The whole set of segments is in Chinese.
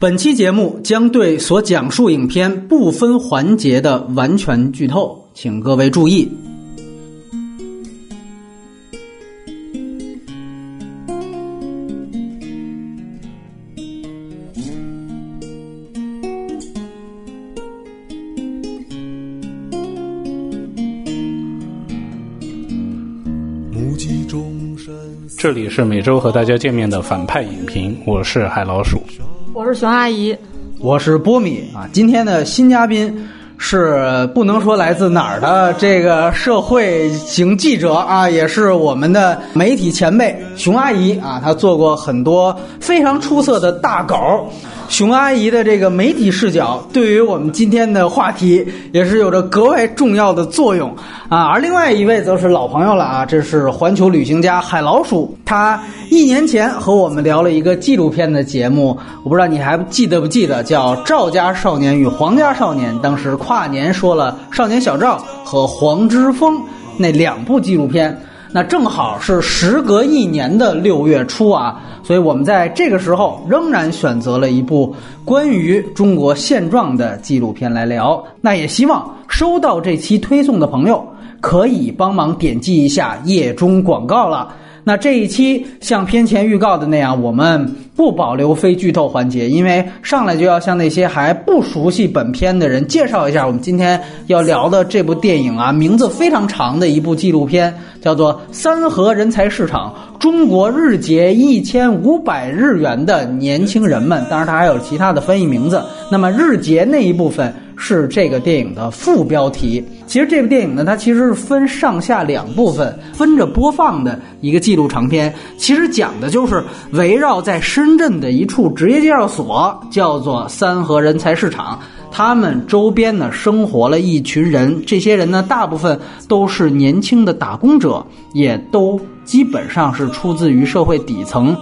本期节目将对所讲述影片部分环节的完全剧透，请各位注意。这里是每周和大家见面的反派影评，我是海老鼠，我是熊阿姨，我是波米啊。今天的新嘉宾是不能说来自哪儿的这个社会型记者啊，也是我们的媒体前辈熊阿姨啊。她做过很多非常出色的大稿。熊阿姨的这个媒体视角，对于我们今天的话题也是有着格外重要的作用啊。而另外一位则是老朋友了啊，这是环球旅行家海老鼠。他一年前和我们聊了一个纪录片的节目，我不知道你还记得不记得，叫《赵家少年与黄家少年》。当时跨年说了《少年小赵》和《黄之锋》那两部纪录片。那正好是时隔一年的六月初啊，所以我们在这个时候仍然选择了一部关于中国现状的纪录片来聊。那也希望收到这期推送的朋友可以帮忙点击一下页中广告了。那这一期像片前预告的那样，我们不保留非剧透环节，因为上来就要向那些还不熟悉本片的人介绍一下我们今天要聊的这部电影啊，名字非常长的一部纪录片，叫做《三河人才市场：中国日结一千五百日元的年轻人们》。当然，它还有其他的翻译名字。那么日结那一部分。是这个电影的副标题。其实这部电影呢，它其实是分上下两部分分着播放的一个纪录长片。其实讲的就是围绕在深深圳的一处职业介绍所，叫做三和人才市场。他们周边呢生活了一群人，这些人呢大部分都是年轻的打工者，也都基本上是出自于社会底层。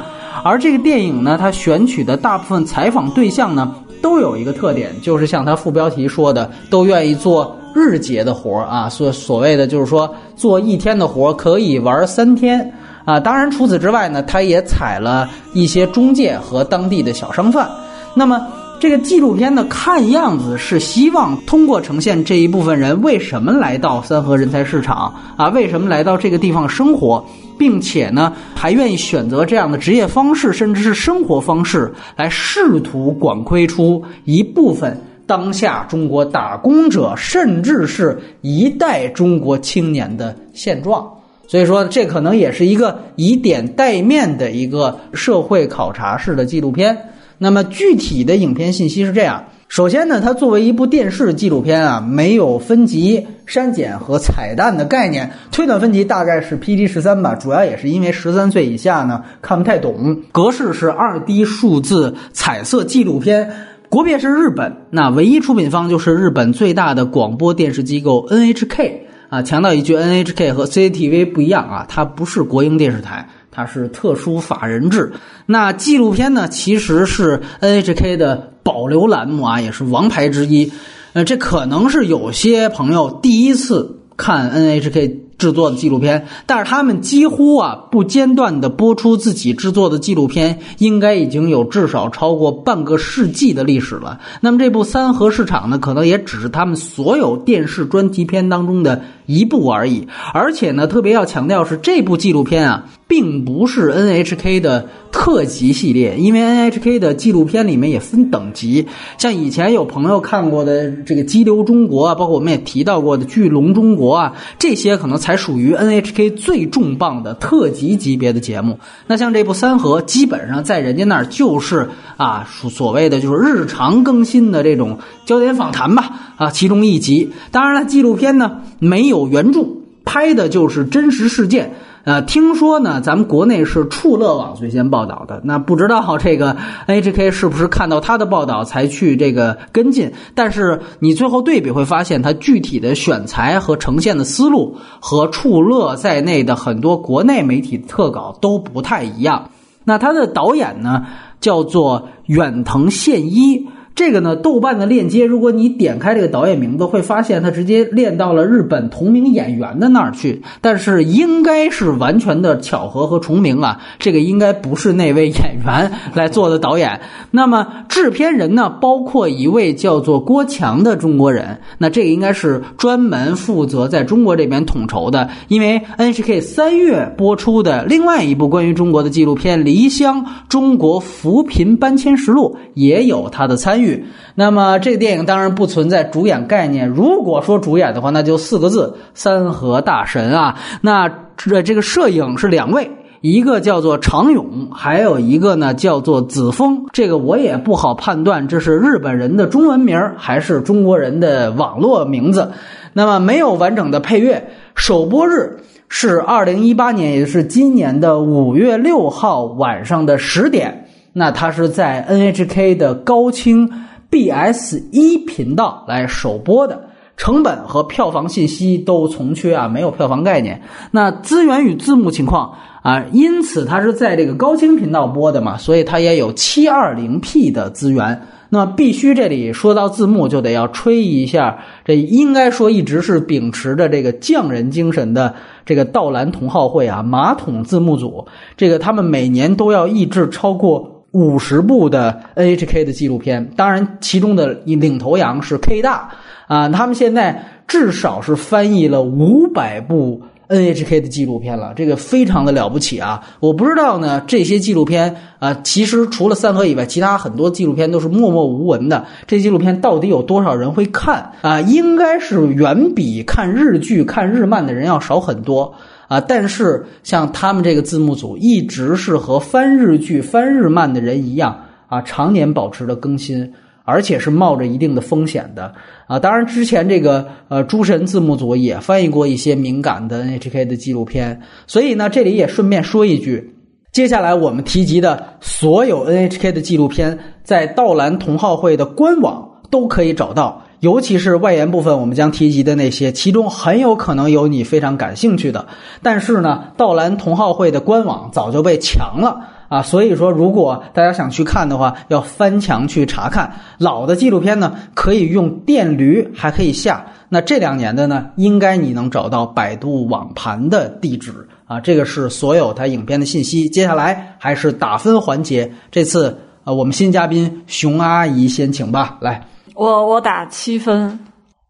而这个电影呢，它选取的大部分采访对象呢。都有一个特点，就是像它副标题说的，都愿意做日结的活儿啊，所所谓的就是说做一天的活儿可以玩三天啊。当然除此之外呢，他也采了一些中介和当地的小商贩。那么这个纪录片呢，看样子是希望通过呈现这一部分人为什么来到三河人才市场啊，为什么来到这个地方生活。并且呢，还愿意选择这样的职业方式，甚至是生活方式，来试图管窥出一部分当下中国打工者，甚至是一代中国青年的现状。所以说，这可能也是一个以点带面的一个社会考察式的纪录片。那么，具体的影片信息是这样。首先呢，它作为一部电视纪录片啊，没有分级删减和彩蛋的概念。推断分级大概是 PG 十三吧，主要也是因为十三岁以下呢看不太懂。格式是二 D 数字彩色纪录片，国别是日本，那唯一出品方就是日本最大的广播电视机构 NHK 啊。强调一句，NHK 和 CCTV 不一样啊，它不是国营电视台。它是特殊法人制，那纪录片呢，其实是 NHK 的保留栏目啊，也是王牌之一。呃，这可能是有些朋友第一次看 NHK。制作的纪录片，但是他们几乎啊不间断的播出自己制作的纪录片，应该已经有至少超过半个世纪的历史了。那么这部《三和市场》呢，可能也只是他们所有电视专题片当中的一部而已。而且呢，特别要强调是这部纪录片啊，并不是 NHK 的特级系列，因为 NHK 的纪录片里面也分等级。像以前有朋友看过的这个《激流中国》啊，包括我们也提到过的《巨龙中国》啊，这些可能。才属于 NHK 最重磅的特级级别的节目。那像这部《三河》，基本上在人家那儿就是啊，所所谓的就是日常更新的这种焦点访谈吧，啊，其中一集。当然了，纪录片呢没有原著，拍的就是真实事件。呃，听说呢，咱们国内是触乐网最先报道的，那不知道这个 NHK 是不是看到他的报道才去这个跟进？但是你最后对比会发现，它具体的选材和呈现的思路和触乐在内的很多国内媒体特稿都不太一样。那他的导演呢，叫做远藤宪一。这个呢，豆瓣的链接，如果你点开这个导演名字，会发现他直接链到了日本同名演员的那儿去。但是应该是完全的巧合和重名啊，这个应该不是那位演员来做的导演。那么制片人呢，包括一位叫做郭强的中国人。那这个应该是专门负责在中国这边统筹的，因为 NHK 三月播出的另外一部关于中国的纪录片《离乡：中国扶贫搬迁实录》也有他的参与。那么这个电影当然不存在主演概念。如果说主演的话，那就四个字：三河大神啊。那这这个摄影是两位，一个叫做常勇，还有一个呢叫做子枫。这个我也不好判断，这是日本人的中文名还是中国人的网络名字。那么没有完整的配乐。首播日是二零一八年，也就是今年的五月六号晚上的十点。那它是在 NHK 的高清 BS 一频道来首播的，成本和票房信息都从缺啊，没有票房概念。那资源与字幕情况啊，因此它是在这个高清频道播的嘛，所以它也有 720P 的资源。那必须这里说到字幕，就得要吹一下，这应该说一直是秉持着这个匠人精神的这个道兰同好会啊，马桶字幕组，这个他们每年都要译制超过。五十部的 NHK 的纪录片，当然其中的领头羊是 K 大啊，他们现在至少是翻译了五百部 NHK 的纪录片了，这个非常的了不起啊！我不知道呢，这些纪录片啊，其实除了三河以外，其他很多纪录片都是默默无闻的。这纪录片到底有多少人会看啊？应该是远比看日剧、看日漫的人要少很多。啊，但是像他们这个字幕组一直是和翻日剧、翻日漫的人一样啊，常年保持着更新，而且是冒着一定的风险的啊。当然，之前这个呃诸神字幕组也翻译过一些敏感的 NHK 的纪录片，所以呢，这里也顺便说一句，接下来我们提及的所有 NHK 的纪录片，在道兰同好会的官网都可以找到。尤其是外延部分，我们将提及的那些，其中很有可能有你非常感兴趣的。但是呢，道兰同好会的官网早就被抢了啊，所以说如果大家想去看的话，要翻墙去查看。老的纪录片呢，可以用电驴，还可以下。那这两年的呢，应该你能找到百度网盘的地址啊。这个是所有它影片的信息。接下来还是打分环节，这次呃，我们新嘉宾熊阿姨先请吧，来。我我打七分。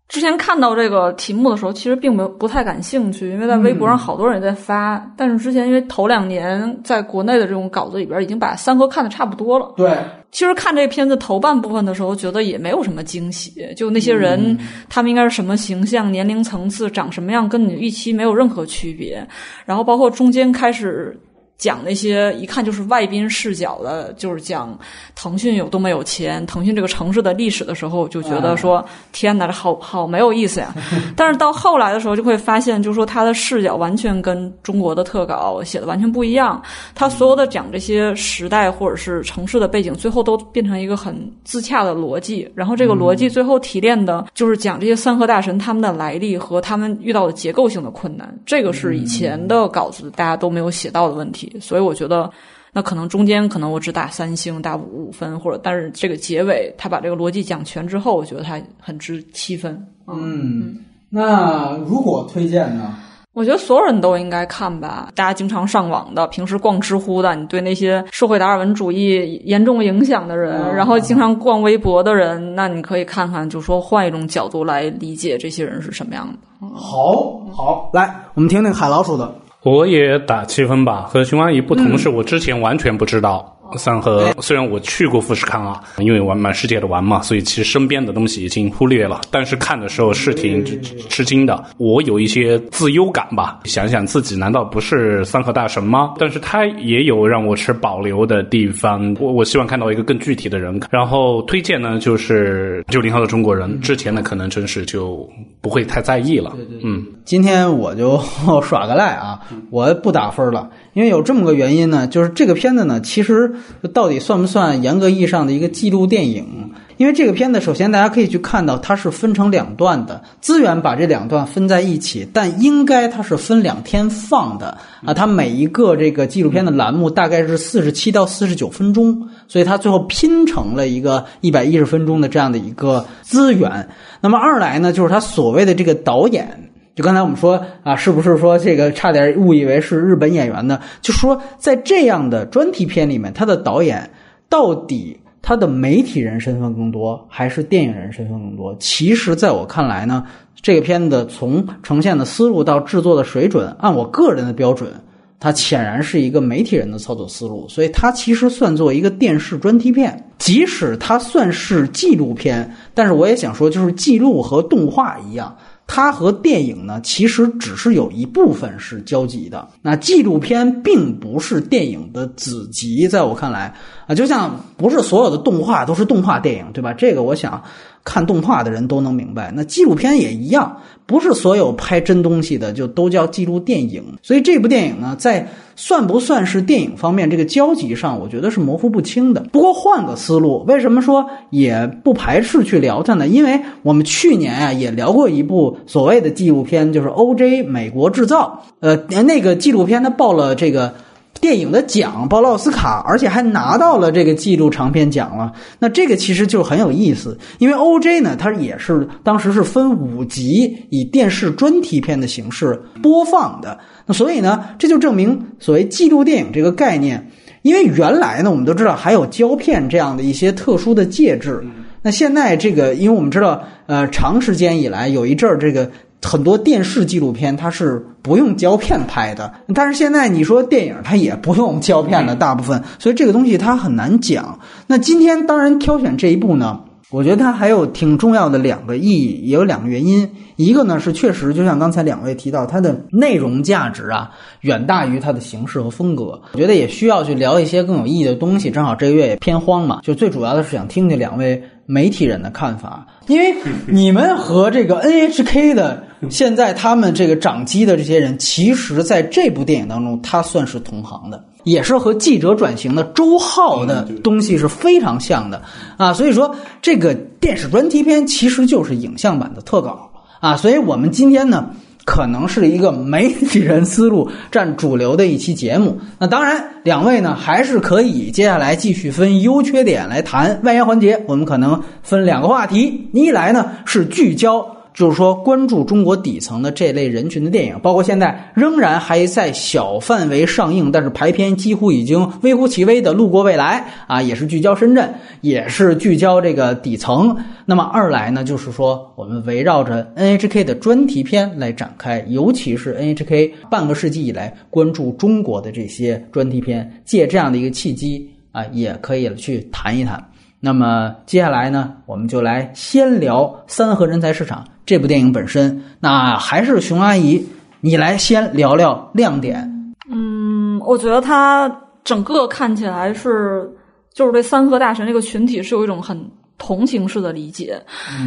之前看到这个题目的时候，其实并没有不太感兴趣，因为在微博上好多人在发。但是之前因为头两年在国内的这种稿子里边，已经把三哥看的差不多了。对，其实看这片子头半部分的时候，觉得也没有什么惊喜。就那些人，他们应该是什么形象、年龄层次、长什么样，跟你预期没有任何区别。然后包括中间开始。讲那些一看就是外宾视角的，就是讲腾讯有多么有钱，腾讯这个城市的历史的时候，就觉得说天哪，这好好没有意思呀。但是到后来的时候，就会发现，就是说他的视角完全跟中国的特稿写的完全不一样。他所有的讲这些时代或者是城市的背景，最后都变成一个很自洽的逻辑。然后这个逻辑最后提炼的就是讲这些三河大神他们的来历和他们遇到的结构性的困难。这个是以前的稿子大家都没有写到的问题。所以我觉得，那可能中间可能我只打三星，打五五分，或者但是这个结尾他把这个逻辑讲全之后，我觉得他很值七分。嗯，那如果推荐呢？我觉得所有人都应该看吧。大家经常上网的，平时逛知乎的，你对那些社会达尔文主义严重影响的人，然后经常逛微博的人，那你可以看看，就说换一种角度来理解这些人是什么样的。好，好，来，我们听听海老鼠的。我也打七分吧。和熊阿姨不同是，我之前完全不知道。三河虽然我去过富士康啊，因为玩满世界的玩嘛，所以其实身边的东西已经忽略了。但是看的时候是挺吃惊的，我有一些自优感吧。想想自己难道不是三河大神吗？但是他也有让我持保留的地方。我我希望看到一个更具体的人。然后推荐呢，就是九零后的中国人，之前呢可能真是就不会太在意了。嗯，今天我就 耍个赖啊，我不打分了。因为有这么个原因呢，就是这个片子呢，其实到底算不算严格意义上的一个记录电影？因为这个片子首先大家可以去看到它是分成两段的，资源把这两段分在一起，但应该它是分两天放的啊。它每一个这个纪录片的栏目大概是四十七到四十九分钟，所以它最后拼成了一个一百一十分钟的这样的一个资源。那么二来呢，就是他所谓的这个导演。就刚才我们说啊，是不是说这个差点误以为是日本演员呢？就说在这样的专题片里面，他的导演到底他的媒体人身份更多，还是电影人身份更多？其实，在我看来呢，这个片子从呈现的思路到制作的水准，按我个人的标准，它显然是一个媒体人的操作思路，所以它其实算作一个电视专题片。即使它算是纪录片，但是我也想说，就是记录和动画一样。它和电影呢，其实只是有一部分是交集的。那纪录片并不是电影的子集，在我看来啊，就像不是所有的动画都是动画电影，对吧？这个我想。看动画的人都能明白，那纪录片也一样，不是所有拍真东西的就都叫记录电影。所以这部电影呢，在算不算是电影方面这个交集上，我觉得是模糊不清的。不过换个思路，为什么说也不排斥去聊它呢？因为我们去年啊也聊过一部所谓的纪录片，就是《O.J. 美国制造》。呃，那个纪录片它报了这个。电影的奖报了奥斯卡，而且还拿到了这个纪录长片奖了。那这个其实就很有意思，因为 O.J. 呢，它也是当时是分五集以电视专题片的形式播放的。那所以呢，这就证明所谓纪录电影这个概念，因为原来呢，我们都知道还有胶片这样的一些特殊的介质。那现在这个，因为我们知道，呃，长时间以来有一阵儿这个。很多电视纪录片它是不用胶片拍的，但是现在你说电影它也不用胶片的大部分，所以这个东西它很难讲。那今天当然挑选这一部呢，我觉得它还有挺重要的两个意义，也有两个原因。一个呢是确实就像刚才两位提到，它的内容价值啊远大于它的形式和风格。我觉得也需要去聊一些更有意义的东西。正好这个月也偏荒嘛，就最主要的是想听听两位媒体人的看法，因为你们和这个 NHK 的。现在他们这个掌机的这些人，其实在这部电影当中，他算是同行的，也是和记者转型的周浩的东西是非常像的啊。所以说，这个电视专题片其实就是影像版的特稿啊。所以我们今天呢，可能是一个媒体人思路占主流的一期节目。那当然，两位呢还是可以接下来继续分优缺点来谈外延环节。我们可能分两个话题，一来呢是聚焦。就是说，关注中国底层的这类人群的电影，包括现在仍然还在小范围上映，但是排片几乎已经微乎其微的《路过未来》啊，也是聚焦深圳，也是聚焦这个底层。那么二来呢，就是说我们围绕着 NHK 的专题片来展开，尤其是 NHK 半个世纪以来关注中国的这些专题片，借这样的一个契机啊，也可以去谈一谈。那么接下来呢，我们就来先聊三和人才市场这部电影本身。那还是熊阿姨，你来先聊聊亮点。嗯，我觉得它整个看起来是，就是对三和大神这个群体是有一种很同情式的理解。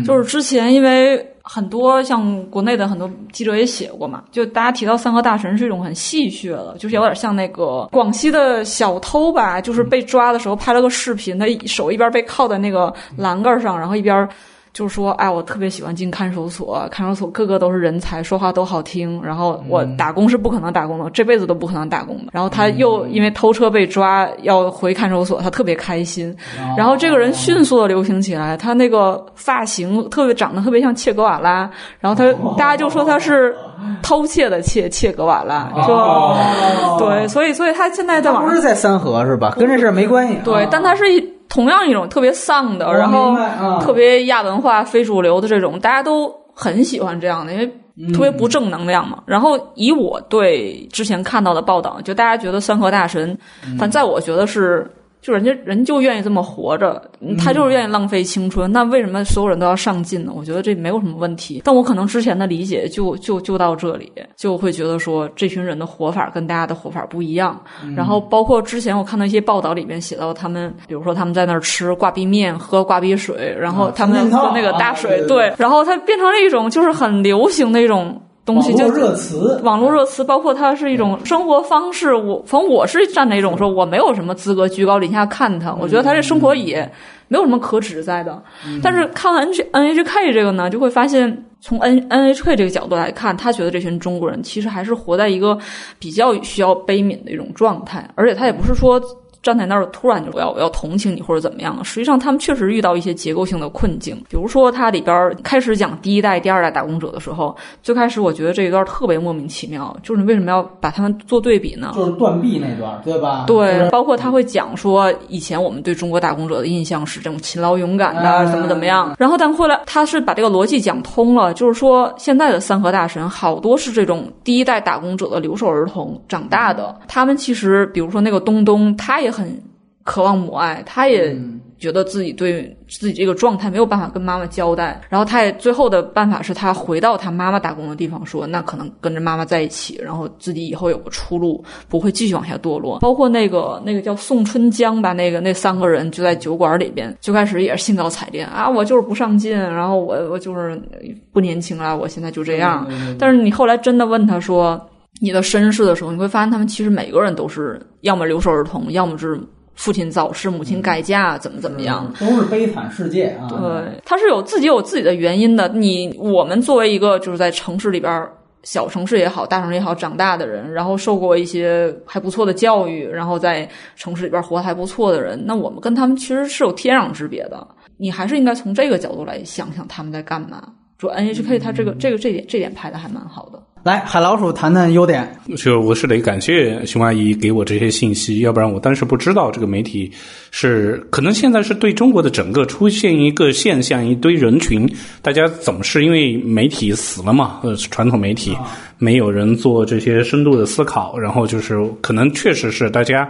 就是之前因为。很多像国内的很多记者也写过嘛，就大家提到三和大神是一种很戏谑的，就是有点像那个广西的小偷吧，就是被抓的时候拍了个视频，他手一边被铐在那个栏杆上，然后一边。就是说，哎，我特别喜欢进看守所，看守所个个都是人才，说话都好听。然后我打工是不可能打工的，这辈子都不可能打工的。然后他又因为偷车被抓，要回看守所，他特别开心。然后这个人迅速的流行起来，他那个发型特别长得特别像切格瓦拉。然后他大家就说他是偷窃的窃切格瓦拉，说对，所以所以他现在在网上不是在三河是吧？跟这事没关系。对，但他是一。同样一种特别丧的，然后特别亚文化、非主流的这种，大家都很喜欢这样的，因为特别不正能量嘛。然后以我对之前看到的报道，就大家觉得三和大神，反在我觉得是。就人家人就愿意这么活着，他就是愿意浪费青春。那为什么所有人都要上进呢？我觉得这没有什么问题。但我可能之前的理解就就就到这里，就会觉得说这群人的活法跟大家的活法不一样。然后包括之前我看到一些报道里面写到他们，比如说他们在那儿吃挂壁面、喝挂壁水，然后他们喝那个大水，对，然后它变成了一种就是很流行的一种。东西就网络热词，网络热词，包括它是一种生活方式。我反正我是站在一种说，我没有什么资格居高临下看他。我觉得他这生活也没有什么可指在的。但是看完 N N H K 这个呢，就会发现从 N N H K 这个角度来看，他觉得这群中国人其实还是活在一个比较需要悲悯的一种状态，而且他也不是说。站在那儿突然就我要我要同情你或者怎么样？实际上他们确实遇到一些结构性的困境，比如说它里边开始讲第一代、第二代打工者的时候，最开始我觉得这一段特别莫名其妙，就是你为什么要把他们做对比呢？就是断臂那段，对吧？对，包括他会讲说以前我们对中国打工者的印象是这种勤劳勇敢的，怎么怎么样。然后但后来他是把这个逻辑讲通了，就是说现在的三和大神好多是这种第一代打工者的留守儿童长大的，他们其实比如说那个东东，他也。很渴望母爱，他也觉得自己对自己这个状态没有办法跟妈妈交代，然后他也最后的办法是他回到他妈妈打工的地方，说那可能跟着妈妈在一起，然后自己以后有个出路，不会继续往下堕落。包括那个那个叫宋春江吧，那个那三个人就在酒馆里边，最开始也是兴高采烈啊，我就是不上进，然后我我就是不年轻了，我现在就这样。但是你后来真的问他说。你的身世的时候，你会发现他们其实每个人都是要么留守儿童，要么就是父亲早逝、母亲改嫁，怎么怎么样，都是悲惨世界啊。对，他是有自己有自己的原因的。你我们作为一个就是在城市里边，小城市也好，大城市也好长大的人，然后受过一些还不错的教育，然后在城市里边活得还不错的人，那我们跟他们其实是有天壤之别的。你还是应该从这个角度来想想他们在干嘛。说 NHK 他这个这个这点这点拍的还蛮好的。来，海老鼠谈谈优点。就我是得感谢熊阿姨给我这些信息，要不然我当时不知道这个媒体是可能现在是对中国的整个出现一个现象，一堆人群，大家总是因为媒体死了嘛，呃，传统媒体没有人做这些深度的思考，然后就是可能确实是大家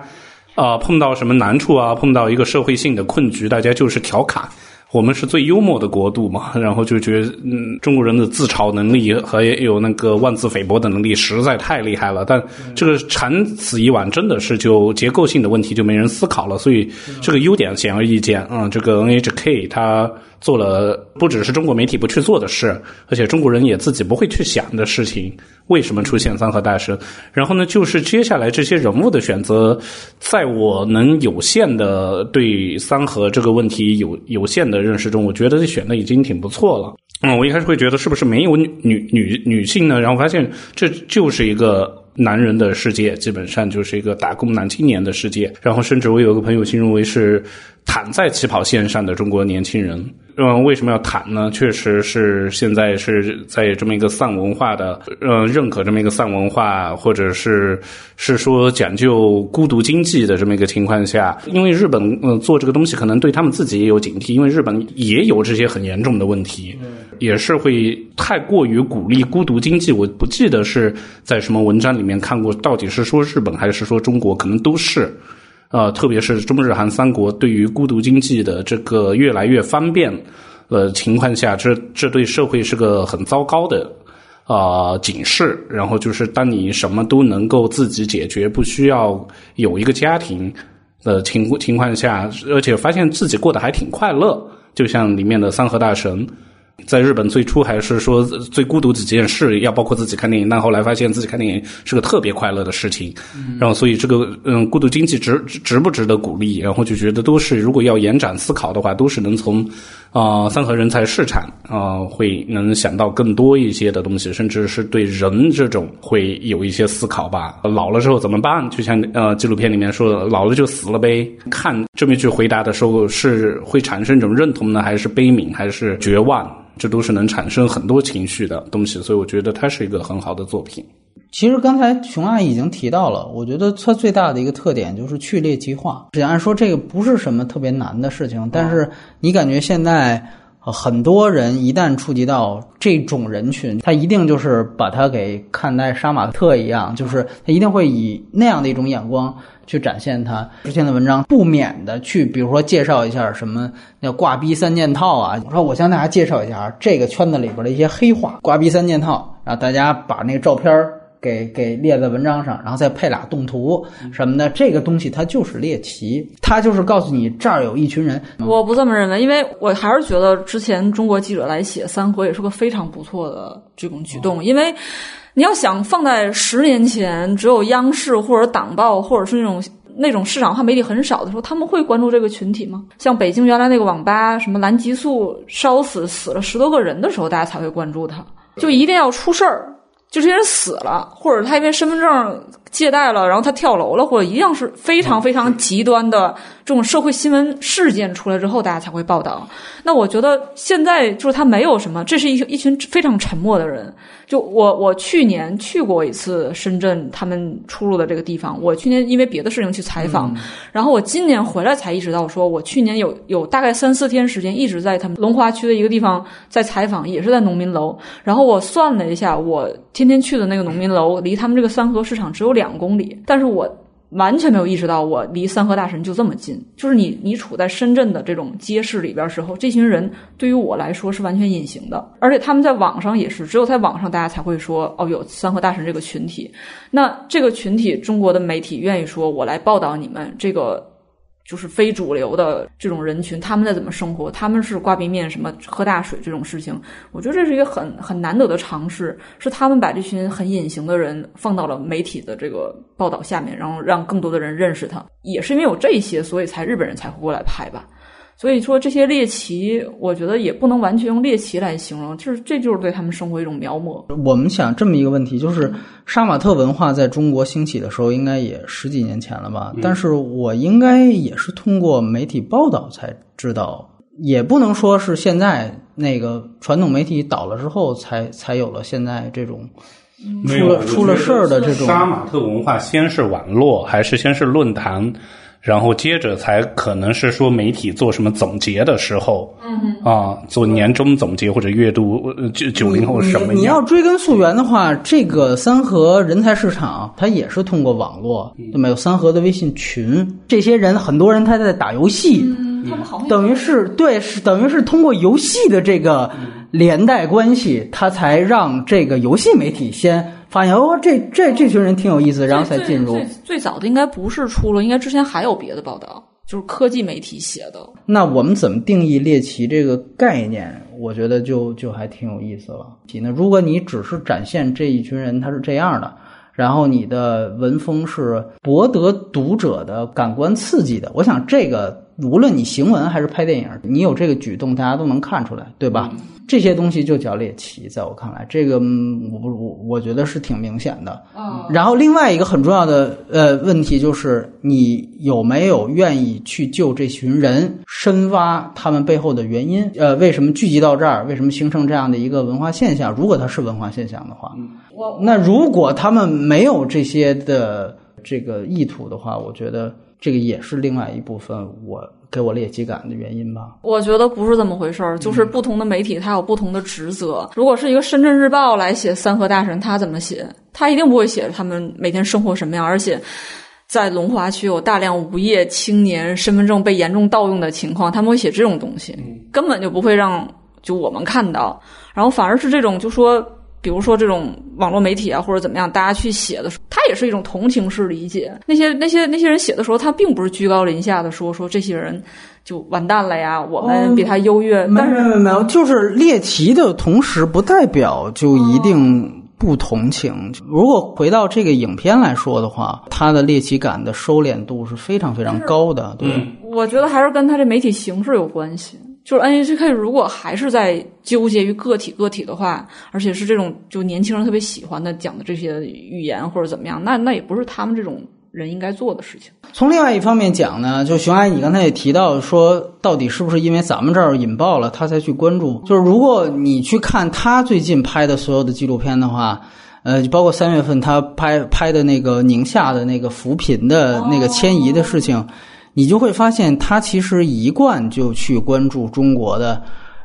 啊碰到什么难处啊，碰到一个社会性的困局，大家就是调侃。我们是最幽默的国度嘛，然后就觉得，嗯，中国人的自嘲能力和有那个妄自菲薄的能力实在太厉害了。但这个长此以往，真的是就结构性的问题就没人思考了。所以这个优点显而易见啊，这个 NHK 它。做了不只是中国媒体不去做的事，而且中国人也自己不会去想的事情。为什么出现三和大神？然后呢，就是接下来这些人物的选择，在我能有限的对三和这个问题有有限的认识中，我觉得选的已经挺不错了。嗯，我一开始会觉得是不是没有女女女性呢？然后发现这就是一个男人的世界，基本上就是一个打工男青年的世界。然后甚至我有个朋友形容为是躺在起跑线上的中国年轻人。嗯，为什么要谈呢？确实是现在是在这么一个丧文化的，呃，认可这么一个丧文化，或者是是说讲究孤独经济的这么一个情况下，因为日本嗯做这个东西可能对他们自己也有警惕，因为日本也有这些很严重的问题，也是会太过于鼓励孤独经济。我不记得是在什么文章里面看过，到底是说日本还是说中国，可能都是。呃，特别是中日韩三国对于孤独经济的这个越来越方便的情况下，这这对社会是个很糟糕的啊警示。然后就是当你什么都能够自己解决，不需要有一个家庭的情情况下，而且发现自己过得还挺快乐，就像里面的三和大神。在日本最初还是说最孤独几件事要包括自己看电影，但后来发现自己看电影是个特别快乐的事情，然后所以这个嗯孤独经济值值不值得鼓励？然后就觉得都是如果要延展思考的话，都是能从啊三和人才市场啊会能想到更多一些的东西，甚至是对人这种会有一些思考吧。老了之后怎么办？就像呃纪录片里面说的，老了就死了呗。看这么一句回答的时候，是会产生一种认同呢，还是悲悯，还是绝望？这都是能产生很多情绪的东西，所以我觉得它是一个很好的作品。其实刚才熊阿已经提到了，我觉得它最大的一个特点就是去猎奇化。按说这个不是什么特别难的事情，但是你感觉现在啊很多人一旦触及到这种人群，他一定就是把他给看待杀马特一样，就是他一定会以那样的一种眼光。去展现他之前的文章，不免的去，比如说介绍一下什么叫挂逼三件套啊。我说我向大家介绍一下这个圈子里边的一些黑话，挂逼三件套，然后大家把那个照片给给列在文章上，然后再配俩动图什么的，这个东西它就是猎奇，它就是告诉你这儿有一群人。我不这么认为，因为我还是觉得之前中国记者来写三国也是个非常不错的这种举动，因为你要想放在十年前，只有央视或者党报或者是那种。那种市场化媒体很少的时候，他们会关注这个群体吗？像北京原来那个网吧，什么蓝激素烧死死了十多个人的时候，大家才会关注他。就一定要出事儿，就这些人死了，或者他因为身份证借贷了，然后他跳楼了，或者一样是非常非常极端的这种社会新闻事件出来之后，大家才会报道。那我觉得现在就是他没有什么，这是一一群非常沉默的人。就我我去年去过一次深圳，他们出入的这个地方。我去年因为别的事情去采访，然后我今年回来才意识到，说我去年有有大概三四天时间一直在他们龙华区的一个地方在采访，也是在农民楼。然后我算了一下，我天天去的那个农民楼离他们这个三河市场只有两两公里，但是我。完全没有意识到我离三河大神就这么近，就是你你处在深圳的这种街市里边时候，这群人对于我来说是完全隐形的，而且他们在网上也是，只有在网上大家才会说哦有三河大神这个群体，那这个群体中国的媒体愿意说我来报道你们这个。就是非主流的这种人群，他们在怎么生活？他们是挂冰面，什么喝大水这种事情？我觉得这是一个很很难得的尝试，是他们把这群很隐形的人放到了媒体的这个报道下面，然后让更多的人认识他。也是因为有这些，所以才日本人才会过来拍吧。所以说这些猎奇，我觉得也不能完全用猎奇来形容，就是这就是对他们生活一种描摹。我们想这么一个问题，就是杀马特文化在中国兴起的时候，应该也十几年前了吧？但是我应该也是通过媒体报道才知道，也不能说是现在那个传统媒体倒了之后才才有了现在这种出了出了事儿的这种杀马特文化，先是网络还是先是论坛？然后接着才可能是说媒体做什么总结的时候，嗯啊，做年终总结或者月度九九零后什么？你要追根溯源的话，这个三和人才市场它也是通过网络，对吧？有三和的微信群，这些人很多人他在打游戏，等于是对，是等于是通过游戏的这个连带关系，他才让这个游戏媒体先。发现哦，这这这群人挺有意思，然后才进入。最最早的应该不是出了，应该之前还有别的报道，就是科技媒体写的。那我们怎么定义猎奇这个概念？我觉得就就还挺有意思了。那如果你只是展现这一群人他是这样的，然后你的文风是博得读者的感官刺激的，我想这个无论你行文还是拍电影，你有这个举动，大家都能看出来，对吧？这些东西就叫猎奇，在我看来，这个我不我我觉得是挺明显的。嗯，然后另外一个很重要的呃问题就是，你有没有愿意去救这群人，深挖他们背后的原因？呃，为什么聚集到这儿？为什么形成这样的一个文化现象？如果它是文化现象的话，我那如果他们没有这些的这个意图的话，我觉得这个也是另外一部分我。给我猎奇感的原因吧？我觉得不是这么回事儿，就是不同的媒体它有不同的职责。如果是一个深圳日报来写三河大神，他怎么写？他一定不会写他们每天生活什么样，而且在龙华区有大量无业青年身份证被严重盗用的情况，他们会写这种东西，根本就不会让就我们看到。然后反而是这种，就说。比如说这种网络媒体啊，或者怎么样，大家去写的时候，它也是一种同情式理解。那些那些那些人写的时候，他并不是居高临下的说说这些人就完蛋了呀，我们比他优越。没没没没有，就是猎奇的同时，不代表就一定不同情。如果回到这个影片来说的话，他的猎奇感的收敛度是非常非常高的。对，我觉得还是跟他这媒体形式有关系。就是 NHK 如果还是在纠结于个体个体的话，而且是这种就年轻人特别喜欢的讲的这些语言或者怎么样，那那也不是他们这种人应该做的事情。从另外一方面讲呢，就熊阿姨你刚才也提到说，到底是不是因为咱们这儿引爆了他才去关注？就是如果你去看他最近拍的所有的纪录片的话，呃，就包括三月份他拍拍的那个宁夏的那个扶贫的那个迁移的事情。你就会发现，他其实一贯就去关注中国的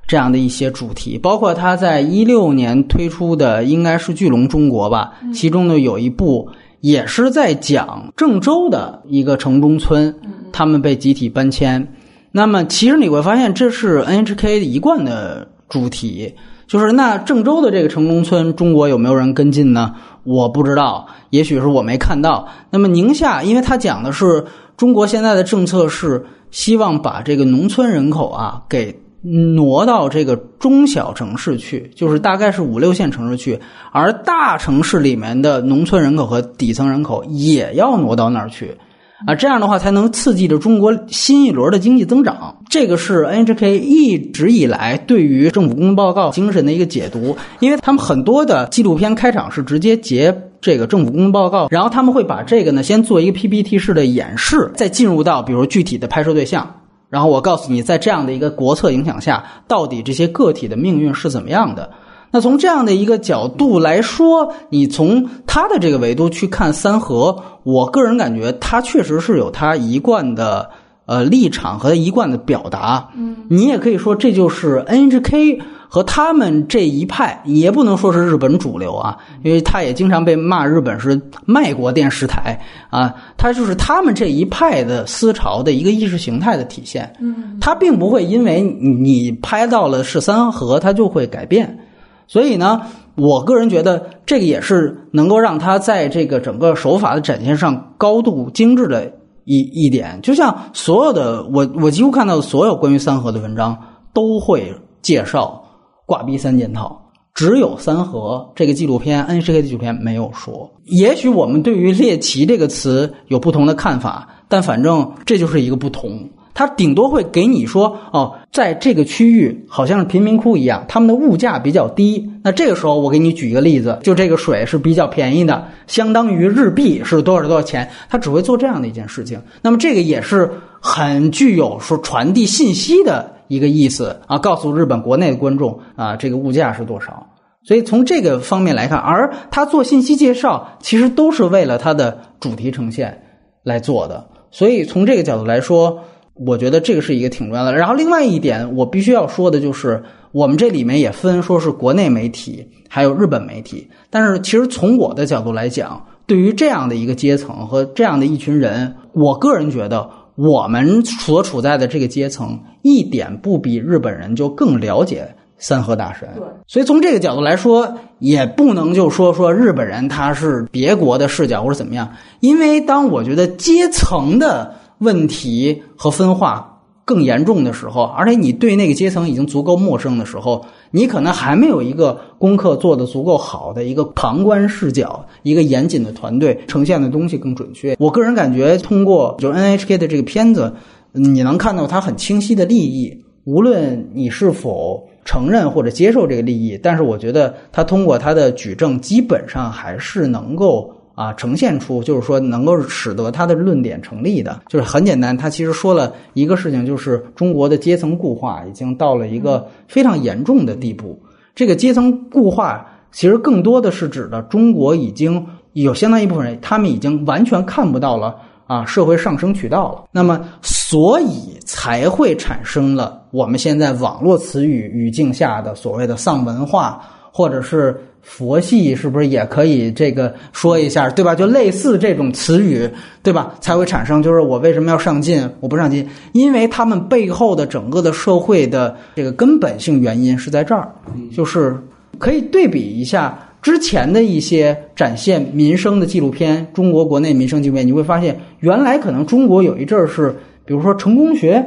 这样的一些主题，包括他在一六年推出的应该是《巨龙中国》吧，其中呢有一部也是在讲郑州的一个城中村，他们被集体搬迁。那么其实你会发现，这是 NHK 一贯的主题。就是那郑州的这个城中村，中国有没有人跟进呢？我不知道，也许是我没看到。那么宁夏，因为它讲的是中国现在的政策是希望把这个农村人口啊给挪到这个中小城市去，就是大概是五六线城市去，而大城市里面的农村人口和底层人口也要挪到那儿去。啊，这样的话才能刺激着中国新一轮的经济增长。这个是 NHK 一直以来对于政府工作报告精神的一个解读，因为他们很多的纪录片开场是直接截这个政府工作报告，然后他们会把这个呢先做一个 PPT 式的演示，再进入到比如具体的拍摄对象，然后我告诉你，在这样的一个国策影响下，到底这些个体的命运是怎么样的。那从这样的一个角度来说，你从他的这个维度去看三河，我个人感觉他确实是有他一贯的呃立场和一贯的表达。嗯，你也可以说这就是 NHK 和他们这一派，也不能说是日本主流啊，因为他也经常被骂日本是卖国电视台啊，他就是他们这一派的思潮的一个意识形态的体现。嗯，他并不会因为你拍到了是三河，他就会改变。所以呢，我个人觉得这个也是能够让他在这个整个手法的展现上高度精致的一一点。就像所有的我我几乎看到的所有关于三河的文章都会介绍挂逼三件套，只有三河这个纪录片 NHK 纪录片没有说。也许我们对于猎奇这个词有不同的看法，但反正这就是一个不同。他顶多会给你说哦，在这个区域好像是贫民窟一样，他们的物价比较低。那这个时候我给你举一个例子，就这个水是比较便宜的，相当于日币是多少多少钱。他只会做这样的一件事情。那么这个也是很具有说传递信息的一个意思啊，告诉日本国内的观众啊，这个物价是多少。所以从这个方面来看，而他做信息介绍，其实都是为了他的主题呈现来做的。所以从这个角度来说。我觉得这个是一个挺重要的。然后另外一点，我必须要说的就是，我们这里面也分说是国内媒体，还有日本媒体。但是其实从我的角度来讲，对于这样的一个阶层和这样的一群人，我个人觉得我们所处在的这个阶层一点不比日本人就更了解三河大神。对，所以从这个角度来说，也不能就说说日本人他是别国的视角或者怎么样，因为当我觉得阶层的。问题和分化更严重的时候，而且你对那个阶层已经足够陌生的时候，你可能还没有一个功课做得足够好的一个旁观视角，一个严谨的团队呈现的东西更准确。我个人感觉，通过就 NHK 的这个片子，你能看到它很清晰的利益，无论你是否承认或者接受这个利益，但是我觉得他通过他的举证，基本上还是能够。啊，呈现出就是说能够使得他的论点成立的，就是很简单。他其实说了一个事情，就是中国的阶层固化已经到了一个非常严重的地步。这个阶层固化其实更多的是指的中国已经有相当一部分人，他们已经完全看不到了啊社会上升渠道了。那么，所以才会产生了我们现在网络词语语境下的所谓的丧文化，或者是。佛系是不是也可以这个说一下，对吧？就类似这种词语，对吧？才会产生就是我为什么要上进？我不上进，因为他们背后的整个的社会的这个根本性原因是在这儿，就是可以对比一下之前的一些展现民生的纪录片，中国国内民生纪录片，你会发现原来可能中国有一阵儿是，比如说成功学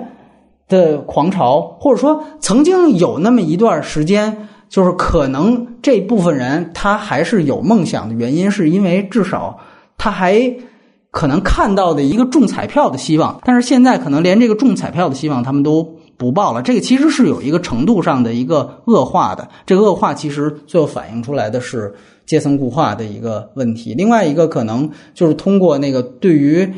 的狂潮，或者说曾经有那么一段时间。就是可能这部分人他还是有梦想的原因，是因为至少他还可能看到的一个中彩票的希望。但是现在可能连这个中彩票的希望他们都不抱了。这个其实是有一个程度上的一个恶化的。这个恶化其实最后反映出来的是阶层固化的一个问题。另外一个可能就是通过那个对于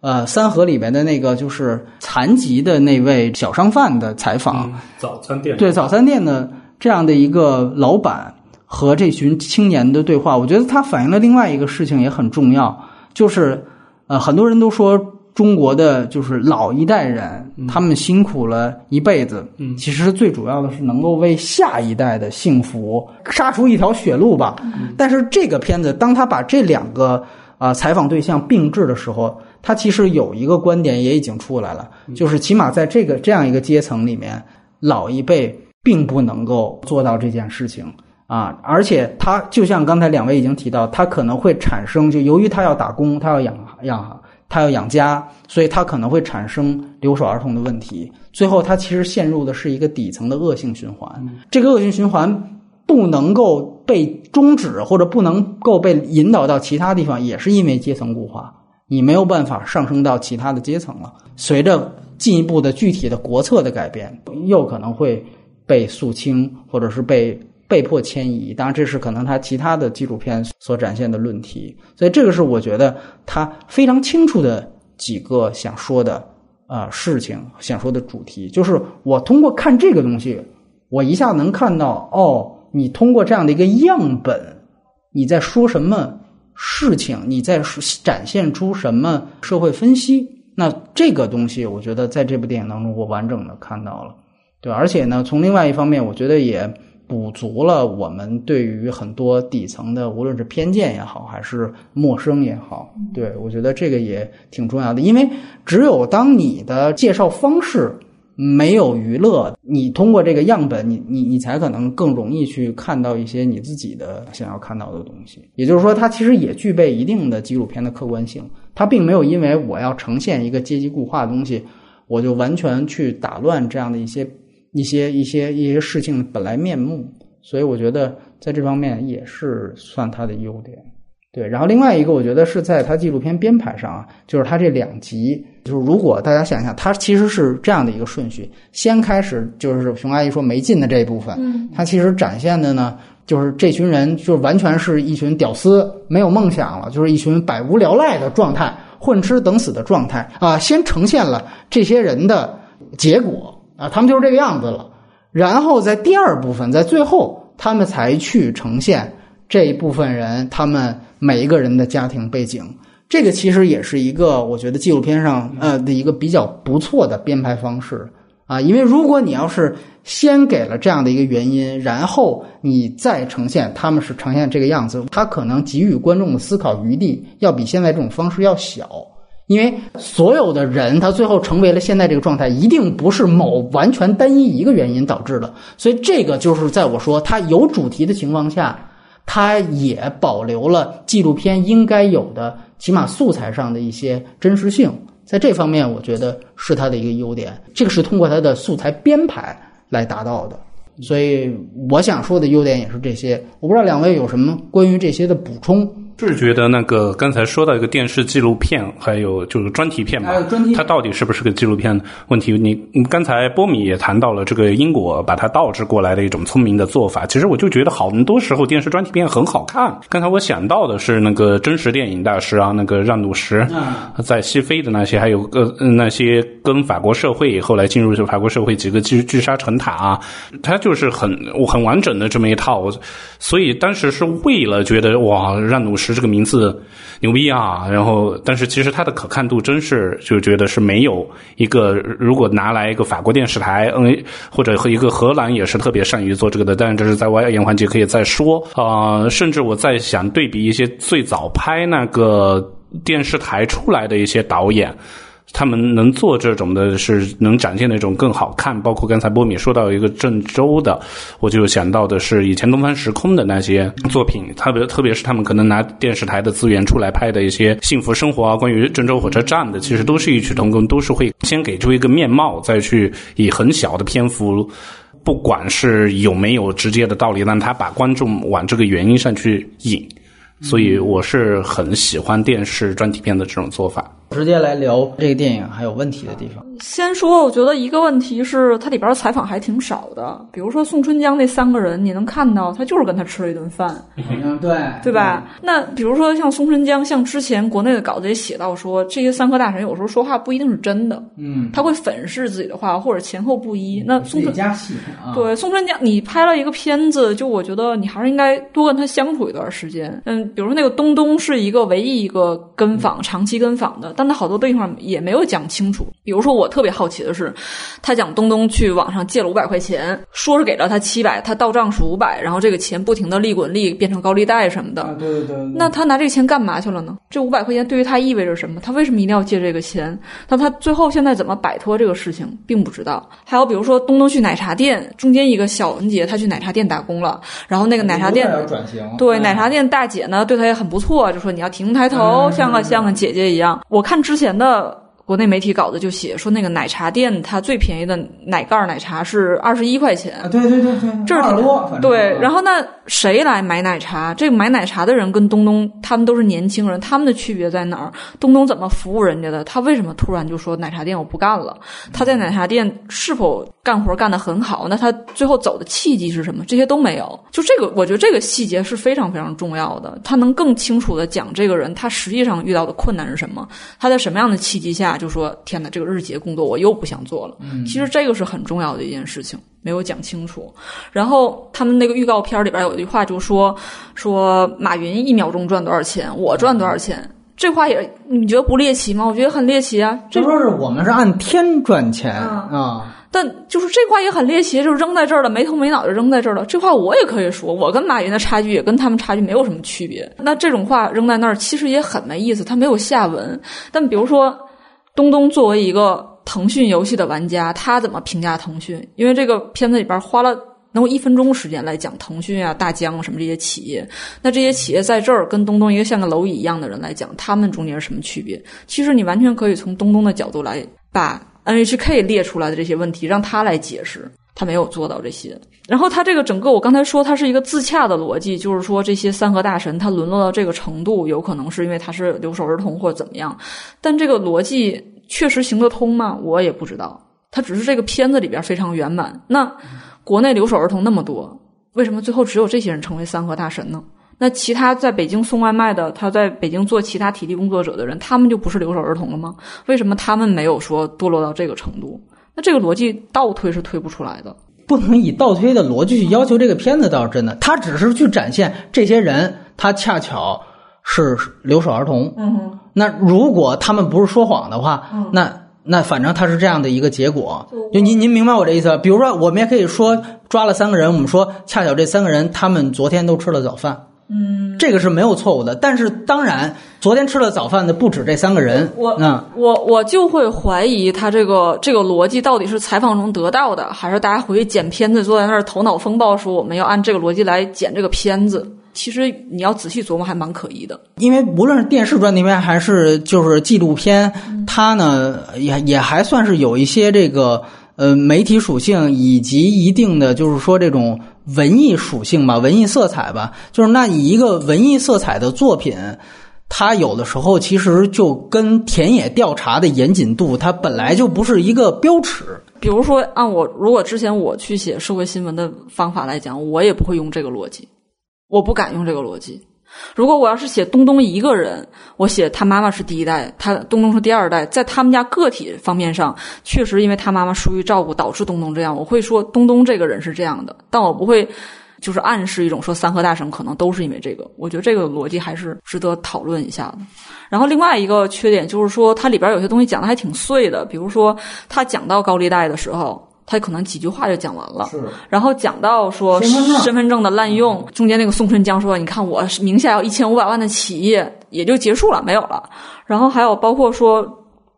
呃三河里边的那个就是残疾的那位小商贩的采访，早餐店对早餐店的。这样的一个老板和这群青年的对话，我觉得它反映了另外一个事情也很重要，就是呃，很多人都说中国的就是老一代人，他们辛苦了一辈子，其实最主要的是能够为下一代的幸福杀出一条血路吧。但是这个片子，当他把这两个啊采访对象并置的时候，他其实有一个观点也已经出来了，就是起码在这个这样一个阶层里面，老一辈。并不能够做到这件事情啊，而且他就像刚才两位已经提到，他可能会产生，就由于他要打工，他要养养，他要养家，所以他可能会产生留守儿童的问题。最后，他其实陷入的是一个底层的恶性循环。这个恶性循环不能够被终止，或者不能够被引导到其他地方，也是因为阶层固化，你没有办法上升到其他的阶层了。随着进一步的具体的国策的改变，又可能会被肃清，或者是被被迫迁移。当然，这是可能他其他的纪录片所展现的论题。所以，这个是我觉得他非常清楚的几个想说的啊、事情，想说的主题，就是我通过看这个东西，我一下能看到哦，你通过这样的一个样本，你在说什么事情，你在展现出什么社会分析。那这个东西，我觉得在这部电影当中，我完整的看到了，对吧，而且呢，从另外一方面，我觉得也补足了我们对于很多底层的，无论是偏见也好，还是陌生也好，对我觉得这个也挺重要的，因为只有当你的介绍方式没有娱乐，你通过这个样本，你你你才可能更容易去看到一些你自己的想要看到的东西。也就是说，它其实也具备一定的纪录片的客观性，它并没有因为我要呈现一个阶级固化的东西，我就完全去打乱这样的一些一些一些一些事情的本来面目。所以我觉得在这方面也是算他的优点。对，然后另外一个，我觉得是在他纪录片编排上啊，就是他这两集，就是如果大家想想，他其实是这样的一个顺序：先开始就是熊阿姨说没劲的这一部分，嗯，它其实展现的呢，就是这群人就完全是一群屌丝，没有梦想了，就是一群百无聊赖的状态，混吃等死的状态啊。先呈现了这些人的结果啊，他们就是这个样子了。然后在第二部分，在最后，他们才去呈现这一部分人他们每一个人的家庭背景。这个其实也是一个我觉得纪录片上呃的一个比较不错的编排方式啊，因为如果你要是先给了这样的一个原因，然后你再呈现他们是呈现这个样子，他可能给予观众的思考余地要比现在这种方式要小。因为所有的人，他最后成为了现在这个状态，一定不是某完全单一一个原因导致的。所以，这个就是在我说他有主题的情况下，他也保留了纪录片应该有的，起码素材上的一些真实性。在这方面，我觉得是他的一个优点。这个是通过他的素材编排来达到的。所以，我想说的优点也是这些。我不知道两位有什么关于这些的补充。是觉得那个刚才说到一个电视纪录片，还有就是专题片吧还有专题，它到底是不是个纪录片问题？你你刚才波米也谈到了这个英国把它倒置过来的一种聪明的做法。其实我就觉得好多时候电视专题片很好看。刚才我想到的是那个真实电影大师啊，那个让努什在西非的那些，还有个那些跟法国社会后来进入法国社会几个巨巨沙成塔啊，他就是很很完整的这么一套。所以当时是为了觉得哇，让努什这个名字牛逼啊，然后但是其实它的可看度真是就觉得是没有一个，如果拿来一个法国电视台，嗯，或者和一个荷兰也是特别善于做这个的，但是这是在外延环节可以再说啊、甚至我在想对比一些最早拍那个电视台出来的一些导演。他们能做这种的，是能展现那种更好看。包括刚才波米说到一个郑州的，我就想到的是以前东方时空的那些作品，特别特别是他们可能拿电视台的资源出来拍的一些幸福生活啊，关于郑州火车站的，其实都是异曲同工，都是会先给出一个面貌，再去以很小的篇幅，不管是有没有直接的道理，让他把观众往这个原因上去引。所以我是很喜欢电视专题片的这种做法。直接来聊这个电影还有问题的地方。先说，我觉得一个问题是它里边采访还挺少的，比如说宋春江那三个人，你能看到他就是跟他吃了一顿饭，嗯，对，对吧？那比如说像宋春江，像之前国内的稿子也写到说，这些三科大神有时候说话不一定是真的，嗯，他会粉饰自己的话或者前后不一。那宋春加戏啊，对宋春江，你拍了一个片子，就我觉得你还是应该多跟他相处一段时间。嗯，比如说那个东东是一个唯一一个跟访长期跟访的，但他好多地方也没有讲清楚。比如说我特别好奇的是，他讲东东去网上借了五百块钱，说是给了他七百，他到账是五百，然后这个钱不停的利滚利变成高利贷什么的。对对对。那他拿这个钱干嘛去了呢？这五百块钱对于他意味着什么？他为什么一定要借这个钱？那他最后现在怎么摆脱这个事情，并不知道。还有比如说东东去奶茶店，中间一个小文姐，他去奶茶店打工了，然后那个奶茶店转型，对奶茶店大姐呢，对他也很不错，就说你要提供抬头，像个像个姐姐一样。我看之前的。国内媒体稿子就写说，那个奶茶店它最便宜的奶盖奶茶是二十一块钱。对对对对，这是挺多。对，然后那谁来买奶茶？这个买奶茶的人跟东东他们都是年轻人，他们的区别在哪儿？东东怎么服务人家的？他为什么突然就说奶茶店我不干了？他在奶茶店是否干活干得很好？那他最后走的契机是什么？这些都没有。就这个，我觉得这个细节是非常非常重要的。他能更清楚的讲这个人他实际上遇到的困难是什么？他在什么样的契机下？就说天哪，这个日结工作我又不想做了。其实这个是很重要的一件事情，没有讲清楚。然后他们那个预告片里边有一句话就说说马云一秒钟赚多少钱，我赚多少钱。这话也你觉得不猎奇吗？我觉得很猎奇啊。这说是我们是按天赚钱啊。但就是这话也很猎奇，就是扔在这儿了，没头没脑的扔在这儿了。这话我也可以说，我跟马云的差距也跟他们差距没有什么区别。那这种话扔在那儿，其实也很没意思，它没有下文。但比如说。东东作为一个腾讯游戏的玩家，他怎么评价腾讯？因为这个片子里边花了能有一分钟时间来讲腾讯啊、大疆什么这些企业。那这些企业在这儿跟东东一个像个蝼蚁一样的人来讲，他们中间是什么区别？其实你完全可以从东东的角度来把 NHK 列出来的这些问题让他来解释。他没有做到这些。然后他这个整个，我刚才说他是一个自洽的逻辑，就是说这些三河大神他沦落到这个程度，有可能是因为他是留守儿童或怎么样。但这个逻辑确实行得通吗？我也不知道。他只是这个片子里边非常圆满。那国内留守儿童那么多，为什么最后只有这些人成为三河大神呢？那其他在北京送外卖的，他在北京做其他体力工作者的人，他们就不是留守儿童了吗？为什么他们没有说堕落到这个程度？那这个逻辑倒推是推不出来的，不能以倒推的逻辑去要求这个片子倒是真的。他只是去展现这些人，他恰巧是留守儿童。嗯，那如果他们不是说谎的话，那那反正他是这样的一个结果。就您您明白我这意思？比如说，我们也可以说抓了三个人，我们说恰巧这三个人他们昨天都吃了早饭。嗯，这个是没有错误的，但是当然，昨天吃了早饭的不止这三个人。我，嗯我，我就会怀疑他这个这个逻辑到底是采访中得到的，还是大家回去剪片子坐在那儿头脑风暴，说我们要按这个逻辑来剪这个片子。其实你要仔细琢磨，还蛮可疑的。因为无论是电视专题片，还是就是纪录片，它呢也也还算是有一些这个。呃，媒体属性以及一定的就是说这种文艺属性吧，文艺色彩吧，就是那以一个文艺色彩的作品，它有的时候其实就跟田野调查的严谨度，它本来就不是一个标尺。比如说，按我如果之前我去写社会新闻的方法来讲，我也不会用这个逻辑，我不敢用这个逻辑。如果我要是写东东一个人，我写他妈妈是第一代，他东东是第二代，在他们家个体方面上，确实因为他妈妈疏于照顾导致东东这样，我会说东东这个人是这样的，但我不会就是暗示一种说三河大神可能都是因为这个。我觉得这个逻辑还是值得讨论一下的。然后另外一个缺点就是说，它里边有些东西讲的还挺碎的，比如说他讲到高利贷的时候。他可能几句话就讲完了，然后讲到说身份证的滥用，中间那个宋春江说：“你看我名下有一千五百万的企业，也就结束了，没有了。”然后还有包括说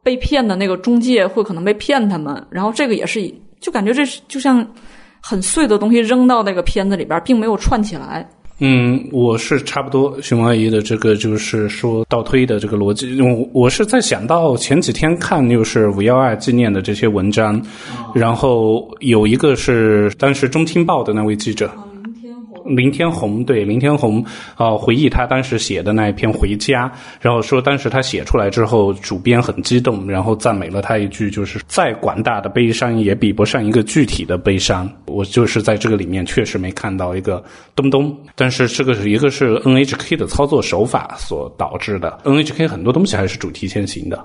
被骗的那个中介会可能被骗他们，然后这个也是就感觉这就像很碎的东西扔到那个片子里边，并没有串起来。嗯，我是差不多熊阿姨的这个就是说倒推的这个逻辑，我我是在想到前几天看就是五幺二纪念的这些文章，然后有一个是当时中青报的那位记者。林天红对林天红啊，回忆他当时写的那一篇《回家》，然后说当时他写出来之后，主编很激动，然后赞美了他一句，就是再广大的悲伤也比不上一个具体的悲伤。我就是在这个里面确实没看到一个东东，但是这个是一个是 NHK 的操作手法所导致的，NHK 很多东西还是主题先行的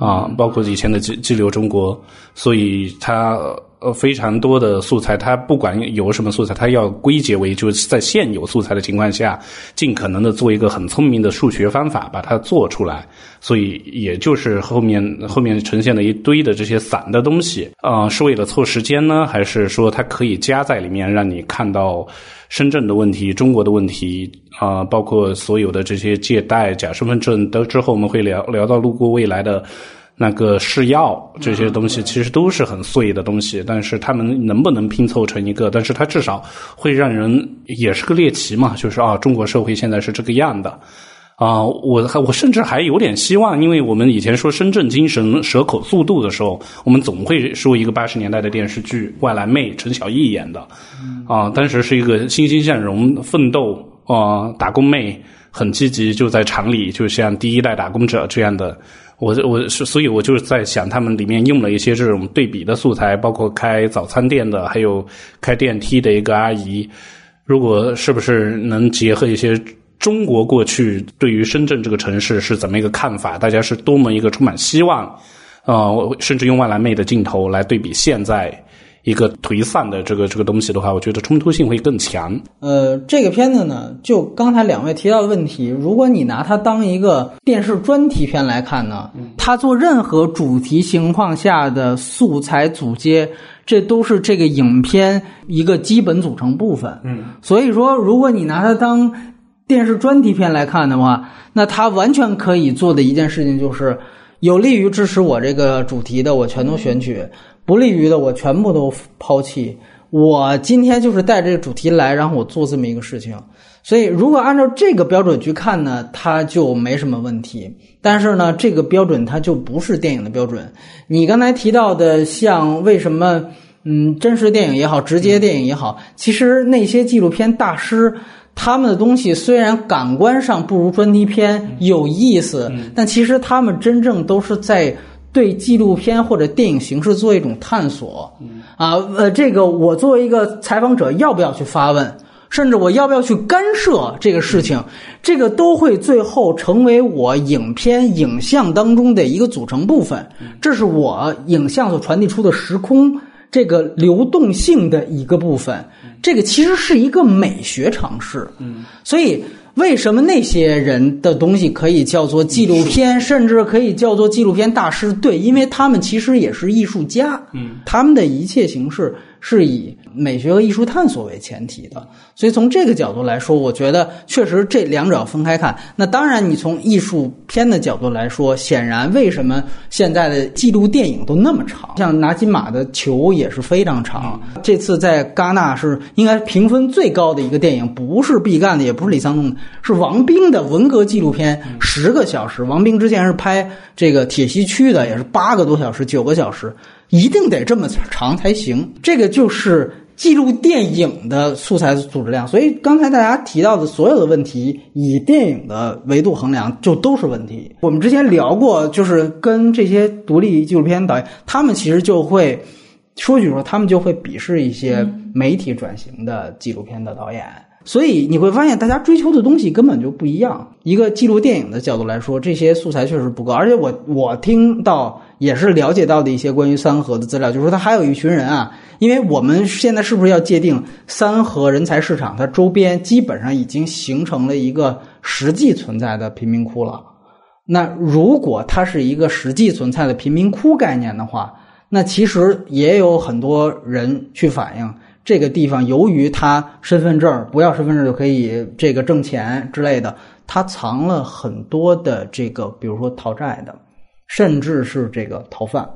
啊，包括以前的激激流中国，所以他呃非常多的素材，它不管有什么素材，它要归结为就是在现有素材的情况下，尽可能的做一个很聪明的数学方法把它做出来。所以也就是后面后面呈现了一堆的这些散的东西，啊，是为了凑时间呢，还是说它可以加在里面，让你看到深圳的问题、中国的问题啊，包括所有的这些借贷、假身份证，都之后我们会聊聊到路过未来的。那个试药这些东西其实都是很碎的东西，但是他们能不能拼凑成一个？但是它至少会让人也是个猎奇嘛，就是啊，中国社会现在是这个样的啊。我还我甚至还有点希望，因为我们以前说深圳精神、蛇口速度的时候，我们总会说一个八十年代的电视剧《外来妹》，陈小艺演的啊，当时是一个欣欣向荣、奋斗啊，打工妹很积极，就在厂里，就像第一代打工者这样的。我我是，所以我就是在想，他们里面用了一些这种对比的素材，包括开早餐店的，还有开电梯的一个阿姨。如果是不是能结合一些中国过去对于深圳这个城市是怎么一个看法？大家是多么一个充满希望啊！甚至用万蓝妹的镜头来对比现在。一个颓丧的这个这个东西的话，我觉得冲突性会更强。呃，这个片子呢，就刚才两位提到的问题，如果你拿它当一个电视专题片来看呢，它做任何主题情况下的素材组接，这都是这个影片一个基本组成部分。嗯，所以说，如果你拿它当电视专题片来看的话，那它完全可以做的一件事情就是，有利于支持我这个主题的，我全都选取。不利于的，我全部都抛弃。我今天就是带这个主题来，然后我做这么一个事情。所以，如果按照这个标准去看呢，它就没什么问题。但是呢，这个标准它就不是电影的标准。你刚才提到的，像为什么，嗯，真实电影也好，直接电影也好，其实那些纪录片大师他们的东西虽然感官上不如专题片有意思，但其实他们真正都是在。对纪录片或者电影形式做一种探索，啊，呃，这个我作为一个采访者，要不要去发问，甚至我要不要去干涉这个事情，这个都会最后成为我影片影像当中的一个组成部分。这是我影像所传递出的时空这个流动性的一个部分。这个其实是一个美学尝试，所以。为什么那些人的东西可以叫做纪录片，甚至可以叫做纪录片大师？对，因为他们其实也是艺术家，嗯，他们的一切形式是以。美学和艺术探索为前提的，所以从这个角度来说，我觉得确实这两者要分开看。那当然，你从艺术片的角度来说，显然为什么现在的纪录电影都那么长？像拿金马的《球》也是非常长。这次在戛纳是应该评分最高的一个电影，不是毕赣的，也不是李沧东的，是王冰的文革纪录片，十个小时。王冰之前是拍这个铁西区的，也是八个多小时、九个小时，一定得这么长才行。这个就是。记录电影的素材组织量，所以刚才大家提到的所有的问题，以电影的维度衡量，就都是问题。我们之前聊过，就是跟这些独立纪录片导演，他们其实就会说句说，他们就会鄙视一些媒体转型的纪录片的导演。所以你会发现，大家追求的东西根本就不一样。一个记录电影的角度来说，这些素材确实不够。而且我我听到也是了解到的一些关于三河的资料，就是说他还有一群人啊。因为我们现在是不是要界定三河人才市场？它周边基本上已经形成了一个实际存在的贫民窟了。那如果它是一个实际存在的贫民窟概念的话，那其实也有很多人去反映，这个地方由于他身份证不要身份证就可以这个挣钱之类的，他藏了很多的这个，比如说讨债的，甚至是这个逃犯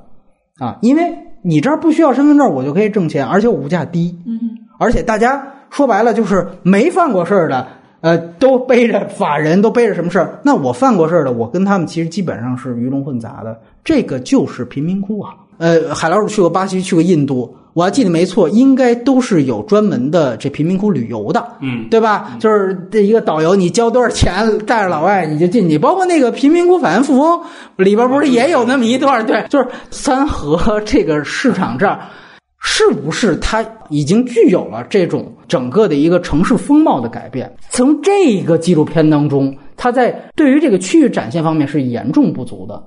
啊，因为。你这儿不需要身份证，我就可以挣钱，而且物价低。嗯，而且大家说白了就是没犯过事儿的，呃，都背着法人，都背着什么事儿？那我犯过事儿的，我跟他们其实基本上是鱼龙混杂的。这个就是贫民窟啊。呃，海老鼠去过巴西，去过印度。我要记得没错，应该都是有专门的这贫民窟旅游的，嗯，对吧？就是这一个导游，你交多少钱，带着老外你就进去。包括那个贫民窟反富翁里边不是也有那么一段？对，就是三河这个市场这儿，是不是它已经具有了这种整个的一个城市风貌的改变？从这个纪录片当中，它在对于这个区域展现方面是严重不足的。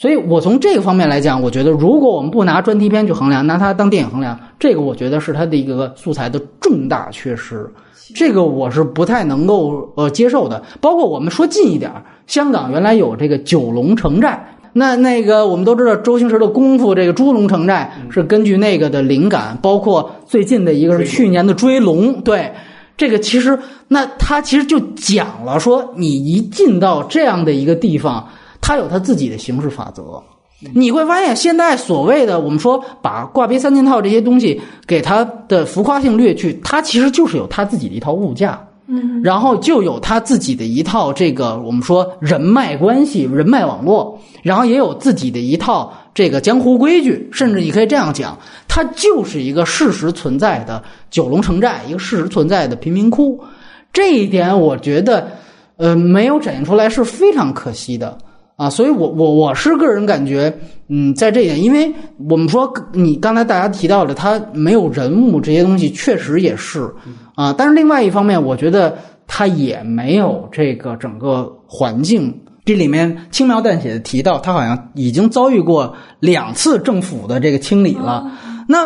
所以我从这个方面来讲，我觉得如果我们不拿专题片去衡量，拿它当电影衡量，这个我觉得是它的一个素材的重大缺失。这个我是不太能够呃接受的。包括我们说近一点儿，香港原来有这个九龙城寨，那那个我们都知道周星驰的功夫，这个猪龙城寨是根据那个的灵感，包括最近的一个是去年的追龙，对。这个其实，那他其实就讲了说，你一进到这样的一个地方，它有它自己的形式法则。你会发现，现在所谓的我们说把挂逼三件套这些东西给它的浮夸性略去，它其实就是有它自己的一套物价。嗯，然后就有他自己的一套这个我们说人脉关系、人脉网络，然后也有自己的一套这个江湖规矩，甚至你可以这样讲，它就是一个事实存在的九龙城寨，一个事实存在的贫民窟。这一点我觉得，呃，没有展现出来是非常可惜的啊。所以我我我是个人感觉，嗯，在这一点，因为我们说你刚才大家提到的，它没有人物这些东西，确实也是。啊，但是另外一方面，我觉得它也没有这个整个环境。这里面轻描淡写的提到，他好像已经遭遇过两次政府的这个清理了。那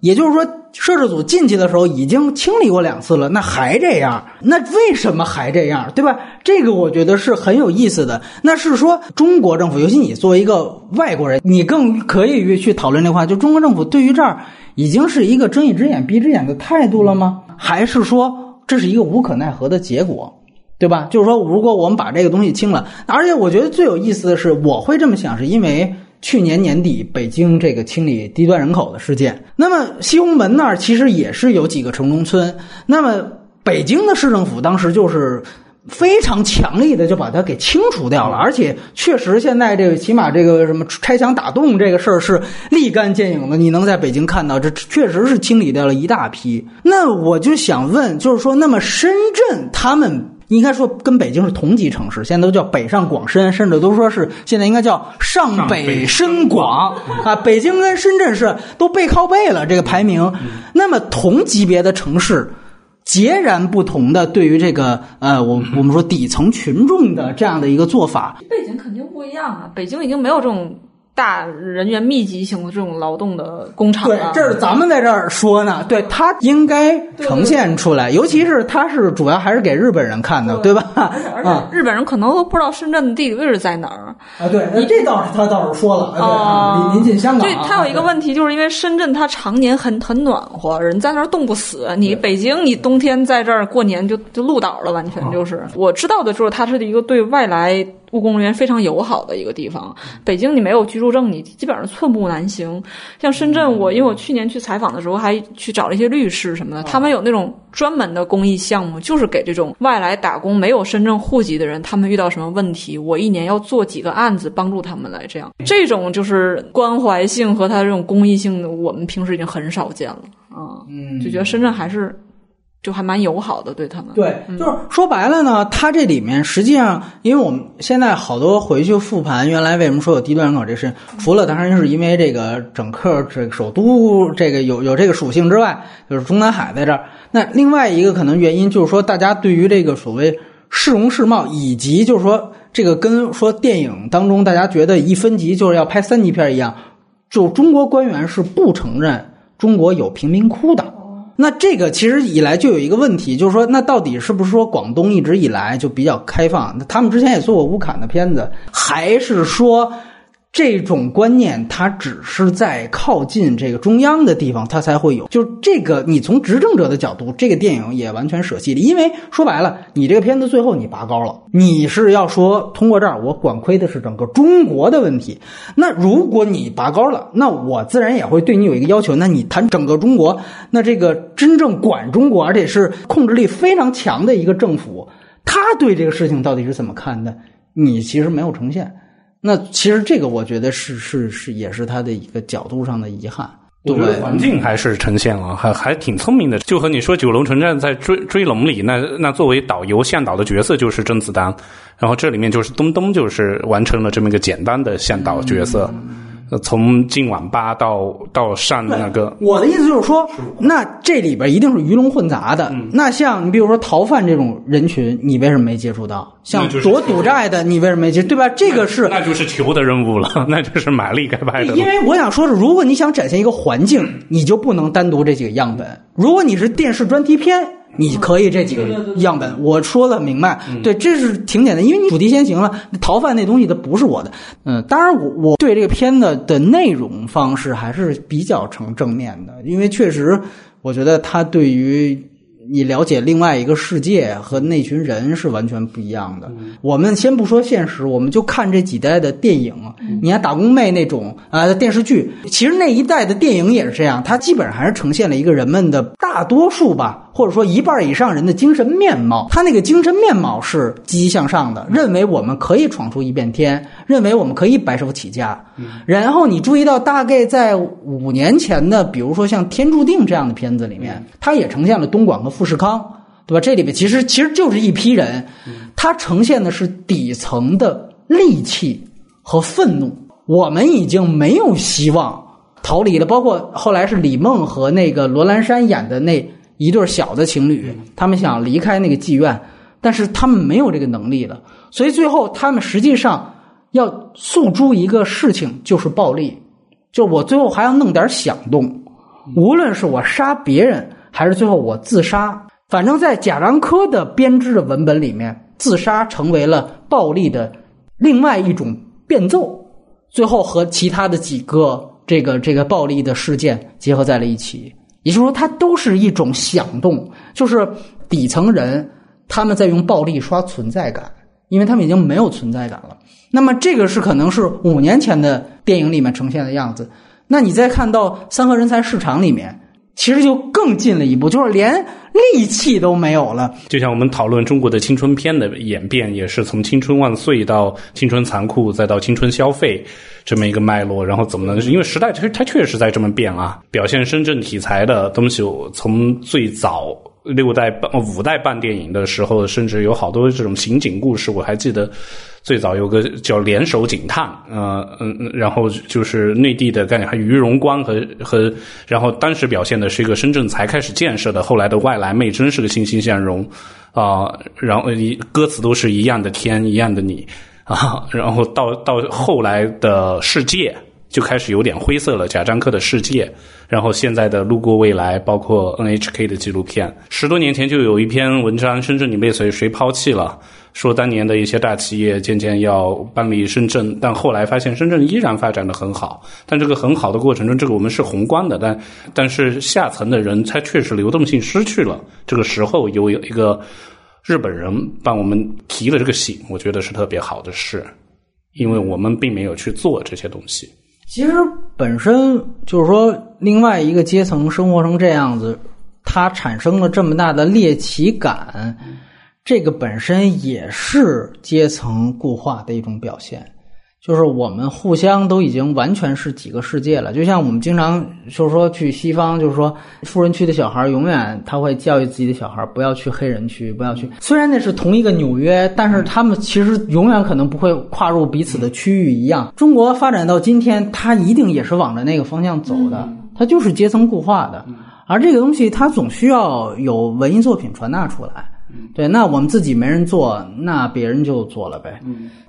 也就是说，摄制组进去的时候已经清理过两次了，那还这样？那为什么还这样？对吧？这个我觉得是很有意思的。那是说中国政府，尤其你作为一个外国人，你更可以去讨论这话，就中国政府对于这儿已经是一个睁一只眼闭一只眼的态度了吗？还是说这是一个无可奈何的结果，对吧？就是说，如果我们把这个东西清了，而且我觉得最有意思的是，我会这么想，是因为去年年底北京这个清理低端人口的事件。那么西红门那儿其实也是有几个城中村，那么北京的市政府当时就是。非常强力的就把它给清除掉了，而且确实现在这个起码这个什么拆墙打洞这个事儿是立竿见影的，你能在北京看到，这确实是清理掉了一大批。那我就想问，就是说，那么深圳他们应该说跟北京是同级城市，现在都叫北上广深，甚至都说是现在应该叫上北深广啊。北京跟深圳是都背靠背了这个排名，那么同级别的城市。截然不同的对于这个呃，我我们说底层群众的这样的一个做法，背景肯定不一样啊。北京已经没有这种。大人员密集型的这种劳动的工厂，对，这是咱们在这儿说呢。对，它应该呈现出来，尤其是它是主要还是给日本人看的，对吧？而且日本人可能都不知道深圳的地理位置在哪儿啊。对，你这倒是他倒是说了啊。临近香港，对，他有一个问题，就是因为深圳它常年很很暖和，人在那儿冻不死。你北京，你冬天在这儿过年就就鹿倒了，完全就是。我知道的就是它是一个对外来。务工人员非常友好的一个地方。北京你没有居住证，你基本上寸步难行。像深圳，我因为我去年去采访的时候，还去找了一些律师什么的，他们有那种专门的公益项目，就是给这种外来打工没有深圳户籍的人，他们遇到什么问题，我一年要做几个案子帮助他们来这样。这种就是关怀性和他这种公益性的，我们平时已经很少见了啊。嗯，就觉得深圳还是。就还蛮友好的，对他们。对，就是说白了呢，它这里面实际上，因为我们现在好多回去复盘，原来为什么说有低端人口这事，除了当然是因为这个整个这个首都这个有有这个属性之外，就是中南海在这儿。那另外一个可能原因就是说，大家对于这个所谓市容市貌，以及就是说这个跟说电影当中大家觉得一分级就是要拍三级片一样，就中国官员是不承认中国有贫民窟的。那这个其实以来就有一个问题，就是说，那到底是不是说广东一直以来就比较开放？他们之前也做过乌坎的片子，还是说？这种观念，它只是在靠近这个中央的地方，它才会有。就这个，你从执政者的角度，这个电影也完全舍弃了。因为说白了，你这个片子最后你拔高了，你是要说通过这儿，我管窥的是整个中国的问题。那如果你拔高了，那我自然也会对你有一个要求。那你谈整个中国，那这个真正管中国，而且是控制力非常强的一个政府，他对这个事情到底是怎么看的？你其实没有呈现。那其实这个我觉得是是是也是他的一个角度上的遗憾。对，环境还是呈现了，还还挺聪明的。就和你说，九龙城寨在追追龙里，那那作为导游向导的角色就是甄子丹，然后这里面就是东东就是完成了这么一个简单的向导角色。呃从进网吧到到上那个，我的意思就是说，那这里边一定是鱼龙混杂的。嗯那像你比如说逃犯这种人群，你为什么没接触到？像躲赌债的，你为什么没接？对吧？这个是那就是球的任务了，那就是玛丽该拍的。因为我想说是，如果你想展现一个环境，你就不能单独这几个样本。如果你是电视专题片，你可以这几个样本。我说的明白，对，这是挺简单，因为你主题先行了。逃犯那东西它不是我的，嗯，当然我我对这个片子的内容方式还是比较成正面的，因为确实我觉得它对于。你了解另外一个世界和那群人是完全不一样的。我们先不说现实，我们就看这几代的电影。你看打工妹那种啊、呃电视剧，其实那一代的电影也是这样，它基本上还是呈现了一个人们的大多数吧，或者说一半以上人的精神面貌。他那个精神面貌是积极向上的，认为我们可以闯出一片天，认为我们可以白手起家。然后你注意到，大概在五年前的，比如说像《天注定》这样的片子里面，它也呈现了东莞和富士康，对吧？这里边其实其实就是一批人，它呈现的是底层的戾气和愤怒。我们已经没有希望逃离了，包括后来是李梦和那个罗兰山演的那一对小的情侣，他们想离开那个妓院，但是他们没有这个能力了，所以最后他们实际上要诉诸一个事情，就是暴力，就我最后还要弄点响动，无论是我杀别人，还是最后我自杀，反正在贾樟柯的编织的文本里面，自杀成为了暴力的另外一种变奏。最后和其他的几个这个这个暴力的事件结合在了一起，也就是说，它都是一种响动，就是底层人他们在用暴力刷存在感，因为他们已经没有存在感了。那么这个是可能是五年前的电影里面呈现的样子。那你再看到《三和人才市场》里面，其实就更进了一步，就是连戾气都没有了。就像我们讨论中国的青春片的演变，也是从青春万岁到青春残酷，再到青春消费这么一个脉络。然后怎么能？因为时代它它确实在这么变啊。表现深圳题材的东西，从最早六代半五代半电影的时候，甚至有好多这种刑警故事，我还记得。最早有个叫《联手警探》，呃嗯，嗯然后就是内地的概念，还有于荣光和和，然后当时表现的是一个深圳才开始建设的，后来的外来妹真是个欣欣向荣啊、然后歌词都是一样的天，一样的你啊，然后到到后来的世界就开始有点灰色了，贾樟柯的世界，然后现在的路过未来，包括 NHK 的纪录片，十多年前就有一篇文章，深圳你被谁谁抛弃了。说当年的一些大企业渐渐要搬离深圳，但后来发现深圳依然发展的很好。但这个很好的过程中，这个我们是宏观的，但但是下层的人他确实流动性失去了。这个时候有一个日本人帮我们提了这个醒，我觉得是特别好的事，因为我们并没有去做这些东西。其实本身就是说，另外一个阶层生活成这样子，它产生了这么大的猎奇感，这个本身也是阶层固化的一种表现。就是我们互相都已经完全是几个世界了，就像我们经常就是说去西方，就是说富人区的小孩永远他会教育自己的小孩不要去黑人区，不要去。虽然那是同一个纽约，但是他们其实永远可能不会跨入彼此的区域一样。中国发展到今天，它一定也是往着那个方向走的，它就是阶层固化的。而这个东西，它总需要有文艺作品传达出来。对，那我们自己没人做，那别人就做了呗。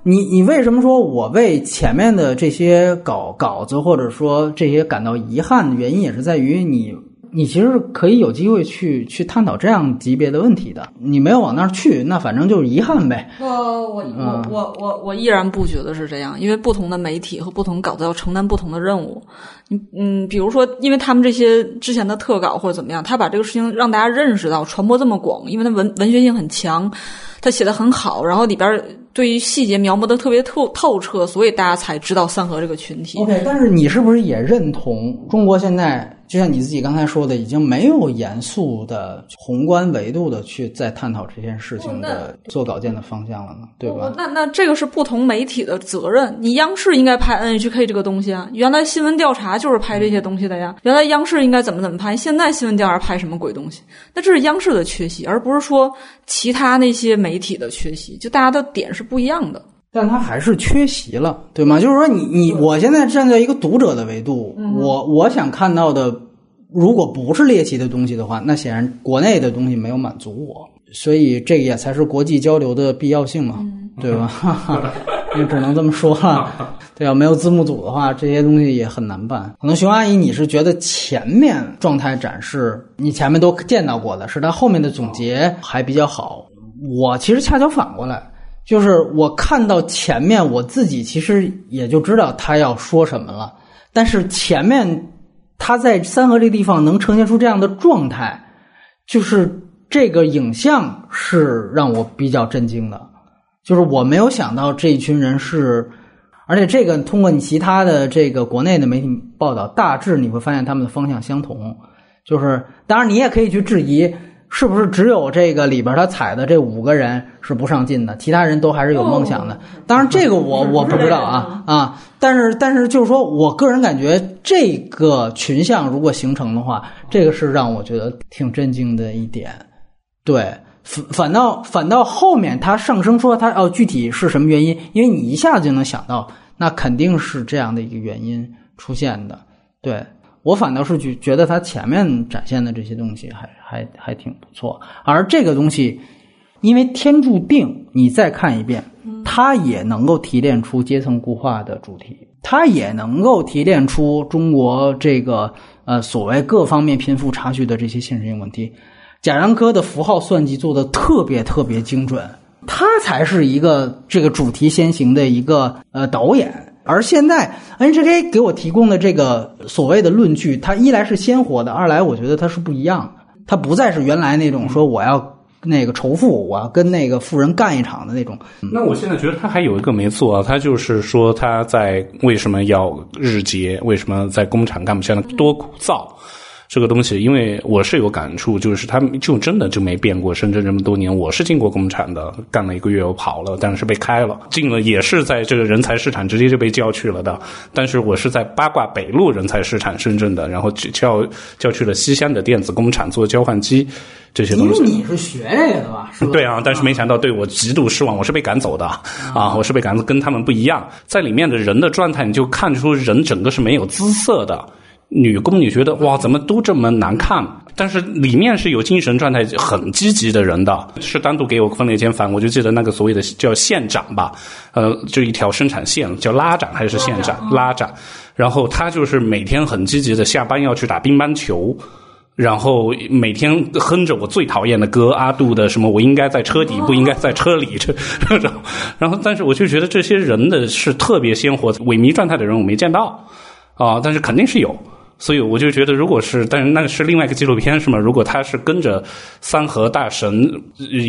你你为什么说我为前面的这些稿稿子或者说这些感到遗憾的原因，也是在于你你其实可以有机会去去探讨这样级别的问题的。你没有往那儿去，那反正就是遗憾呗。我，我我我我我依然不觉得是这样，因为不同的媒体和不同稿子要承担不同的任务。你嗯，比如说，因为他们这些之前的特稿或者怎么样，他把这个事情让大家认识到，传播这么广，因为他文文学性很强，他写的很好，然后里边对于细节描摹的特别透透彻，所以大家才知道三河这个群体。OK，但是你是不是也认同中国现在就像你自己刚才说的，已经没有严肃的宏观维度的去再探讨这件事情的做稿件的方向了呢？对吧？那那这个是不同媒体的责任。你央视应该拍 NHK 这个东西啊，原来新闻调查就是拍这些东西的呀。原来央视应该怎么怎么拍，现在新闻调查拍什么鬼东西？那这是央视的缺席，而不是说其他那些媒体的缺席。就大家的点是不一样的。但他还是缺席了，对吗？就是说你，你我现在站在一个读者的维度，我我想看到的，如果不是猎奇的东西的话，那显然国内的东西没有满足我，所以这也才是国际交流的必要性嘛，对吧？也只能这么说了。对啊，没有字幕组的话，这些东西也很难办。可能熊阿姨，你是觉得前面状态展示你前面都见到过的，是他后面的总结还比较好。我其实恰巧反过来。就是我看到前面，我自己其实也就知道他要说什么了。但是前面他在三河这个地方能呈现出这样的状态，就是这个影像是让我比较震惊的。就是我没有想到这一群人是，而且这个通过你其他的这个国内的媒体报道，大致你会发现他们的方向相同。就是当然你也可以去质疑。是不是只有这个里边他踩的这五个人是不上进的，其他人都还是有梦想的？当然，这个我我不知道啊啊！但是但是就是说我个人感觉，这个群像如果形成的话，这个是让我觉得挺震惊的一点。对，反反倒反倒后面他上升说他哦具体是什么原因？因为你一下子就能想到，那肯定是这样的一个原因出现的。对。我反倒是觉觉得他前面展现的这些东西还还还挺不错，而这个东西，因为天注定，你再看一遍，它也能够提炼出阶层固化的主题，它也能够提炼出中国这个呃所谓各方面贫富差距的这些现实性问题。贾樟柯的符号算计做的特别特别精准，他才是一个这个主题先行的一个呃导演。而现在 NHK 给我提供的这个所谓的论据，它一来是鲜活的，二来我觉得它是不一样的，它不再是原来那种说我要那个仇富，我要跟那个富人干一场的那种。那我现在觉得他还有一个没做啊，他就是说他在为什么要日结，为什么在工厂干不下来，多枯燥。这个东西，因为我是有感触，就是他们就真的就没变过。深圳这么多年，我是进过工厂的，干了一个月我跑了，但是被开了。进了也是在这个人才市场直接就被叫去了的。但是我是在八卦北路人才市场深圳的，然后叫叫去了西乡的电子工厂做交换机这些东西。你是学这个的吧？对啊，但是没想到对我极度失望，我是被赶走的啊！我是被赶走，跟他们不一样。在里面的人的状态，你就看出人整个是没有姿色的。女工，你觉得哇，怎么都这么难看？但是里面是有精神状态很积极的人的，是单独给我分了一间房。我就记得那个所谓的叫县长吧，呃，就一条生产线叫拉长还是线长拉长，然后他就是每天很积极的下班要去打乒乓球，然后每天哼着我最讨厌的歌阿杜的什么我应该在车底不应该在车里这 种，然后但是我就觉得这些人的是特别鲜活萎靡状态的人我没见到啊，但是肯定是有。所以我就觉得，如果是，但是那个是另外一个纪录片，是吗？如果他是跟着三和大神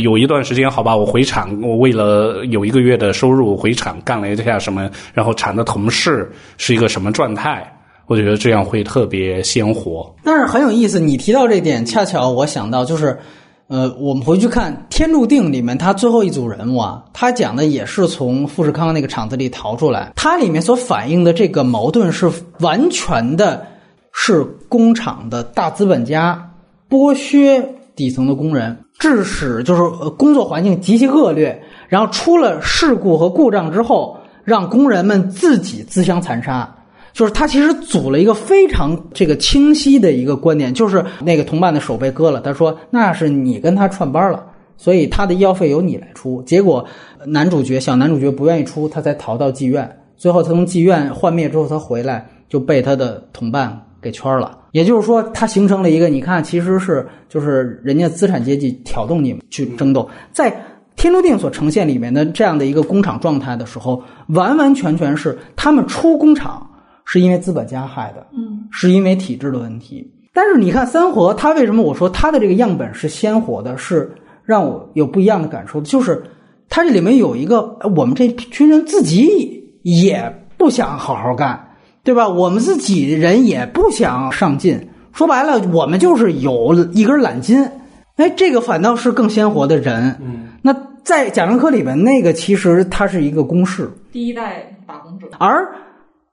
有一段时间，好吧，我回厂，我为了有一个月的收入回厂干了一下什么，然后厂的同事是一个什么状态，我觉得这样会特别鲜活。但是很有意思，你提到这点，恰巧我想到就是，呃，我们回去看《天注定》里面，他最后一组人物啊，他讲的也是从富士康那个厂子里逃出来，他里面所反映的这个矛盾是完全的。是工厂的大资本家剥削底层的工人，致使就是呃工作环境极其恶劣，然后出了事故和故障之后，让工人们自己自相残杀。就是他其实组了一个非常这个清晰的一个观点，就是那个同伴的手被割了，他说那是你跟他串班了，所以他的医药费由你来出。结果男主角小男主角不愿意出，他才逃到妓院，最后他从妓院幻灭之后，他回来就被他的同伴。给圈了，也就是说，它形成了一个，你看，其实是就是人家资产阶级挑动你们去争斗，在天注定所呈现里面的这样的一个工厂状态的时候，完完全全是他们出工厂是因为资本家害的，嗯，是因为体制的问题。但是你看三河，它为什么我说他的这个样本是鲜活的，是让我有不一样的感受，就是他这里面有一个我们这群人自己也不想好好干。对吧？我们自己人也不想上进，说白了，我们就是有一根懒筋。哎，这个反倒是更鲜活的人。嗯，那在贾樟柯里边，那个其实他是一个公式，第一代打工者。而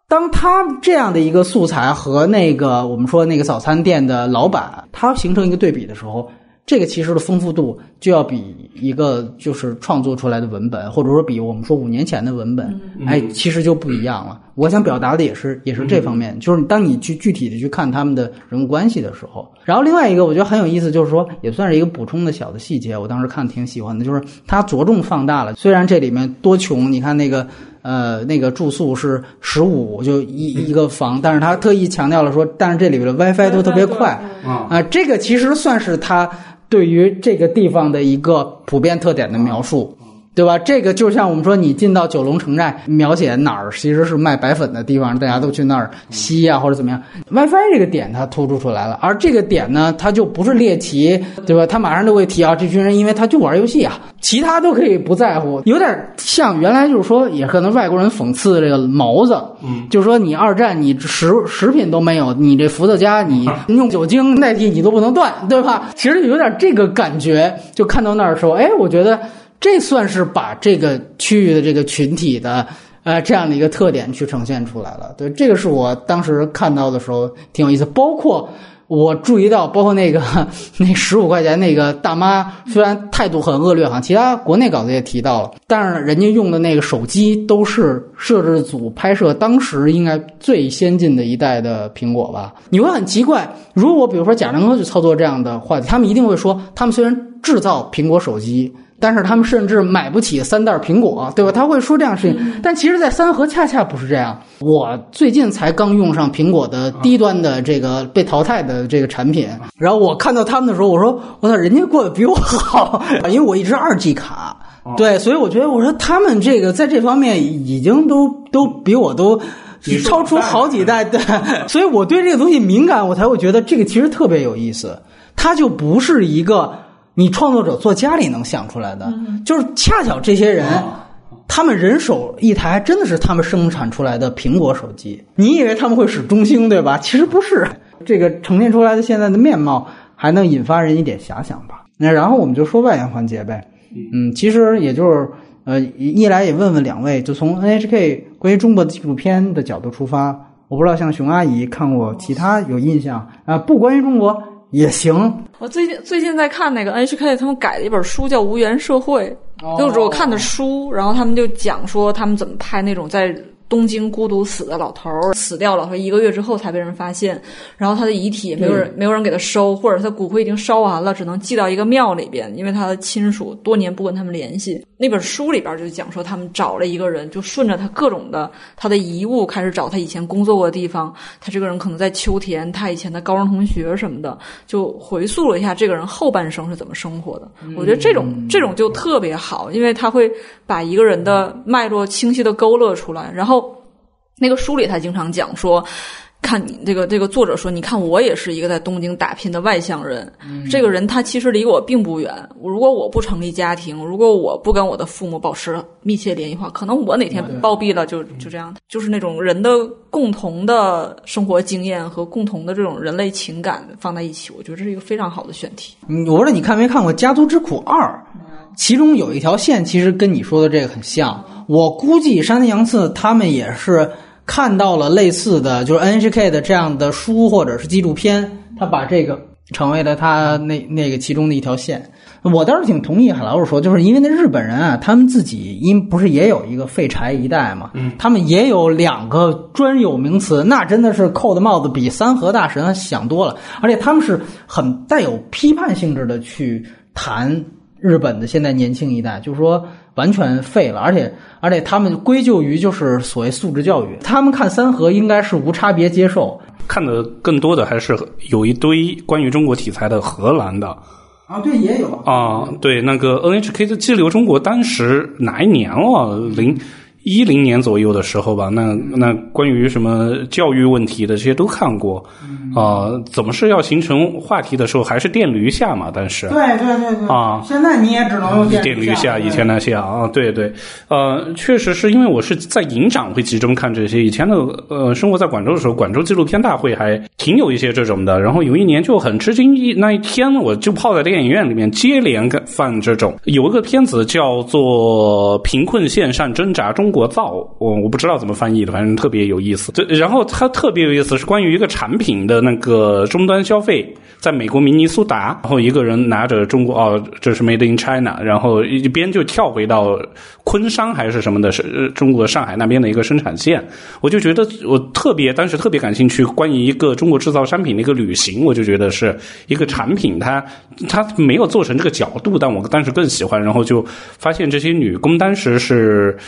当他这样的一个素材和那个我们说那个早餐店的老板，他形成一个对比的时候，这个其实的丰富度就要比一个就是创作出来的文本，或者说比我们说五年前的文本，哎，其实就不一样了。我想表达的也是也是这方面，就是当你去具体的去看他们的人物关系的时候，然后另外一个我觉得很有意思，就是说也算是一个补充的小的细节，我当时看挺喜欢的，就是它着重放大了，虽然这里面多穷，你看那个。呃，那个住宿是十五，就一一个房，但是他特意强调了说，但是这里边的 WiFi 都特别快。啊，这个其实算是他对于这个地方的一个普遍特点的描述。对吧？这个就像我们说，你进到九龙城寨，描写哪儿其实是卖白粉的地方，大家都去那儿吸呀，或者怎么样。WiFi 这个点它突出出来了，而这个点呢，它就不是猎奇，对吧？他马上就会提啊，这群人因为他就玩游戏啊，其他都可以不在乎，有点像原来就是说，也可能外国人讽刺这个毛子，嗯，就是说你二战你食食品都没有，你这伏特加你用酒精代替你都不能断，对吧？其实有点这个感觉，就看到那儿说，哎，我觉得。这算是把这个区域的这个群体的呃这样的一个特点去呈现出来了。对，这个是我当时看到的时候挺有意思。包括我注意到，包括那个那十五块钱那个大妈，虽然态度很恶劣哈，其他国内稿子也提到了，但是人家用的那个手机都是摄制组拍摄当时应该最先进的一代的苹果吧？你会很奇怪，如果比如说贾樟柯去操作这样的话，他们一定会说，他们虽然制造苹果手机。但是他们甚至买不起三袋苹果，对吧？他会说这样事情，但其实，在三河恰恰不是这样。我最近才刚用上苹果的低端的这个被淘汰的这个产品，然后我看到他们的时候，我说：“我操，人家过得比我好，因为我一直二 G 卡，对，所以我觉得，我说他们这个在这方面已经都都比我都超出好几代，对，所以我对这个东西敏感，我才会觉得这个其实特别有意思，它就不是一个。”你创作者做家里能想出来的，就是恰巧这些人，他们人手一台，真的是他们生产出来的苹果手机。你以为他们会使中兴对吧？其实不是。这个呈现出来的现在的面貌，还能引发人一点遐想吧。那然后我们就说外延环节呗。嗯，其实也就是呃，一来也问问两位，就从 NHK 关于中国的纪录片的角度出发，我不知道像熊阿姨看过其他有印象啊，不关于中国。也行。我最近最近在看那个 NHK，他们改了一本书叫《无缘社会》，就是我看的书，然后他们就讲说他们怎么拍那种在。东京孤独死的老头儿死掉了，说一个月之后才被人发现，然后他的遗体没有人没有人给他收，或者他骨灰已经烧完了，只能寄到一个庙里边，因为他的亲属多年不跟他们联系。那本书里边就讲说，他们找了一个人，就顺着他各种的他的遗物开始找他以前工作过的地方，他这个人可能在秋田，他以前的高中同学什么的，就回溯了一下这个人后半生是怎么生活的。我觉得这种这种就特别好，因为他会把一个人的脉络清晰的勾勒出来，然后。那个书里，他经常讲说，看你这个这个作者说，你看我也是一个在东京打拼的外乡人，这个人他其实离我并不远。如果我不成立家庭，如果我不跟我的父母保持密切联系的话，可能我哪天暴毙了，就就这样。就是那种人的共同的生活经验和共同的这种人类情感放在一起，我觉得这是一个非常好的选题。我不知道你看没看过《家族之苦二》，其中有一条线其实跟你说的这个很像。我估计山田洋次他们也是。看到了类似的就是 NHK 的这样的书或者是纪录片，他把这个成为了他那那个其中的一条线。我倒是挺同意海老师说，就是因为那日本人啊，他们自己因不是也有一个废柴一代嘛，嗯，他们也有两个专有名词，那真的是扣的帽子比三河大神想多了，而且他们是很带有批判性质的去谈日本的现在年轻一代，就是说。完全废了，而且而且他们归咎于就是所谓素质教育，他们看三和应该是无差别接受，看的更多的还是有一堆关于中国题材的荷兰的啊，对也有啊，对那个 NHK 的激流中国，当时哪一年了？零。一零年左右的时候吧，那那关于什么教育问题的这些都看过，啊，怎么是要形成话题的时候还是电驴下嘛？但是对对对对。啊，现在你也只能用电驴下，以前那些啊，对对，呃，确实是因为我是在营长会集中看这些，以前的呃生活在广州的时候，广州纪录片大会还挺有一些这种的，然后有一年就很吃惊，一那一天我就泡在电影院里面接连放这种，有一个片子叫做《贫困线上挣扎中》。中国造，我我不知道怎么翻译的，反正特别有意思。这然后它特别有意思是关于一个产品的那个终端消费，在美国明尼苏达，然后一个人拿着中国哦，这是 Made in China，然后一边就跳回到昆山还是什么的，是中国上海那边的一个生产线。我就觉得我特别当时特别感兴趣，关于一个中国制造商品的一个旅行，我就觉得是一个产品，它它没有做成这个角度，但我当时更喜欢，然后就发现这些女工当时是。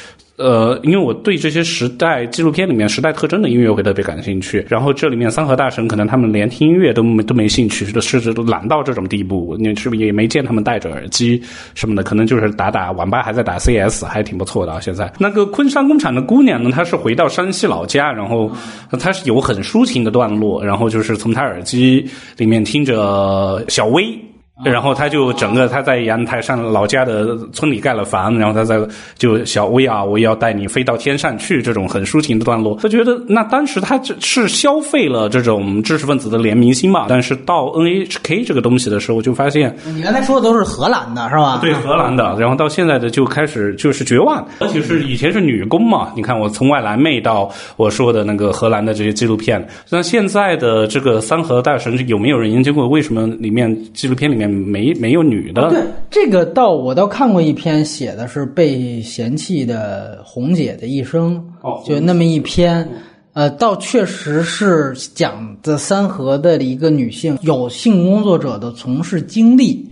呃，因为我对这些时代纪录片里面时代特征的音乐会特别感兴趣，然后这里面三河大神可能他们连听音乐都没都没兴趣，是是懒到这种地步，你是不是也没见他们戴着耳机什么的？可能就是打打网吧，还在打 CS，还挺不错的。现在那个昆山工厂的姑娘呢，她是回到山西老家，然后她是有很抒情的段落，然后就是从她耳机里面听着小薇。然后他就整个他在阳台上老家的村里盖了房，然后他在就小薇啊，我也要带你飞到天上去这种很抒情的段落。他觉得那当时他这是消费了这种知识分子的怜悯心嘛，但是到 NHK 这个东西的时候，就发现你刚才说的都是荷兰的是吧？对，荷兰的。然后到现在的就开始就是绝望，而且是以前是女工嘛。你看我从外来妹到我说的那个荷兰的这些纪录片，那现在的这个三河大神有没有人研究过为什么里面纪录片里面？没没有女的，对这个倒我倒看过一篇写的是被嫌弃的红姐的一生，哦，就那么一篇，呃，倒确实是讲的三河的一个女性有性工作者的从事经历，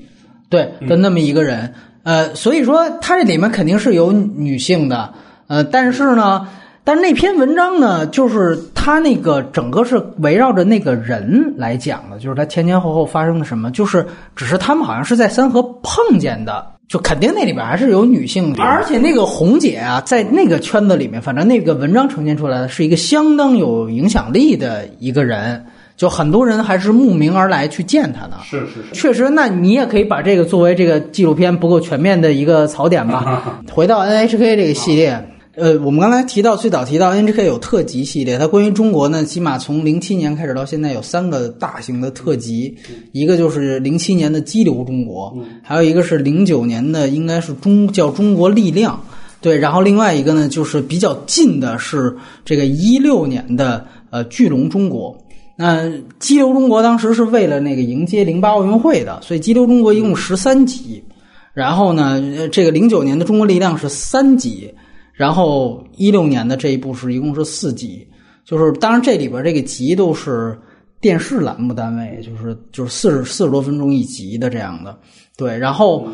对的那么一个人，呃，所以说它这里面肯定是有女性的，呃，但是呢。但是那篇文章呢，就是他那个整个是围绕着那个人来讲的，就是他前前后后发生了什么，就是只是他们好像是在三河碰见的，就肯定那里边还是有女性的，而且那个红姐啊，在那个圈子里面，反正那个文章呈现出来的是一个相当有影响力的一个人，就很多人还是慕名而来去见她的。是是是，确实，那你也可以把这个作为这个纪录片不够全面的一个槽点吧。回到 NHK 这个系列。呃，我们刚才提到最早提到 NHK 有特辑系列，它关于中国呢，起码从零七年开始到现在有三个大型的特辑，一个就是零七年的《激流中国》，还有一个是零九年的应该是中叫《中国力量》，对，然后另外一个呢就是比较近的是这个一六年的呃《巨龙中国》。那《激流中国》当时是为了那个迎接零八奥运会的，所以《激流中国》一共十三集，然后呢，这个零九年的《中国力量》是三集。然后一六年的这一部是一共是四集，就是当然这里边这个集都是电视栏目单位，就是就是四十四十多分钟一集的这样的，对。然后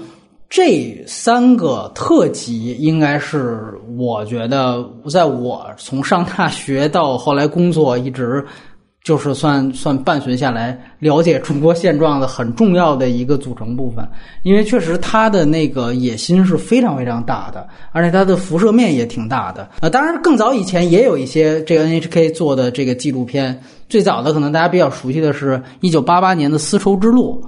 这三个特辑应该是我觉得在我从上大学到后来工作一直。就是算算伴随下来了解中国现状的很重要的一个组成部分，因为确实他的那个野心是非常非常大的，而且它的辐射面也挺大的。呃，当然更早以前也有一些这个 NHK 做的这个纪录片。最早的可能大家比较熟悉的是一九八八年的《丝绸之路》，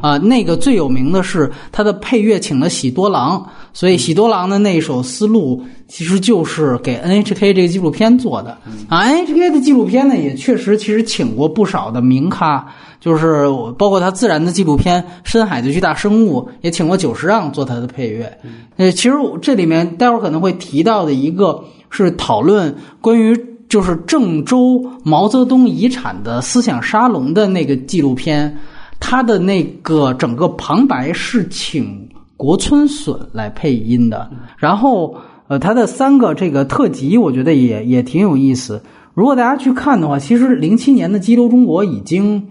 啊，那个最有名的是他的配乐请了喜多郎，所以喜多郎的那首《丝路》其实就是给 NHK 这个纪录片做的啊。NHK 的纪录片呢，也确实其实请过不少的名咖，就是包括他自然的纪录片《深海的巨大生物》，也请过久石让做他的配乐。呃，其实这里面待会儿可能会提到的一个是讨论关于。就是郑州毛泽东遗产的思想沙龙的那个纪录片，它的那个整个旁白是请国村隼来配音的。然后，呃，他的三个这个特辑，我觉得也也挺有意思。如果大家去看的话，其实零七年的《激流中国》已经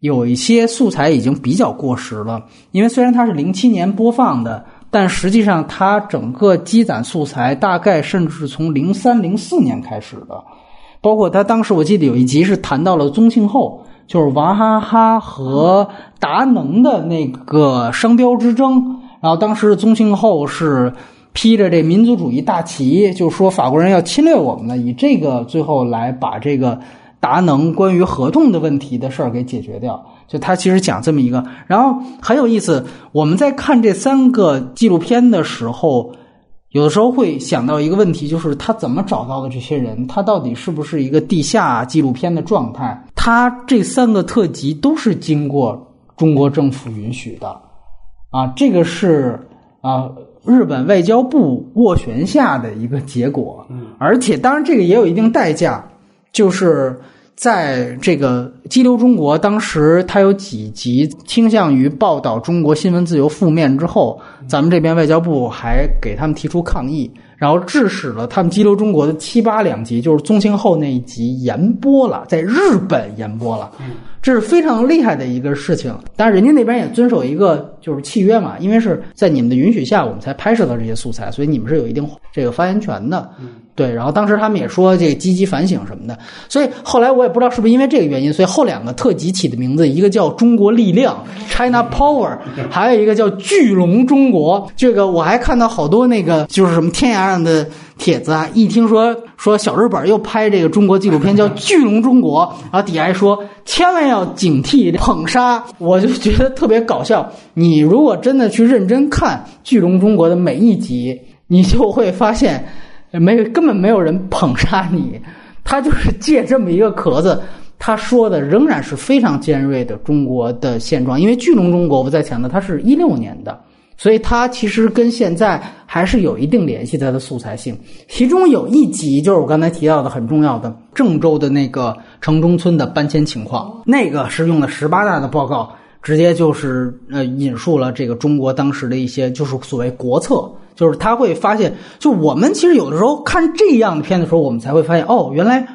有一些素材已经比较过时了，因为虽然它是零七年播放的。但实际上，它整个积攒素材大概甚至是从零三零四年开始的，包括他当时我记得有一集是谈到了宗庆后，就是娃哈哈和达能的那个商标之争，然后当时宗庆后是披着这民族主义大旗，就是说法国人要侵略我们了，以这个最后来把这个达能关于合同的问题的事儿给解决掉。就他其实讲这么一个，然后很有意思。我们在看这三个纪录片的时候，有的时候会想到一个问题，就是他怎么找到的这些人？他到底是不是一个地下纪录片的状态？他这三个特辑都是经过中国政府允许的，啊，这个是啊日本外交部斡旋下的一个结果。嗯，而且当然这个也有一定代价，就是在这个激流中国当时它有几集倾向于报道中国新闻自由负面之后，咱们这边外交部还给他们提出抗议，然后致使了他们激流中国的七八两集，就是宗庆后那一集延播了，在日本延播了。这是非常厉害的一个事情，但是人家那边也遵守一个就是契约嘛，因为是在你们的允许下，我们才拍摄到这些素材，所以你们是有一定这个发言权的。对，然后当时他们也说这个积极反省什么的，所以后来我也不知道是不是因为这个原因，所以后两个特辑起的名字，一个叫中国力量 （China Power），还有一个叫巨龙中国。这个我还看到好多那个就是什么天涯上的帖子啊，一听说说小日本又拍这个中国纪录片叫《巨龙中国》，然后底下还说千万要警惕捧杀，我就觉得特别搞笑。你如果真的去认真看《巨龙中国》的每一集，你就会发现。没根本没有人捧杀你，他就是借这么一个壳子，他说的仍然是非常尖锐的中国的现状。因为《巨龙中国》我在强调，它是一六年的，所以它其实跟现在还是有一定联系它的素材性。其中有一集就是我刚才提到的很重要的郑州的那个城中村的搬迁情况，那个是用的十八大的报告，直接就是呃引述了这个中国当时的一些就是所谓国策。就是他会发现，就我们其实有的时候看这样的片的时候，我们才会发现，哦，原来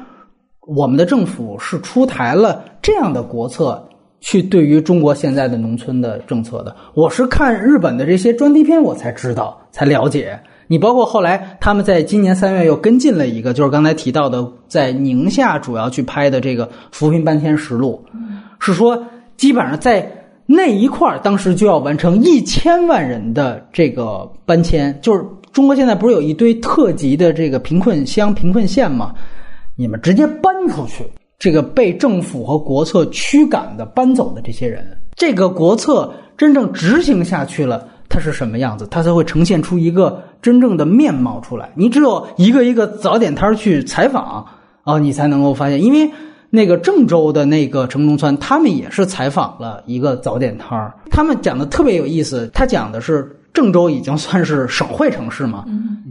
我们的政府是出台了这样的国策，去对于中国现在的农村的政策的。我是看日本的这些专题片，我才知道，才了解。你包括后来他们在今年三月又跟进了一个，就是刚才提到的，在宁夏主要去拍的这个扶贫搬迁实录，是说基本上在。那一块儿当时就要完成一千万人的这个搬迁，就是中国现在不是有一堆特级的这个贫困乡、贫困县吗？你们直接搬出去，这个被政府和国策驱赶的搬走的这些人，这个国策真正执行下去了，它是什么样子？它才会呈现出一个真正的面貌出来。你只有一个一个早点摊去采访啊，你才能够发现，因为。那个郑州的那个城中村，他们也是采访了一个早点摊儿，他们讲的特别有意思。他讲的是郑州已经算是省会城市嘛，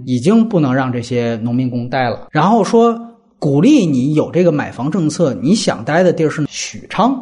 已经不能让这些农民工待了。然后说鼓励你有这个买房政策，你想待的地儿是许昌，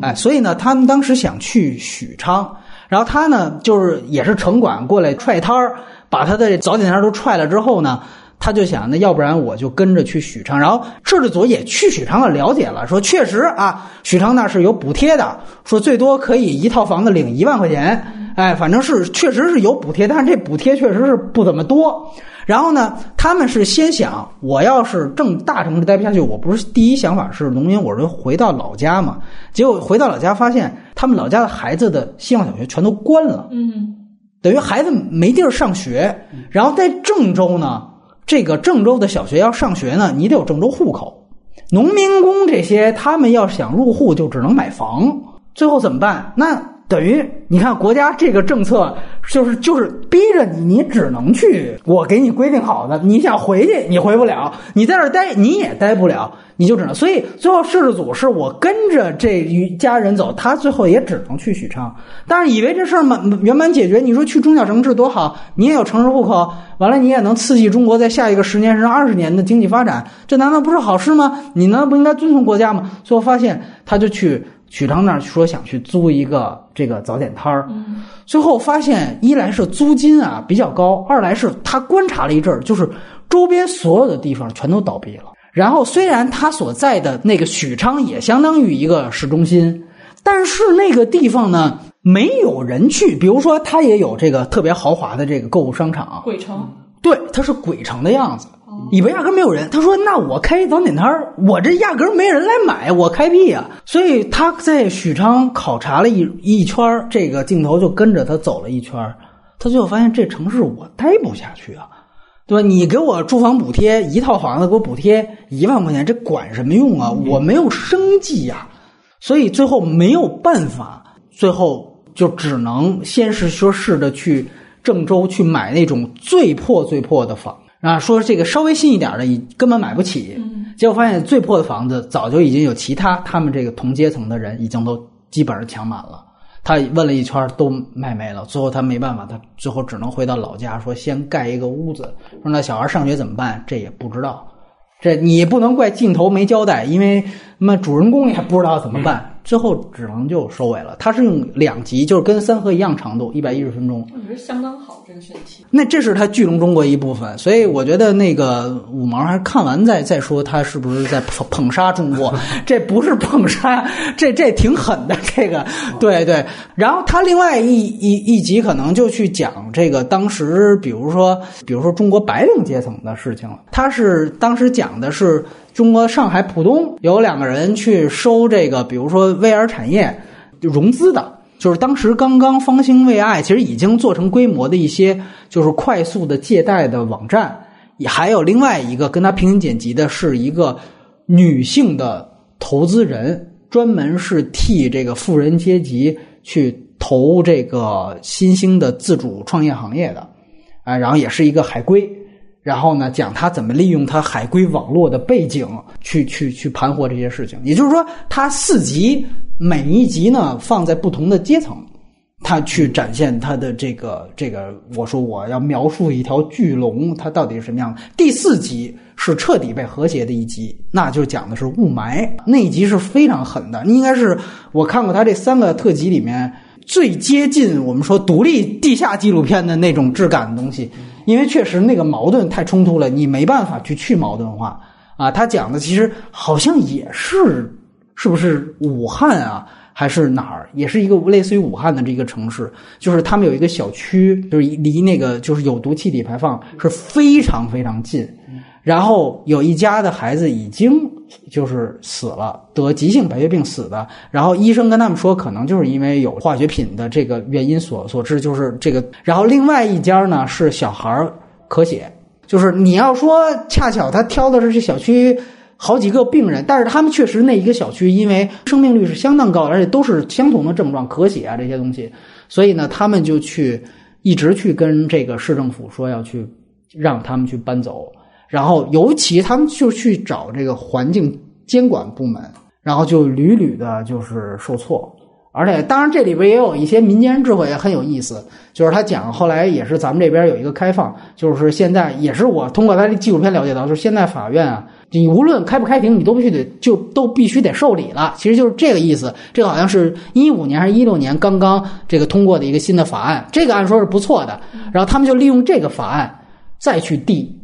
哎，所以呢，他们当时想去许昌，然后他呢就是也是城管过来踹摊儿，把他的早点摊儿都踹了之后呢。他就想，那要不然我就跟着去许昌，然后摄制组也去许昌了，了解了，说确实啊，许昌那是有补贴的，说最多可以一套房子领一万块钱，哎，反正是确实是有补贴，但是这补贴确实是不怎么多。然后呢，他们是先想，我要是正大城市待不下去，我不是第一想法是农民，我是回到老家嘛。结果回到老家发现，他们老家的孩子的希望小学全都关了，嗯，等于孩子没地儿上学。然后在郑州呢。这个郑州的小学要上学呢，你得有郑州户口。农民工这些，他们要想入户，就只能买房。最后怎么办？那等于你看，国家这个政策就是就是逼着你，你只能去我给你规定好的。你想回去，你回不了；你在这待，你也待不了。你就只能，所以最后摄制组是我跟着这一家人走，他最后也只能去许昌。但是以为这事儿满圆满解决，你说去中小城市多好，你也有城市户口，完了你也能刺激中国在下一个十年甚至二十年的经济发展，这难道不是好事吗？你难道不应该遵从国家吗？最后发现他就去许昌那儿说想去租一个这个早点摊儿，最后发现一来是租金啊比较高，二来是他观察了一阵儿，就是周边所有的地方全都倒闭了。然后，虽然他所在的那个许昌也相当于一个市中心，但是那个地方呢，没有人去。比如说，他也有这个特别豪华的这个购物商场，鬼城。对，它是鬼城的样子，以为压根没有人。他说：“那我开一早点摊儿，我这压根没人来买，我开辟呀！”所以他在许昌考察了一一圈，这个镜头就跟着他走了一圈，他最后发现这城市我待不下去啊。对吧？你给我住房补贴，一套房子给我补贴一万块钱，这管什么用啊？我没有生计呀，所以最后没有办法，最后就只能先是说试着去郑州去买那种最破最破的房啊，说这个稍微新一点的根本买不起。结果发现最破的房子早就已经有其他他们这个同阶层的人已经都基本上抢满了。他问了一圈都卖没了，最后他没办法，他最后只能回到老家，说先盖一个屋子，说那小孩上学怎么办？这也不知道。这你不能怪镜头没交代，因为那主人公也不知道怎么办，最后只能就收尾了。他是用两集，就是跟三河一样长度，一百一十分钟。我觉得相当好，这个选题。那这是他聚拢中国一部分，所以我觉得那个五毛还是看完再再说他是不是在捧捧杀中国，这不是捧杀，这这挺狠的，这个对对。然后他另外一一一集可能就去讲这个当时，比如说比如说中国白领阶层的事情了。他是当时讲的是中国上海浦东有两个人去收这个，比如说 VR 产业融资的。就是当时刚刚方兴未艾，其实已经做成规模的一些，就是快速的借贷的网站。也还有另外一个跟他平行剪辑的是一个女性的投资人，专门是替这个富人阶级去投这个新兴的自主创业行业的，啊，然后也是一个海归。然后呢，讲他怎么利用他海归网络的背景去去去盘活这些事情。也就是说，他四集每一集呢放在不同的阶层，他去展现他的这个这个。我说我要描述一条巨龙，它到底是什么样的。第四集是彻底被和谐的一集，那就讲的是雾霾那一集是非常狠的，应该是我看过他这三个特辑里面最接近我们说独立地下纪录片的那种质感的东西。因为确实那个矛盾太冲突了，你没办法去去矛盾化啊。他讲的其实好像也是，是不是武汉啊，还是哪儿，也是一个类似于武汉的这个城市，就是他们有一个小区，就是离那个就是有毒气体排放是非常非常近，然后有一家的孩子已经。就是死了，得急性白血病死的。然后医生跟他们说，可能就是因为有化学品的这个原因所所致，就是这个。然后另外一家呢是小孩儿咳血，就是你要说恰巧他挑的是这小区好几个病人，但是他们确实那一个小区因为生病率是相当高，而且都是相同的症状，咳血啊这些东西，所以呢他们就去一直去跟这个市政府说要去让他们去搬走。然后，尤其他们就去找这个环境监管部门，然后就屡屡的就是受挫。而且，当然这里边也有一些民间智慧，也很有意思。就是他讲，后来也是咱们这边有一个开放，就是现在也是我通过他的纪录片了解到，就是现在法院啊，你无论开不开庭，你都必须得就都必须得受理了。其实就是这个意思。这个好像是一五年还是一六年刚刚这个通过的一个新的法案，这个按说是不错的。然后他们就利用这个法案再去递。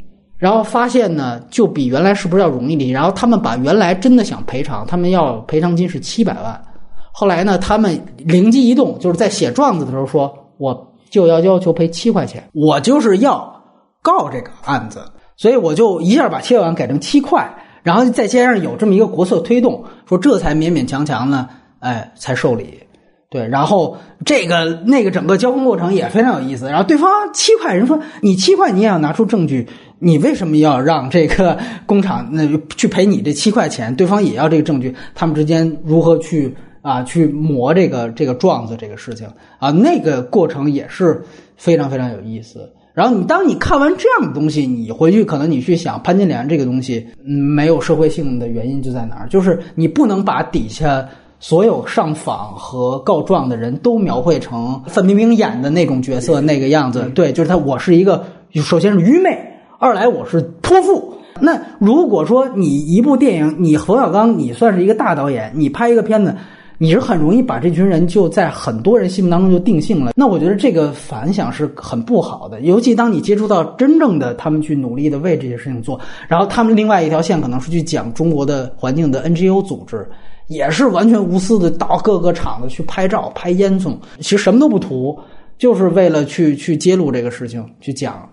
然后发现呢，就比原来是不是要容易点？然后他们把原来真的想赔偿，他们要赔偿金是七百万。后来呢，他们灵机一动，就是在写状子的时候说，我就要要求赔七块钱，我就是要告这个案子，所以我就一下把七百万改成七块，然后再加上有这么一个国策推动，说这才勉勉强强呢，哎，才受理。对，然后这个那个整个交锋过程也非常有意思。然后对方七块人说：“你七块，你也要拿出证据。”你为什么要让这个工厂那去赔你这七块钱？对方也要这个证据，他们之间如何去啊去磨这个这个状子这个事情啊？那个过程也是非常非常有意思。然后你当你看完这样的东西，你回去可能你去想潘金莲这个东西，嗯，没有社会性的原因就在哪儿？就是你不能把底下所有上访和告状的人都描绘成范冰冰演的那种角色那个样子。对，就是他，我是一个首先是愚昧。二来我是泼妇。那如果说你一部电影，你冯小刚，你算是一个大导演，你拍一个片子，你是很容易把这群人就在很多人心目当中就定性了。那我觉得这个反响是很不好的。尤其当你接触到真正的他们去努力的为这些事情做，然后他们另外一条线可能是去讲中国的环境的 NGO 组织，也是完全无私的到各个厂子去拍照、拍烟囱，其实什么都不图，就是为了去去揭露这个事情，去讲。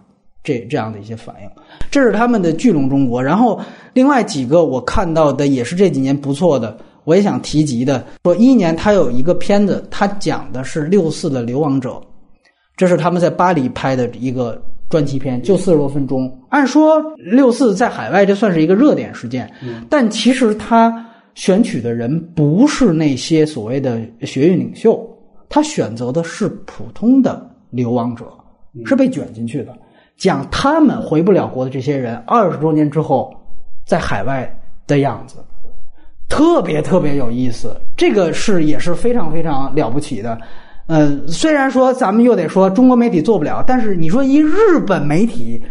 这这样的一些反应，这是他们的聚拢中国。然后另外几个我看到的也是这几年不错的，我也想提及的。说一年他有一个片子，他讲的是六四的流亡者，这是他们在巴黎拍的一个专题片，就四十多分钟。按说六四在海外这算是一个热点事件，但其实他选取的人不是那些所谓的学运领袖，他选择的是普通的流亡者，是被卷进去的。讲他们回不了国的这些人，二十多年之后在海外的样子，特别特别有意思。这个是也是非常非常了不起的。嗯，虽然说咱们又得说中国媒体做不了，但是你说一日本媒体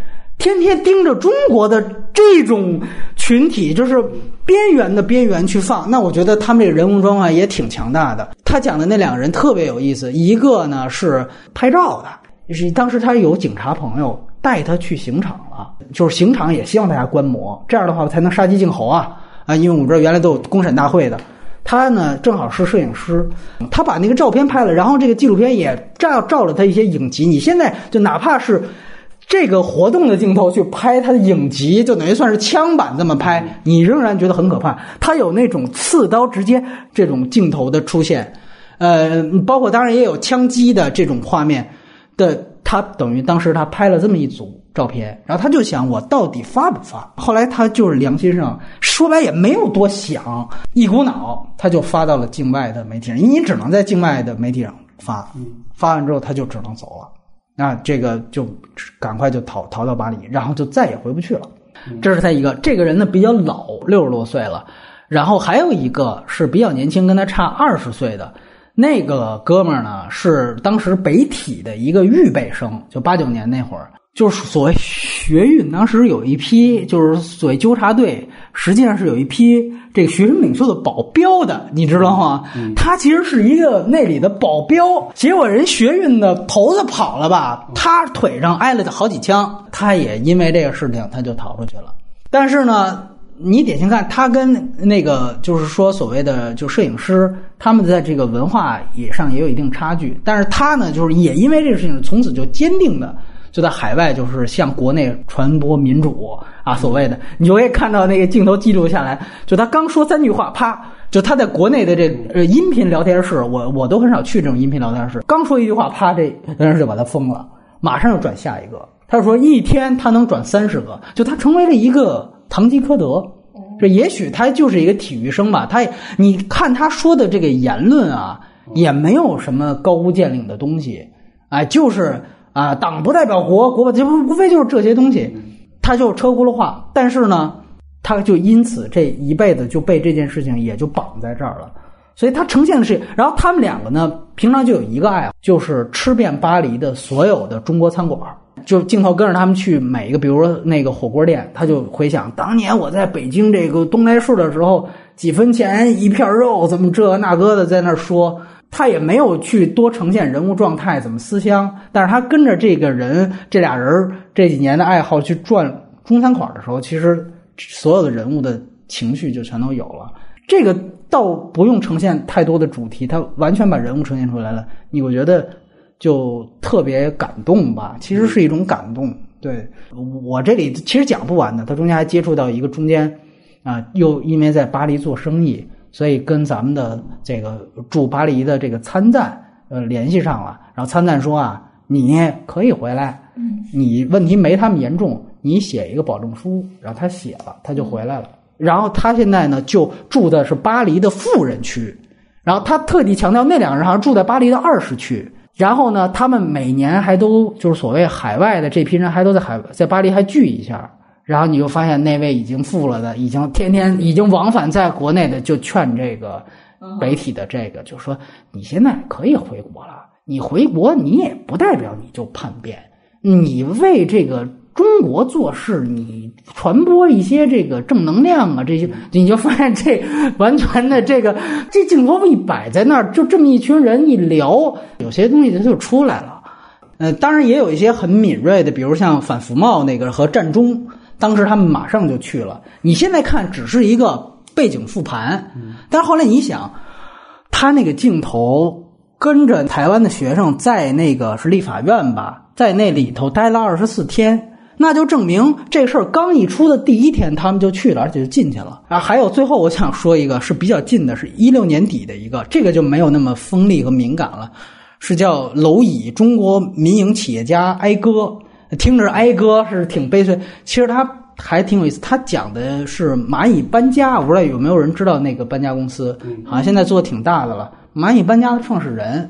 天天盯着中国的这种群体，就是边缘的边缘去放，那我觉得他们这个人物装啊也挺强大的。他讲的那两个人特别有意思，一个呢是拍照的，就是当时他有警察朋友带他去刑场了，就是刑场也希望大家观摩，这样的话才能杀鸡儆猴啊啊！因为我们这原来都有公审大会的。他呢正好是摄影师，他把那个照片拍了，然后这个纪录片也照照了他一些影集。你现在就哪怕是这个活动的镜头去拍他的影集，就等于算是枪版这么拍，你仍然觉得很可怕。他有那种刺刀直接这种镜头的出现，呃，包括当然也有枪击的这种画面的。他等于当时他拍了这么一组照片，然后他就想我到底发不发？后来他就是良心上说白也没有多想，一股脑他就发到了境外的媒体上，你只能在境外的媒体上发，发完之后他就只能走了，那这个就赶快就逃逃到巴黎，然后就再也回不去了。这是他一个，这个人呢比较老，六十多岁了，然后还有一个是比较年轻，跟他差二十岁的。那个哥们儿呢，是当时北体的一个预备生，就八九年那会儿，就是所谓学运，当时有一批就是所谓纠察队，实际上是有一批这个学生领袖的保镖的，你知道吗？他其实是一个那里的保镖，结果人学运的头子跑了吧，他腿上挨了好几枪，他也因为这个事情他就逃出去了，但是呢。你典型看他跟那个就是说所谓的就摄影师，他们在这个文化也上也有一定差距。但是他呢，就是也因为这个事情，从此就坚定的就在海外就是向国内传播民主啊，所谓的你就可以看到那个镜头记录下来，就他刚说三句话，啪，就他在国内的这呃音频聊天室，我我都很少去这种音频聊天室，刚说一句话，啪，这聊天室就把他封了，马上又转下一个。他说一天他能转三十个，就他成为了一个。堂吉诃德，这也许他就是一个体育生吧。他，你看他说的这个言论啊，也没有什么高屋建瓴的东西，哎，就是啊，党不代表国，国就无非就是这些东西，他就车轱辘话。但是呢，他就因此这一辈子就被这件事情也就绑在这儿了。所以他呈现的是，然后他们两个呢，平常就有一个爱好，就是吃遍巴黎的所有的中国餐馆。就镜头跟着他们去每一个，比如说那个火锅店，他就回想当年我在北京这个东来顺的时候，几分钱一片肉，怎么这那个的在那说，他也没有去多呈现人物状态，怎么思乡，但是他跟着这个人，这俩人这几年的爱好去转中餐馆的时候，其实所有的人物的情绪就全都有了。这个倒不用呈现太多的主题，他完全把人物呈现出来了。你我觉得。就特别感动吧，其实是一种感动。对我这里其实讲不完的，他中间还接触到一个中间，啊，又因为在巴黎做生意，所以跟咱们的这个驻巴黎的这个参赞呃联系上了。然后参赞说啊，你可以回来，你问题没他们严重，你写一个保证书。然后他写了，他就回来了。然后他现在呢就住的是巴黎的富人区，然后他特地强调那两个人好像住在巴黎的二十区。然后呢，他们每年还都就是所谓海外的这批人，还都在海在巴黎还聚一下。然后你就发现那位已经富了的，已经天天已经往返在国内的，就劝这个北体的这个，就说你现在可以回国了。你回国，你也不代表你就叛变，你为这个。中国做事，你传播一些这个正能量啊，这些你就发现这完全的这个这镜头一摆在那儿，就这么一群人一聊，有些东西它就出来了。呃，当然也有一些很敏锐的，比如像反服贸那个和战中，当时他们马上就去了。你现在看只是一个背景复盘，但是后来你想，他那个镜头跟着台湾的学生在那个是立法院吧，在那里头待了二十四天。那就证明这事儿刚一出的第一天，他们就去了，而且就进去了啊！还有最后，我想说一个是比较近的，是一六年底的一个，这个就没有那么锋利和敏感了，是叫蝼蚁中国民营企业家哀歌，听着哀歌是挺悲催，其实他还挺有意思，他讲的是蚂蚁搬家，我不知道有没有人知道那个搬家公司，好像现在做的挺大的了，蚂蚁搬家的创始人。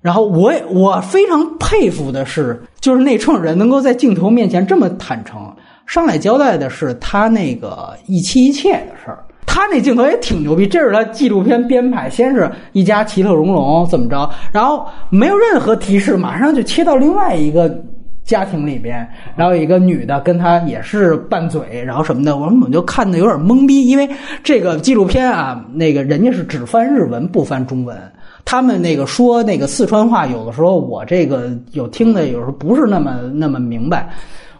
然后我我非常佩服的是，就是那创始人能够在镜头面前这么坦诚，上来交代的是他那个一妻一妾的事儿。他那镜头也挺牛逼，这是他纪录片编排，先是一家其乐融融怎么着，然后没有任何提示，马上就切到另外一个家庭里边，然后一个女的跟他也是拌嘴，然后什么的，我们我就看的有点懵逼，因为这个纪录片啊，那个人家是只翻日文不翻中文。他们那个说那个四川话，有的时候我这个有听的，有时候不是那么那么明白。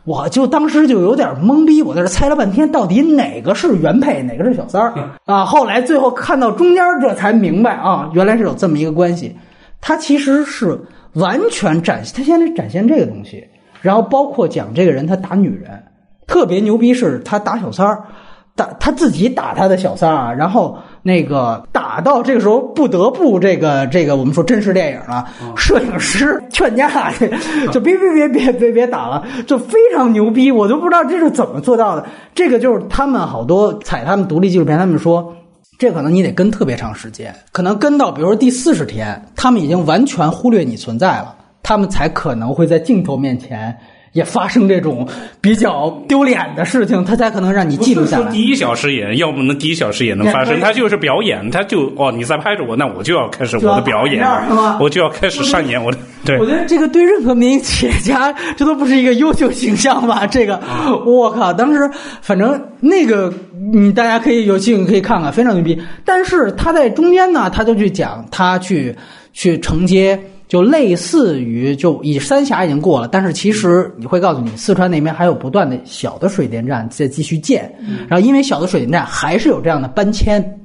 我就当时就有点懵逼，我在这猜了半天，到底哪个是原配，哪个是小三儿啊？后来最后看到中间，这才明白啊，原来是有这么一个关系。他其实是完全展现，他现在展现这个东西，然后包括讲这个人他打女人，特别牛逼是他打小三儿。打他自己打他的小三儿啊，然后那个打到这个时候不得不这个这个我们说真实电影了，摄影师劝架，就别别别别别别打了，就非常牛逼，我都不知道这是怎么做到的。这个就是他们好多采他们独立纪录片，他们说这可能你得跟特别长时间，可能跟到比如说第四十天，他们已经完全忽略你存在了，他们才可能会在镜头面前。也发生这种比较丢脸的事情，他才可能让你记录下来。第一小时也要不能第一小时也能发生，他就是表演，他就哦你在拍着我，那我就要开始我的表演，我就要开始上演我的。对，我觉得这个对任何民营企业家，这都不是一个优秀形象吧？这个，我靠，当时反正那个，你大家可以有兴趣可以看看，非常牛逼。但是他在中间呢，他就去讲，他去去承接。就类似于，就以三峡已经过了，但是其实你会告诉你，四川那边还有不断的小的水电站在继续建，然后因为小的水电站还是有这样的搬迁，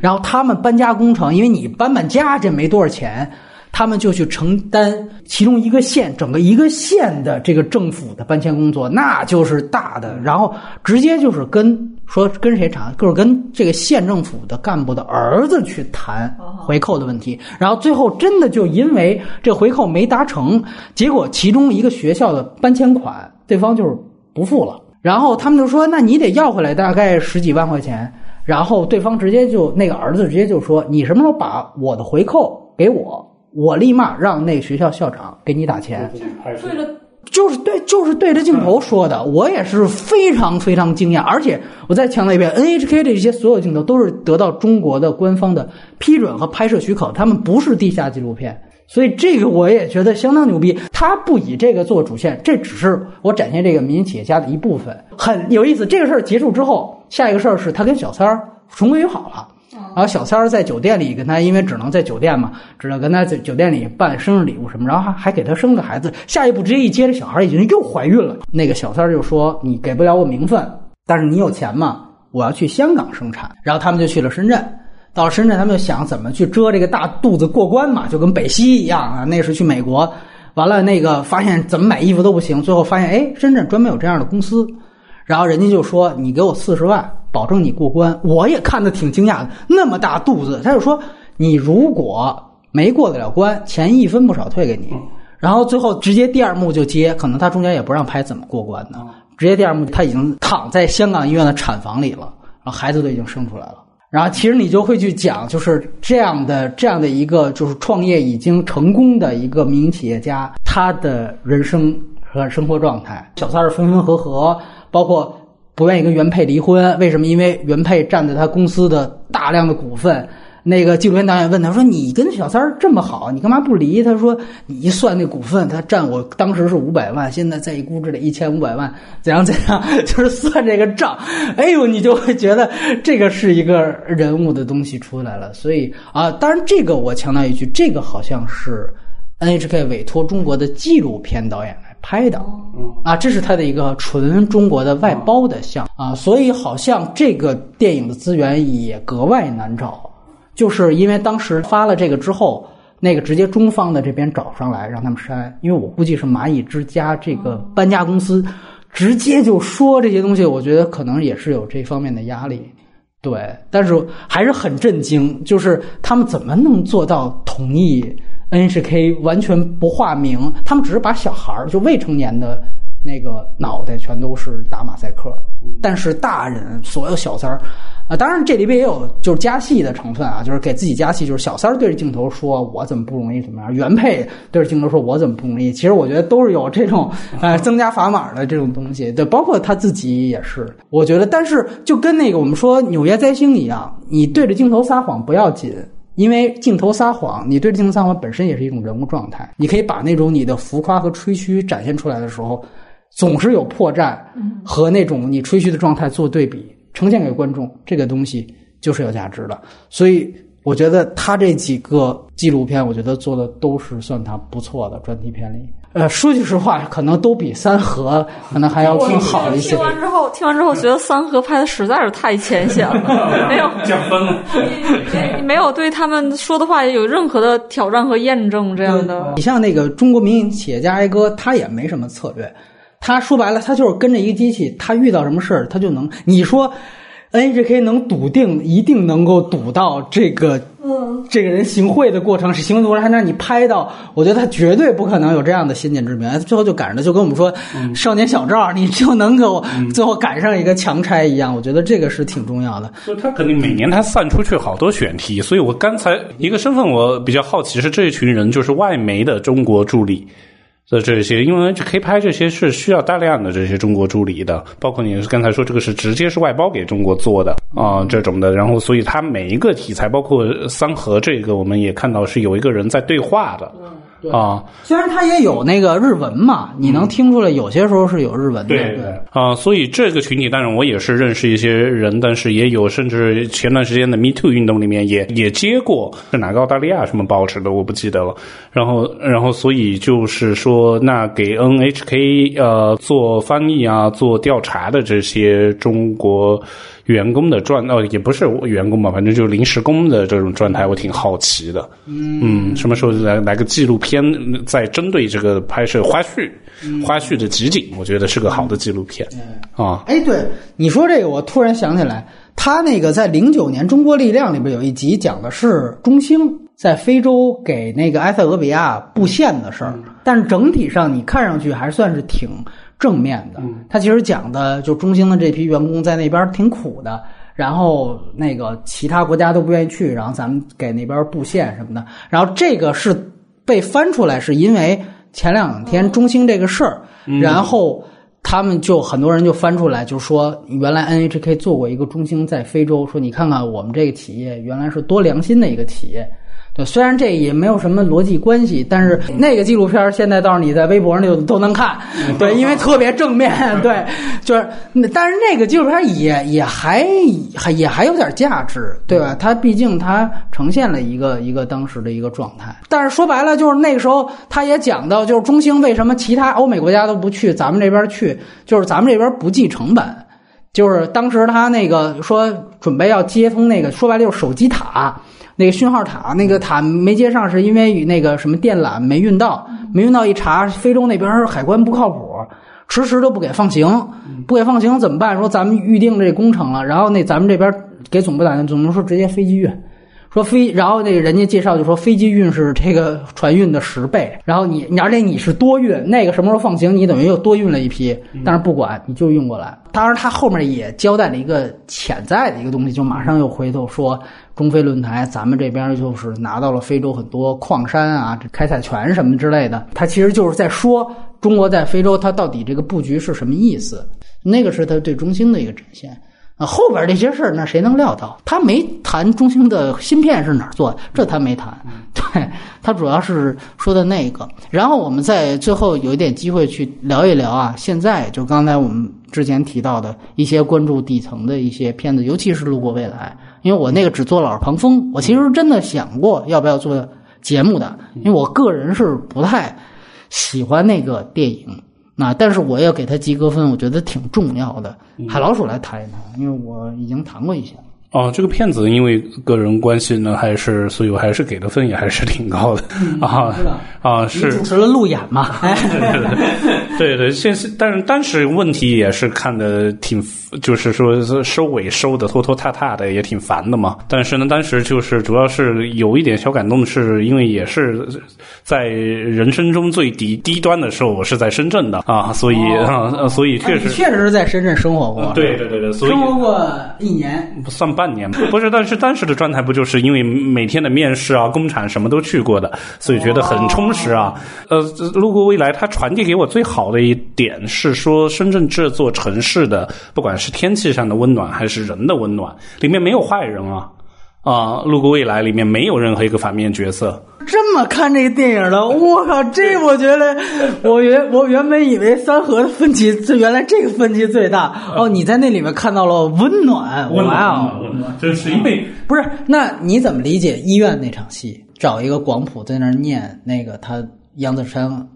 然后他们搬家工程，因为你搬搬家这没多少钱。他们就去承担其中一个县，整个一个县的这个政府的搬迁工作，那就是大的。然后直接就是跟说跟谁谈，就是跟这个县政府的干部的儿子去谈回扣的问题。然后最后真的就因为这回扣没达成，结果其中一个学校的搬迁款对方就是不付了。然后他们就说：“那你得要回来大概十几万块钱。”然后对方直接就那个儿子直接就说：“你什么时候把我的回扣给我？”我立马让那学校校长给你打钱，对着就是对，就是对着镜头说的。我也是非常非常惊讶，而且我再强调一遍，NHK 的这些所有镜头都是得到中国的官方的批准和拍摄许可，他们不是地下纪录片，所以这个我也觉得相当牛逼。他不以这个做主线，这只是我展现这个民营企业家的一部分，很有意思。这个事儿结束之后，下一个事儿是他跟小三儿重归于好了。然后小三儿在酒店里跟他，因为只能在酒店嘛，只能跟他在酒店里办生日礼物什么，然后还还给他生个孩子。下一步直接一接，这小孩已经又怀孕了。那个小三儿就说：“你给不了我名分，但是你有钱吗？我要去香港生产。”然后他们就去了深圳。到了深圳，他们就想怎么去遮这个大肚子过关嘛，就跟北西一样啊。那是去美国，完了那个发现怎么买衣服都不行，最后发现哎，深圳专门有这样的公司。然后人家就说：“你给我四十万，保证你过关。”我也看得挺惊讶的，那么大肚子，他就说：“你如果没过得了关，钱一分不少退给你。”然后最后直接第二幕就接，可能他中间也不让拍怎么过关的，直接第二幕他已经躺在香港医院的产房里了，然后孩子都已经生出来了。然后其实你就会去讲，就是这样的这样的一个就是创业已经成功的一个民营企业家，他的人生和生活状态，小三儿分分合合。包括不愿意跟原配离婚，为什么？因为原配占着他公司的大量的股份。那个纪录片导演问他说：“你跟小三儿这么好，你干嘛不离？”他说：“你一算那股份，他占我当时是五百万，现在再一估值得一千五百万，怎样怎样？就是算这个账。哎呦，你就会觉得这个是一个人物的东西出来了。所以啊，当然这个我强调一句，这个好像是 NHK 委托中国的纪录片导演。拍的，啊，这是它的一个纯中国的外包的项啊，所以好像这个电影的资源也格外难找，就是因为当时发了这个之后，那个直接中方的这边找上来让他们删，因为我估计是蚂蚁之家这个搬家公司直接就说这些东西，我觉得可能也是有这方面的压力，对，但是还是很震惊，就是他们怎么能做到同意？NHK 完全不化名，他们只是把小孩儿就未成年的那个脑袋全都是打马赛克，但是大人所有小三儿。啊，当然这里边也有就是加戏的成分啊，就是给自己加戏，就是小三儿对着镜头说“我怎么不容易怎么样”，原配对着镜头说“我怎么不容易”。其实我觉得都是有这种呃增加砝码的这种东西，对，包括他自己也是。我觉得，但是就跟那个我们说《纽约灾星》一样，你对着镜头撒谎不要紧，因为镜头撒谎，你对着镜头撒谎本身也是一种人物状态，你可以把那种你的浮夸和吹嘘展现出来的时候，总是有破绽和那种你吹嘘的状态做对比。呈现给观众这个东西就是有价值的，所以我觉得他这几个纪录片，我觉得做的都是算他不错的专题片里。呃，说句实话，可能都比三河可能还要更好一些。听完之后，听完之后觉得三河拍的实在是太浅显了，没有 降分了，没有对他们说的话有任何的挑战和验证这样的。你像那个中国民营企业家哀歌，他也没什么策略。他说白了，他就是跟着一个机器，他遇到什么事儿，他就能。你说，NHK 能笃定一定能够堵到这个，这个人行贿的过程是行贿过程，还让你拍到，我觉得他绝对不可能有这样的先见之明。最后就赶上了，就跟我们说《少年小赵》，你就能够最后赶上一个强拆一样。我觉得这个是挺重要的。就他肯定每年他散出去好多选题，所以我刚才一个身份我比较好奇是这一群人就是外媒的中国助理。的这些，因为可以拍这些是需要大量的这些中国助理的，包括你刚才说这个是直接是外包给中国做的啊，这种的。然后，所以它每一个题材，包括三河这个，我们也看到是有一个人在对话的。啊，虽然它也有那个日文嘛，你能听出来有些时候是有日文的。对对啊，所以这个群体当然我也是认识一些人，但是也有甚至前段时间的 Me Too 运动里面也也接过是哪个澳大利亚什么报纸的，我不记得了。然后然后所以就是说，那给 NHK 呃做翻译啊、做调查的这些中国。员工的状哦，也不是员工吧，反正就临时工的这种状态，我挺好奇的。嗯，什么时候来来个纪录片，在针对这个拍摄花絮、花絮的集锦，我觉得是个好的纪录片。啊，哎，对你说这个，我突然想起来，他那个在零九年《中国力量》里边有一集讲的是中兴在非洲给那个埃塞俄比亚布线的事儿，但是整体上你看上去还算是挺。正面的，他其实讲的就中兴的这批员工在那边挺苦的，然后那个其他国家都不愿意去，然后咱们给那边布线什么的，然后这个是被翻出来，是因为前两天中兴这个事儿，然后他们就很多人就翻出来，就说原来 NHK 做过一个中兴在非洲，说你看看我们这个企业原来是多良心的一个企业。对，虽然这也没有什么逻辑关系，但是那个纪录片现在倒是你在微博上就都能看，对，因为特别正面，对，就是，但是那个纪录片也也还还也还有点价值，对吧？它毕竟它呈现了一个一个当时的一个状态，但是说白了就是那个时候他也讲到，就是中兴为什么其他欧美国家都不去，咱们这边去，就是咱们这边不计成本，就是当时他那个说准备要接通那个，说白了就是手机塔。那个讯号塔，那个塔没接上，是因为与那个什么电缆没运到，没运到一查，非洲那边海关不靠谱，迟迟都不给放行，不给放行怎么办？说咱们预定这工程了，然后那咱们这边给总部打电话，总部说直接飞机运，说飞，然后那个人家介绍就说飞机运是这个船运的十倍，然后你，而且你是多运，那个什么时候放行，你等于又多运了一批，但是不管你就运过来。当然他后面也交代了一个潜在的一个东西，就马上又回头说。中非论坛，咱们这边就是拿到了非洲很多矿山啊，这开采权什么之类的。他其实就是在说中国在非洲，它到底这个布局是什么意思？那个是他对中兴的一个展现。啊，后边这些事儿，那谁能料到？他没谈中兴的芯片是哪儿做的，这他没谈。对他主要是说的那个。然后我们在最后有一点机会去聊一聊啊，现在就刚才我们之前提到的一些关注底层的一些片子，尤其是路过未来。因为我那个只做老是庞峰，我其实真的想过要不要做节目的，因为我个人是不太喜欢那个电影，那但是我要给他及格分，我觉得挺重要的。海老鼠来谈一谈，因为我已经谈过一些。哦，这个片子因为个人关系呢，还是所以我还是给的分也还是挺高的啊啊是主持了路演嘛？对对对，现是但是当时问题也是看的挺就是说收尾收的拖拖沓沓的，也挺烦的嘛。但是呢，当时就是主要是有一点小感动，是因为也是在人生中最低低端的时候，我是在深圳的啊，所以啊，所以确实确实是在深圳生活过，对对对对，所以生活过一年，不算半年吧，不是，但是当时的状态不就是因为每天的面试啊、工厂什么都去过的，所以觉得很充实啊。呃，路过未来，他传递给我最好的一点是说，深圳这座城市的不管是天气上的温暖，还是人的温暖，里面没有坏人啊啊！路过未来里面没有任何一个反面角色。这么看这个电影的，我靠！这我觉得，我原我原本以为三河的分歧，这原来这个分歧最大。哦，你在那里面看到了温暖，温！暖，温暖，这是因为不是，那你怎么理解医院那场戏？找一个广普在那儿念那个他杨子姗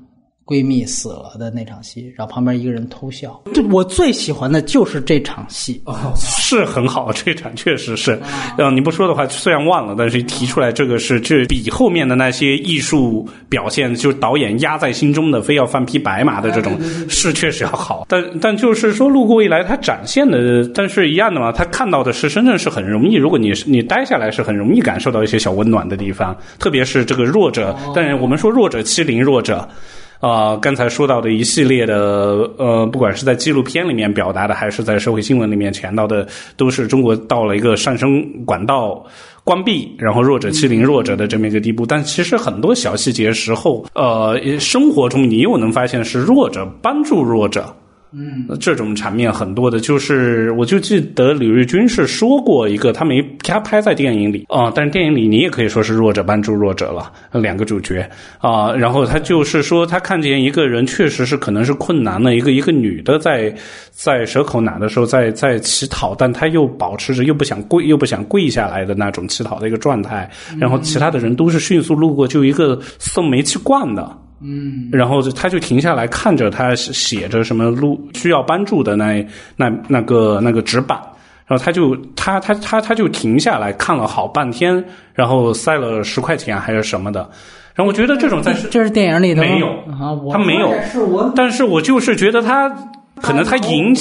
闺蜜死了的那场戏，然后旁边一个人偷笑。这我最喜欢的就是这场戏。哦，是很好，这场确实是。嗯，你不说的话，虽然忘了，但是提出来这个是，这比后面的那些艺术表现，就是导演压在心中的，非要放匹白马的这种，是确实要好。但但就是说，路过未来，他展现的，但是一样的嘛，他看到的是深圳是很容易，如果你你待下来是很容易感受到一些小温暖的地方，特别是这个弱者。但是我们说弱者欺凌弱者。啊、刚才说到的一系列的呃，不管是在纪录片里面表达的，还是在社会新闻里面强调的，都是中国到了一个上升管道关闭，然后弱者欺凌弱者的这么一个地步。但其实很多小细节时候，呃，生活中你又能发现是弱者帮助弱者。嗯，这种场面很多的，就是我就记得李瑞军是说过一个，他没他拍在电影里啊、但是电影里你也可以说是弱者帮助弱者了，两个主角啊、然后他就是说他看见一个人确实是可能是困难的一个一个女的在在蛇口哪的时候在在乞讨，但她又保持着又不想跪又不想跪下来的那种乞讨的一个状态，然后其他的人都是迅速路过，就一个送煤气罐的。嗯，然后他就停下来看着他写着什么路需要帮助的那那那个那个纸板，然后他就他他他他就停下来看了好半天，然后塞了十块钱还是什么的，然后我觉得这种在这是电影里的没有。啊，他没有。但是我就是觉得他可能他影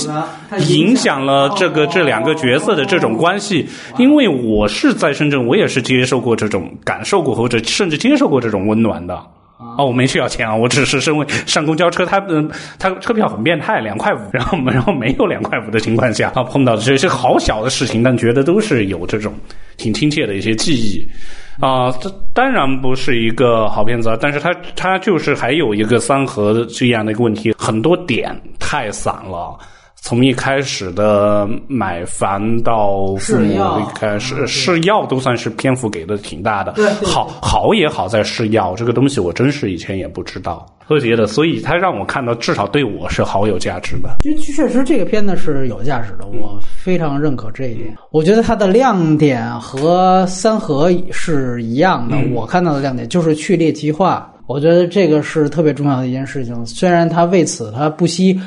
他影影响了这个这两个角色的这种关系，因为我是在深圳，我也是接受过这种感受过，或者甚至接受过这种温暖的。啊，我没需要钱啊，我只是身为上公交车，他嗯，他车票很变态，两块五，然后然后没有两块五的情况下啊，碰到这些好小的事情，但觉得都是有这种挺亲切的一些记忆。啊，这当然不是一个好片子啊，但是它它就是还有一个三合这样的一个问题，很多点太散了。从一开始的买房到父母开始试药都算是篇幅给的挺大的，对好好也好在试药这个东西，我真是以前也不知道，我觉得，所以他让我看到至少对我是好有价值的。就确实这个片子是有价值的，我非常认可这一点。我觉得它的亮点和三河是一样的，我看到的亮点就是去猎奇化，我觉得这个是特别重要的一件事情。虽然他为此他不惜。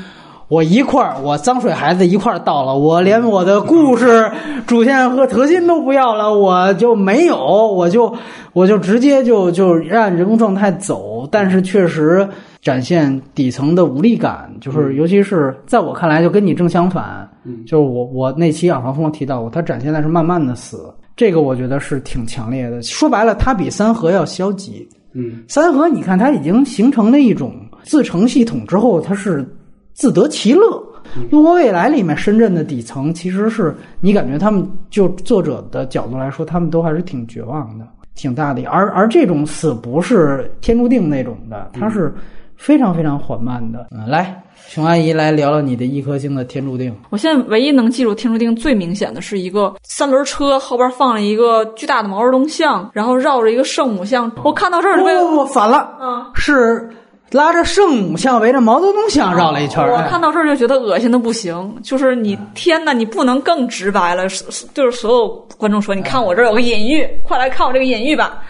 我一块儿，我脏水孩子一块儿倒了，我连我的故事主线和核心都不要了，我就没有，我就我就直接就就让人工状态走，但是确实展现底层的无力感，就是尤其是在我看来，就跟你正相反，就是我我那期耳旁风提到过，他展现的是慢慢的死，这个我觉得是挺强烈的。说白了，他比三河要消极。嗯，三河你看它已经形成了一种自成系统之后，它是自得其乐。路过未来里面，深圳的底层其实是你感觉他们就作者的角度来说，他们都还是挺绝望的，挺大的。而而这种死不是天注定那种的，它是非常非常缓慢的。嗯，来，熊阿姨来聊聊你的一颗星的天注定。我现在唯一能记住天注定最明显的是一个三轮车后边放了一个巨大的毛泽东像，然后绕着一个圣母像。我看到这儿就被不不不，反了，嗯是拉着圣母像围着毛泽东像绕了一圈儿。我哎看到这儿就觉得恶心的不行，就是你天呐，你不能更直白了。就是所有观众说，你看我这儿有个隐喻，快来看我这个隐喻吧。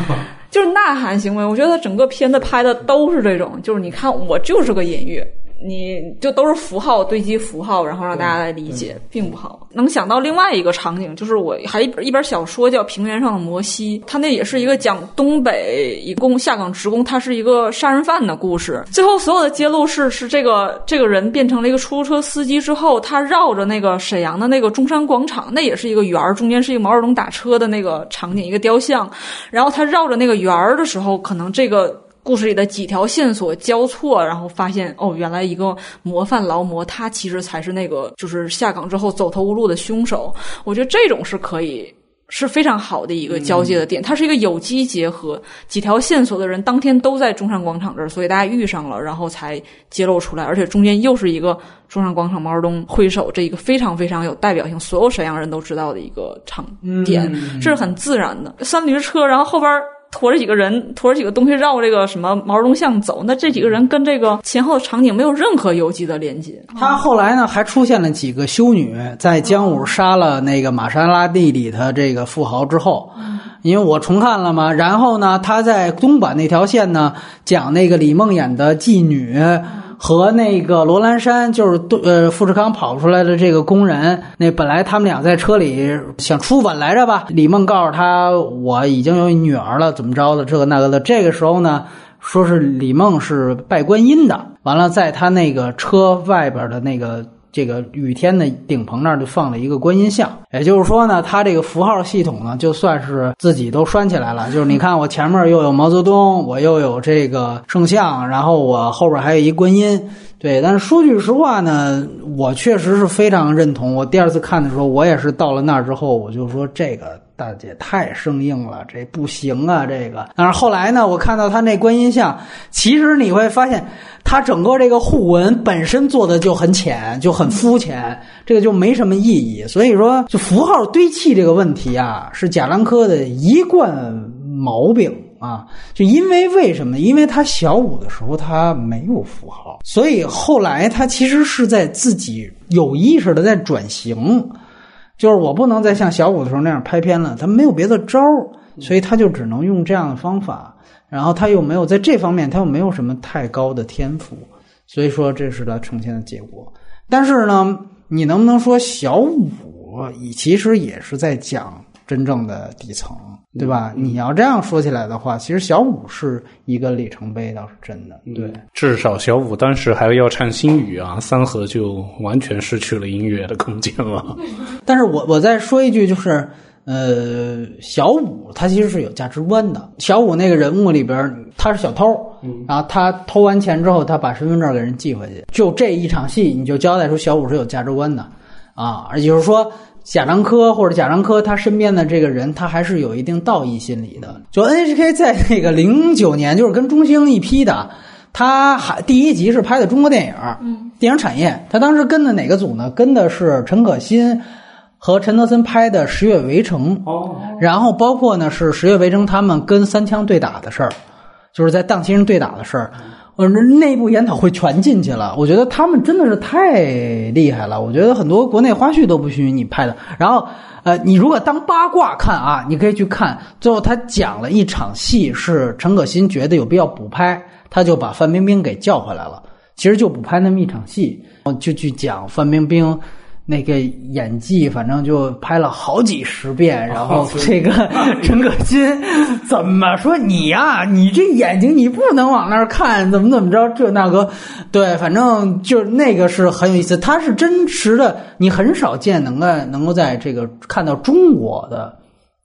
就是呐喊行为，我觉得整个片子拍的都是这种，就是你看我就是个隐喻，你就都是符号堆积符号，然后让大家来理解，并不好。能想到另外一个场景，就是我还一本一本小说叫《平原上的摩西》，它那也是一个讲东北一共下岗职工，他是一个杀人犯的故事。最后所有的揭露是是这个这个人变成了一个出租车司机之后，他绕着那个沈阳的那个中山广场，那也是一个圆儿，中间是一个毛泽东打车的那个场景，一个雕像。然后他绕着那个圆儿的时候，可能这个。故事里的几条线索交错，然后发现哦，原来一个模范劳模，他其实才是那个就是下岗之后走投无路的凶手。我觉得这种是可以是非常好的一个交界的点，它是一个有机结合，几条线索的人当天都在中山广场这儿，所以大家遇上了，然后才揭露出来，而且中间又是一个中山广场毛泽东挥手这一个非常非常有代表性，所有沈阳人都知道的一个场点，这是很自然的。三驴车，然后后边。驮着几个人，驮着几个东西绕这个什么毛泽东像走，那这几个人跟这个前后场景没有任何有机的连接。他后来呢，还出现了几个修女，在姜武杀了那个玛莎拉蒂里的这个富豪之后，因为我重看了嘛，然后呢，他在东莞那条线呢，讲那个李梦演的妓女。和那个罗兰山，就是呃富士康跑出来的这个工人，那本来他们俩在车里想出吻来着吧？李梦告诉他，我已经有女儿了，怎么着的？这个那个的。这个时候呢，说是李梦是拜观音的，完了在他那个车外边的那个。这个雨天的顶棚那儿就放了一个观音像，也就是说呢，它这个符号系统呢，就算是自己都拴起来了。就是你看，我前面又有毛泽东，我又有这个圣像，然后我后边还有一观音。对，但是说句实话呢，我确实是非常认同。我第二次看的时候，我也是到了那儿之后，我就说这个大姐太生硬了，这不行啊，这个。但是后来呢，我看到他那观音像，其实你会发现。它整个这个互文本身做的就很浅，就很肤浅，这个就没什么意义。所以说，就符号堆砌这个问题啊，是贾樟柯的一贯毛病啊。就因为为什么？因为他小五的时候他没有符号，所以后来他其实是在自己有意识的在转型，就是我不能再像小五的时候那样拍片了，他没有别的招儿所以他就只能用这样的方法。然后他又没有在这方面，他又没有什么太高的天赋，所以说这是他呈现的结果。但是呢，你能不能说小五其实也是在讲真正的底层，对吧？你要这样说起来的话，其实小五是一个里程碑，倒是真的。对，至少小五当时还要唱新语啊，三河就完全失去了音乐的空间了。但是我我再说一句，就是。呃，小五他其实是有价值观的。小五那个人物里边，他是小偷，然后他偷完钱之后，他把身份证给人寄回去。就这一场戏，你就交代出小五是有价值观的啊。也就是说，贾樟柯或者贾樟柯他身边的这个人，他还是有一定道义心理的。就 NHK 在那个零九年，就是跟中兴一批的，他还第一集是拍的中国电影，嗯，电影产业，他当时跟的哪个组呢？跟的是陈可辛。和陈德森拍的《十月围城》，哦，然后包括呢是《十月围城》他们跟三枪对打的事儿，就是在档期上对打的事儿，呃，内部研讨会全进去了。我觉得他们真的是太厉害了。我觉得很多国内花絮都不许你拍的。然后，呃，你如果当八卦看啊，你可以去看。最后他讲了一场戏，是陈可辛觉得有必要补拍，他就把范冰冰给叫回来了。其实就补拍那么一场戏，就去讲范冰冰。那个演技，反正就拍了好几十遍，然后这个陈可辛怎么说你呀？你这眼睛你不能往那儿看，怎么怎么着这那个？对，反正就那个是很有意思，他是真实的，你很少见能够能够在这个看到中国的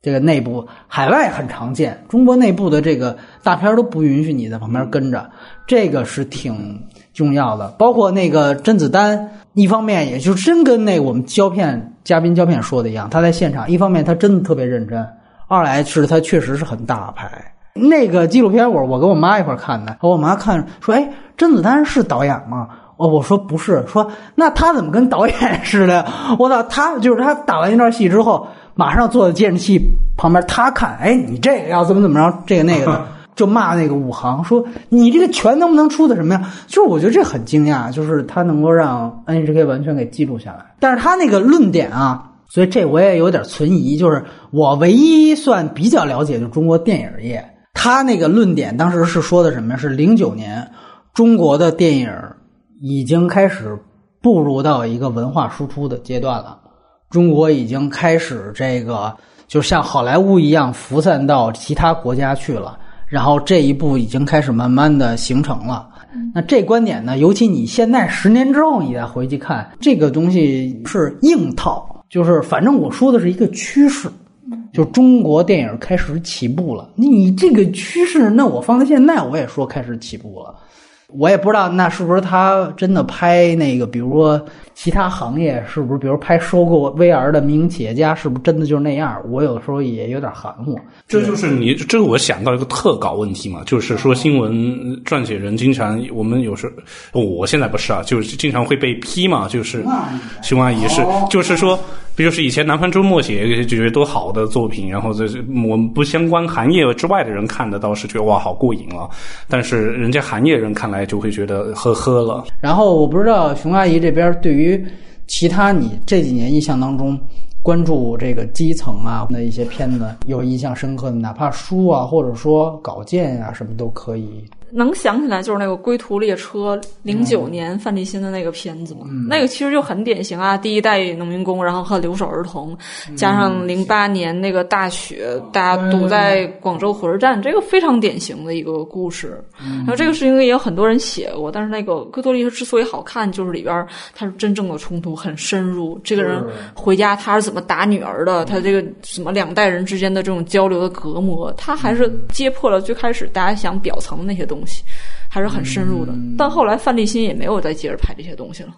这个内部，海外很常见，中国内部的这个大片都不允许你在旁边跟着，这个是挺重要的，包括那个甄子丹。一方面，也就真跟那我们胶片嘉宾胶片说的一样，他在现场。一方面，他真的特别认真；二来是他确实是很大牌。那个纪录片，我我跟我妈一块看的，和我妈看说：“哎，甄子丹是导演吗？”哦，我说不是。说那他怎么跟导演似的？我操，他就是他打完一段戏之后，马上坐在监视器旁边，他看，哎，你这个要怎么怎么着，这个那个的。就骂那个武行说：“你这个拳能不能出的什么呀？”就是我觉得这很惊讶，就是他能够让 NHK 完全给记录下来。但是他那个论点啊，所以这我也有点存疑。就是我唯一算比较了解的中国电影业，他那个论点当时是说的什么呀？是零九年中国的电影已经开始步入到一个文化输出的阶段了。中国已经开始这个，就像好莱坞一样辐散到其他国家去了。然后这一步已经开始慢慢的形成了。那这观点呢，尤其你现在十年之后你再回去看，这个东西是硬套，就是反正我说的是一个趋势。就中国电影开始起步了，你这个趋势，那我放在现在，我也说开始起步了。我也不知道那是不是他真的拍那个，比如说其他行业是不是，比如拍收购 VR 的民营企业家，是不是真的就是那样？我有时候也有点含糊。这就是你，这个我想到一个特稿问题嘛，就是说新闻撰写人经常，我们有时我现在不是啊，就是经常会被批嘛，就是熊阿姨是，就是说。不就是以前南方周末写就觉得多好的作品，然后这是我们不相关行业之外的人看的倒是觉得哇好过瘾了，但是人家行业人看来就会觉得呵呵了。然后我不知道熊阿姨这边对于其他你这几年印象当中关注这个基层啊的一些片子有印象深刻的，哪怕书啊或者说稿件啊什么都可以。能想起来就是那个《归途列车》，零九年范立新的那个片子嘛，那个其实就很典型啊，第一代农民工，然后和留守儿童，加上零八年那个大雪，大家堵在广州火车站，这个非常典型的一个故事。然后这个事情也有很多人写过，但是那个《归途列车》之所以好看，就是里边它是真正的冲突很深入，这个人回家他是怎么打女儿的，他这个什么两代人之间的这种交流的隔膜，他还是揭破了最开始大家想表层的那些东西。东西还是很深入的，但后来范立新也没有再接着拍这些东西了。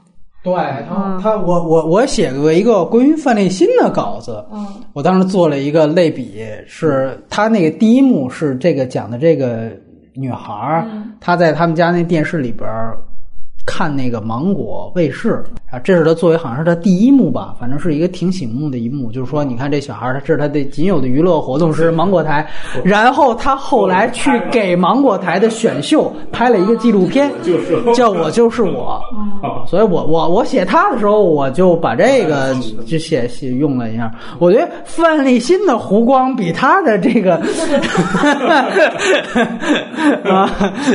对他，他我我我写过一个关于范立新的稿子，嗯，我当时做了一个类比，是他那个第一幕是这个讲的这个女孩儿，她在他们家那电视里边。看那个芒果卫视啊，这是他作为好像是他第一幕吧，反正是一个挺醒目的一幕。就是说，你看这小孩他这是他的仅有的娱乐活动是芒果台，然后他后来去给芒果台的选秀拍了一个纪录片，叫我就是我。所以我我我写他的时候，我就把这个就写写用了一下。我觉得范立新的湖光比他的这个 啊，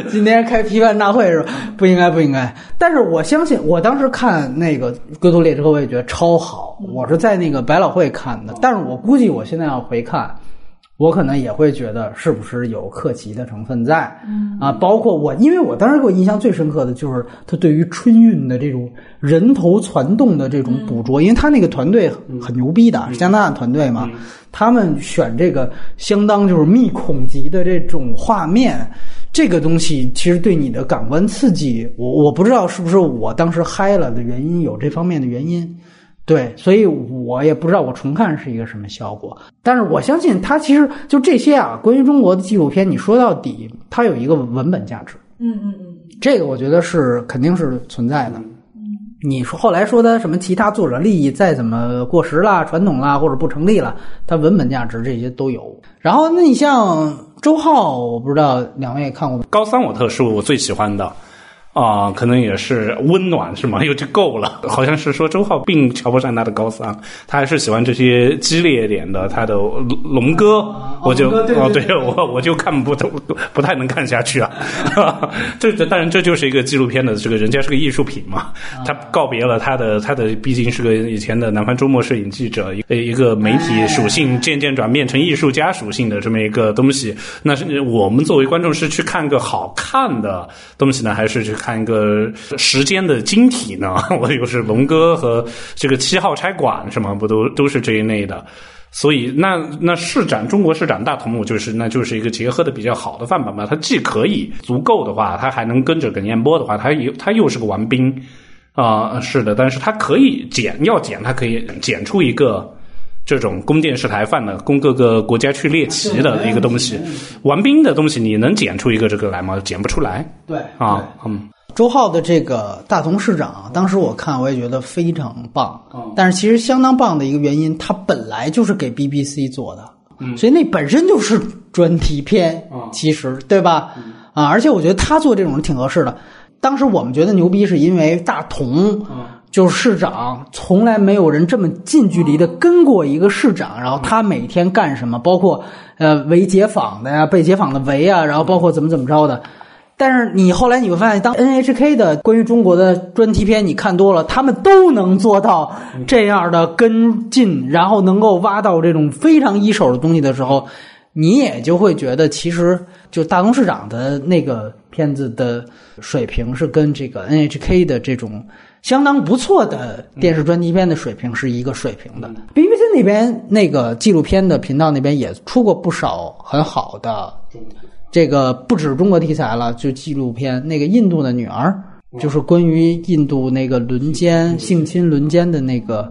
今天开批判大会是吧？不应该，不应该。但是我相信，我当时看那个《归途列车》，我也觉得超好。我是在那个百老汇看的，但是我估计我现在要回看，我可能也会觉得是不是有客气的成分在。啊，包括我，因为我当时给我印象最深刻的就是他对于春运的这种人头攒动的这种捕捉，因为他那个团队很牛逼的，是加拿大团队嘛，他们选这个相当就是密孔级的这种画面。这个东西其实对你的感官刺激，我我不知道是不是我当时嗨了的原因，有这方面的原因，对，所以我也不知道我重看是一个什么效果。但是我相信它其实就这些啊，关于中国的纪录片，你说到底它有一个文本价值，嗯嗯嗯，这个我觉得是肯定是存在的。你说后来说他什么其他作者利益再怎么过时啦、传统啦或者不成立了，它文本价值这些都有。然后那你像周浩，我不知道两位看过吗？高三我特殊我最喜欢的。啊，可能也是温暖是吗？又就够了。好像是说周浩并瞧不上他的高三，他还是喜欢这些激烈点的。他的龙哥，我就哦，对我我就看不懂 不太能看下去啊。这这当然这就是一个纪录片的这个人家是个艺术品嘛。他告别了他的他的毕竟是个以前的南方周末摄影记者，一一个媒体属性渐渐转变成艺术家属性的这么一个东西。那是我们作为观众是去看个好看的东西呢，还是去看？看一个时间的晶体呢，我又是龙哥和这个七号差馆什么？不都都是这一类的，所以那那市长中国市长大同母就是那就是一个结合的比较好的范本嘛。它既可以足够的话，它还能跟着耿彦波的话，它又它又是个玩兵啊，是的，但是它可以剪，要剪它可以剪出一个。这种供电视台范的，供各个国家去猎奇的一个东西，玩兵的东西，你能剪出一个这个来吗？剪不出来。对啊，嗯，周浩的这个大同市长，当时我看我也觉得非常棒，但是其实相当棒的一个原因，他本来就是给 BBC 做的，嗯，所以那本身就是专题片，其实对吧？啊，而且我觉得他做这种挺合适的。当时我们觉得牛逼，是因为大同。就是市长，从来没有人这么近距离的跟过一个市长，然后他每天干什么，包括呃围解访的呀，被解访的围啊，然后包括怎么怎么着的，但是你后来你会发现，当 NHK 的关于中国的专题片你看多了，他们都能做到这样的跟进，然后能够挖到这种非常一手的东西的时候，你也就会觉得，其实就大东市长的那个片子的水平是跟这个 NHK 的这种相当不错的电视专题片的水平是一个水平的。BBC 那边那个纪录片的频道那边也出过不少很好的。这个不止中国题材了，就纪录片那个印度的女儿，就是关于印度那个轮奸、性侵、轮奸的那个、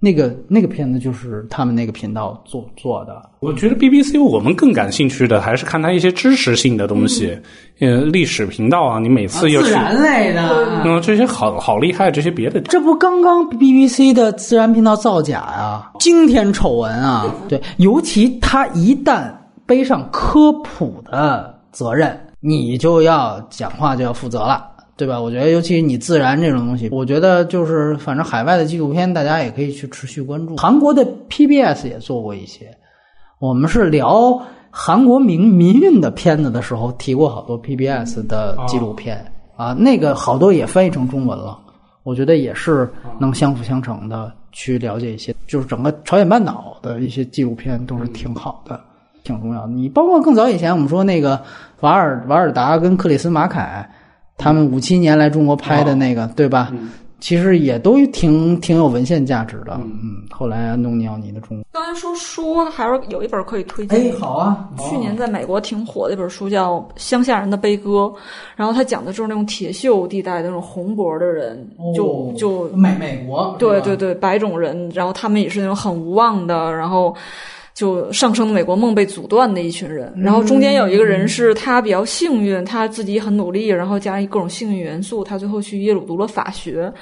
那个、那个片子，就是他们那个频道做做的。我觉得 BBC 我们更感兴趣的还是看它一些知识性的东西，呃，历史频道啊，你每次要自去，然类的，嗯，这些好好厉害，这些别的这不刚刚 BBC 的自然频道造假啊，惊天丑闻啊！对，尤其他一旦背上科普的责任，你就要讲话就要负责了。对吧？我觉得，尤其你自然这种东西，我觉得就是，反正海外的纪录片，大家也可以去持续关注。韩国的 PBS 也做过一些，我们是聊韩国民民运的片子的时候，提过好多 PBS 的纪录片、啊，那个好多也翻译成中文了。我觉得也是能相辅相成的去了解一些，就是整个朝鲜半岛的一些纪录片都是挺好的，挺重要的。你包括更早以前我们说那个瓦尔瓦尔达跟克里斯马凯，他们五七年来中国拍的那个，对吧？其实也都挺挺有文献价值的。嗯，后来安东尼奥尼的中国，刚才说书还是有一本可以推荐。哎，好啊，去年在美国挺火的一本书叫《乡下人的悲歌》，然后他讲的就是那种铁锈地带的那种红脖的人，就就美美国，对对对，白种人，然后他们也是那种很无望的，然后就上升的美国梦被阻断的一群人。然后中间有一个人是他比较幸运，他自己很努力，然后加上各种幸运元素，他最后去耶鲁读了法学。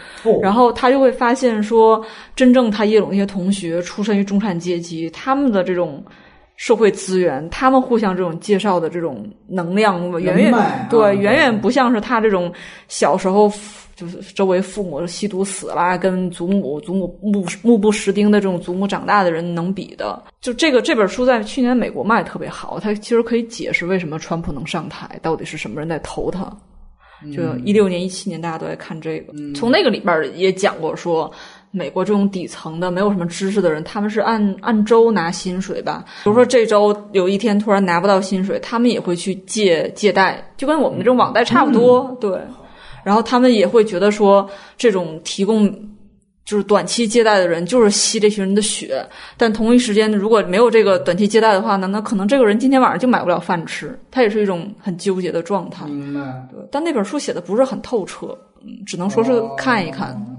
然后他就会发现说，真正他耶鲁那些同学出身于中产阶级，他们的这种。社会资源，他们互相这种介绍的这种能量，远远、啊对，远远不像是他这种小时候就是周围父母吸毒死啦，跟祖母祖母目目不识丁的这种祖母长大的人能比的。就这个这本书在去年美国卖得特别好，它其实可以解释为什么川普能上台，到底是什么人在投他。就一六年、一七年，大家都在看这个。从那个里边也讲过说，美国这种底层的没有什么知识的人，他们是按按周拿薪水吧。比如说这周有一天突然拿不到薪水，他们也会去借借贷，就跟我们这种网贷差不多。对，然后他们也会觉得说，这种提供就是短期借贷的人就是吸这群人的血，但同一时间如果没有这个短期借贷的话呢，那可能这个人今天晚上就买不了饭吃，他也是一种很纠结的状态。明白。对，但那本书写的不是很透彻，嗯，只能说是看一看。嗯，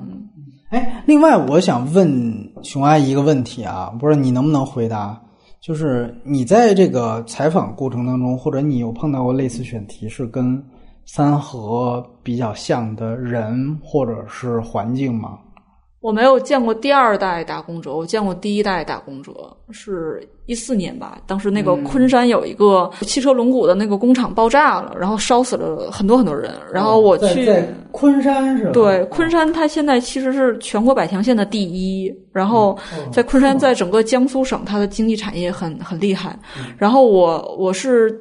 哎，另外我想问熊阿姨一个问题啊，不知道你能不能回答？就是你在这个采访过程当中，或者你有碰到过类似选题是跟三河比较像的人或者是环境吗？我没有见过第二代打工者，我见过第一代打工者，是一四年吧。当时那个昆山有一个汽车轮毂的那个工厂爆炸了，然后烧死了很多很多人。然后我去昆山是吧？对，昆山它现在其实是全国百强县的第一，然后在昆山，在整个江苏省，它的经济产业很很厉害。然后我我是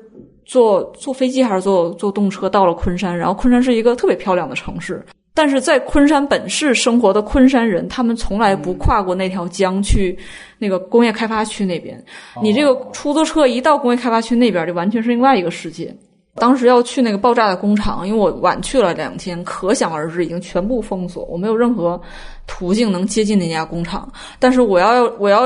坐坐飞机还是坐坐动车到了昆山，然后昆山是一个特别漂亮的城市。但是在昆山本市生活的昆山人，他们从来不跨过那条江去那个工业开发区那边。你这个出租车一到工业开发区那边，就完全是另外一个世界。当时要去那个爆炸的工厂，因为我晚去了两天，可想而知已经全部封锁，我没有任何途径能接近那家工厂。但是我要我要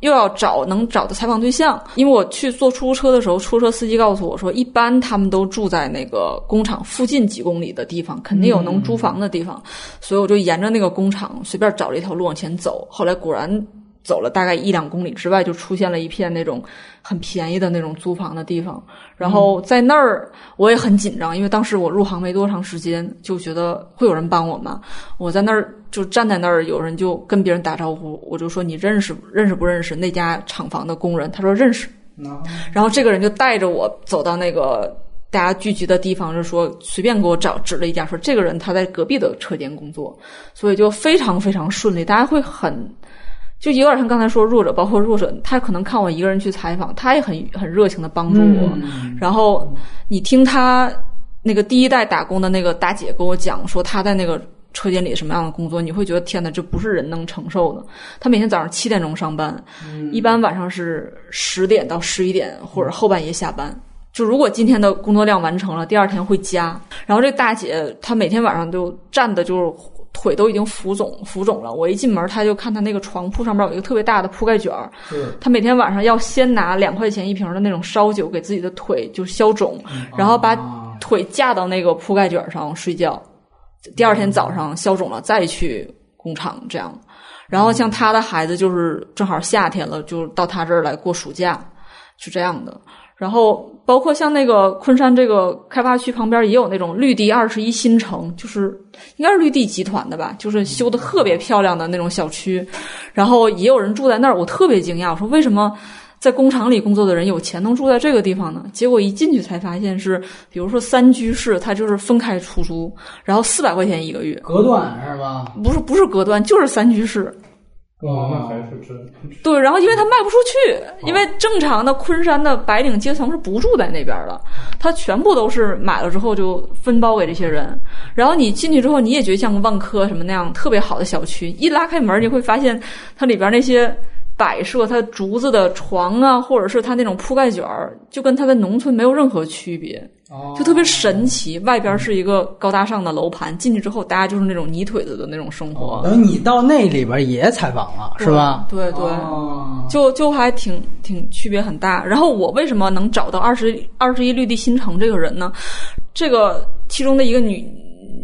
又要找能找的采访对象，因为我去坐出租车的时候，出租车司机告诉我说，一般他们都住在那个工厂附近几公里的地方，肯定有能租房的地方，所以我就沿着那个工厂随便找了一条路往前走。后来果然走了大概一两公里之外，就出现了一片那种很便宜的那种租房的地方。然后在那儿我也很紧张，因为当时我入行没多长时间，就觉得会有人帮我嘛？我在那儿就站在那儿，有人就跟别人打招呼，我就说你认识认识不认识那家厂房的工人？他说认识。然后这个人就带着我走到那个大家聚集的地方，就说随便给我找指了一家，说这个人他在隔壁的车间工作，所以就非常非常顺利，大家会很。就有点像刚才说弱者，包括弱者，他可能看我一个人去采访，他也很很热情的帮助我。然后你听他那个第一代打工的那个大姐跟我讲说，她在那个车间里什么样的工作，你会觉得天哪，这不是人能承受的。她每天早上七点钟上班，一般晚上是十点到十一点或者后半夜下班。就如果今天的工作量完成了，第二天会加。然后这大姐她每天晚上就站的就是腿都已经浮肿浮肿了。我一进门，他就看他那个床铺上面有一个特别大的铺盖卷儿。他每天晚上要先拿两块钱一瓶的那种烧酒给自己的腿就消肿，然后把腿架到那个铺盖卷上睡觉。第二天早上消肿了再去工厂这样。然后像他的孩子就是正好夏天了，就到他这儿来过暑假，是这样的。然后包括像那个昆山这个开发区旁边也有那种绿地二十一新城，就是应该是绿地集团的吧，就是修的特别漂亮的那种小区，然后也有人住在那儿，我特别惊讶，我说为什么在工厂里工作的人有钱能住在这个地方呢？结果一进去才发现是，比如说三居室，它就是分开出租，然后四百块钱一个月，隔断是吧？不是不是隔断，就是三居室。哦，那还是真对，然后因为他卖不出去，因为正常的昆山的白领阶层是不住在那边的，他全部都是买了之后就分包给这些人。然后你进去之后，你也觉得像万科什么那样特别好的小区，一拉开门你会发现它里边那些摆设，它竹子的床啊，或者是它那种铺盖卷儿，就跟它在农村没有任何区别。就特别神奇，外边是一个高大上的楼盘，进去之后大家就是那种泥腿子的那种生活。等于你到那里边也采访了，是吧？对对，就就还挺挺区别很大。然后我为什么能找到二十二十一绿地新城这个人呢？这个其中的一个女。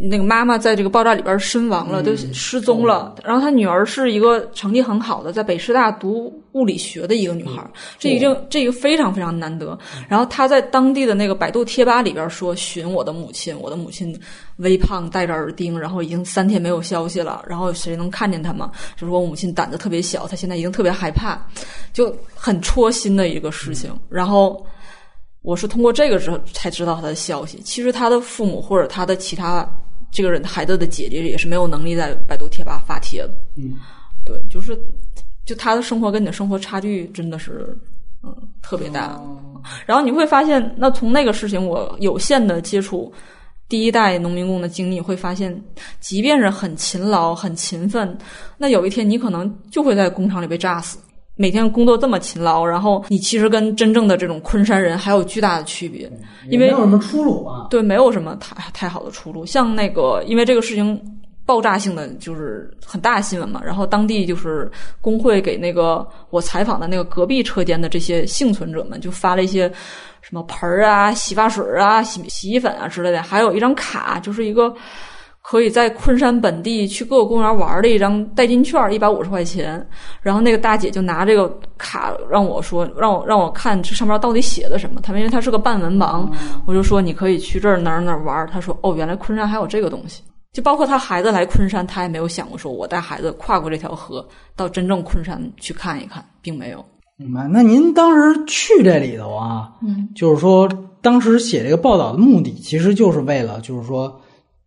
那个妈妈在这个爆炸里边身亡了，就失踪了。然后她女儿是一个成绩很好的，在北师大读物理学的一个女孩，这已经这个非常非常难得。然后她在当地的那个百度贴吧里边说寻我的母亲，我的母亲微胖，戴着耳钉，然后已经三天没有消息了。然后谁能看见她吗？就是我母亲胆子特别小，她现在已经特别害怕，就很戳心的一个事情。然后我是通过这个之后才知道他的消息。其实他的父母或者他的其他。这个人孩子的姐姐也是没有能力在百度贴吧发帖的，嗯，对，就是就他的生活跟你的生活差距真的是嗯特别大。然后你会发现，那从那个事情我有限的接触第一代农民工的经历，会发现，即便是很勤劳、很勤奋，那有一天你可能就会在工厂里被炸死。每天工作这么勤劳，然后你其实跟真正的这种昆山人还有巨大的区别，因为没有什么出路啊。对，没有什么太太好的出路。像那个，因为这个事情爆炸性的就是很大新闻嘛，然后当地就是工会给那个我采访的那个隔壁车间的这些幸存者们就发了一些什么盆儿啊、洗发水啊、洗洗衣粉啊之类的，还有一张卡，就是一个。可以在昆山本地去各个公园玩的一张代金券，一百五十块钱。然后那个大姐就拿这个卡让我说，让我让我看这上面到底写的什么。她因为她是个半文盲，我就说你可以去这儿哪儿哪儿玩。她说哦，原来昆山还有这个东西。就包括她孩子来昆山，她也没有想过说我带孩子跨过这条河到真正昆山去看一看，并没有。明白？那您当时去这里头啊，嗯，就是说当时写这个报道的目的，其实就是为了就是说。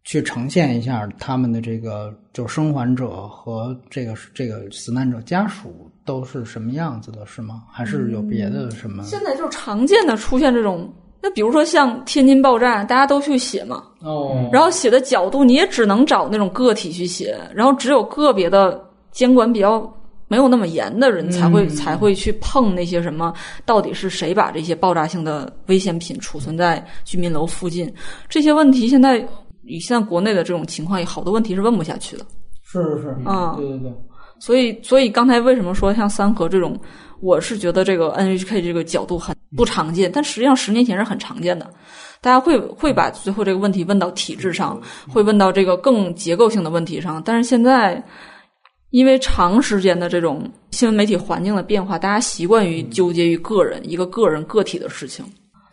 去呈现一下他们的这个，就是生还者和这个这个死难者家属都是什么样子的，是吗？还是有别的什么？现在就是常见的出现这种，那比如说像天津爆炸，大家都去写嘛，哦，然后写的角度你也只能找那种个体去写，然后只有个别的监管比较没有那么严的人才会才会去碰那些什么，到底是谁把这些爆炸性的危险品储存在居民楼附近？这些问题现在。以现在国内的这种情况，有好多问题是问不下去的。是是是，嗯，对对对。所以，所以刚才为什么说像三和这种，我是觉得这个 NHK 这个角度很不常见，但实际上十年前是很常见的。大家会会把最后这个问题问到体制上，会问到这个更结构性的问题上。但是现在，因为长时间的这种新闻媒体环境的变化，大家习惯于纠结于个人一个个人个体的事情。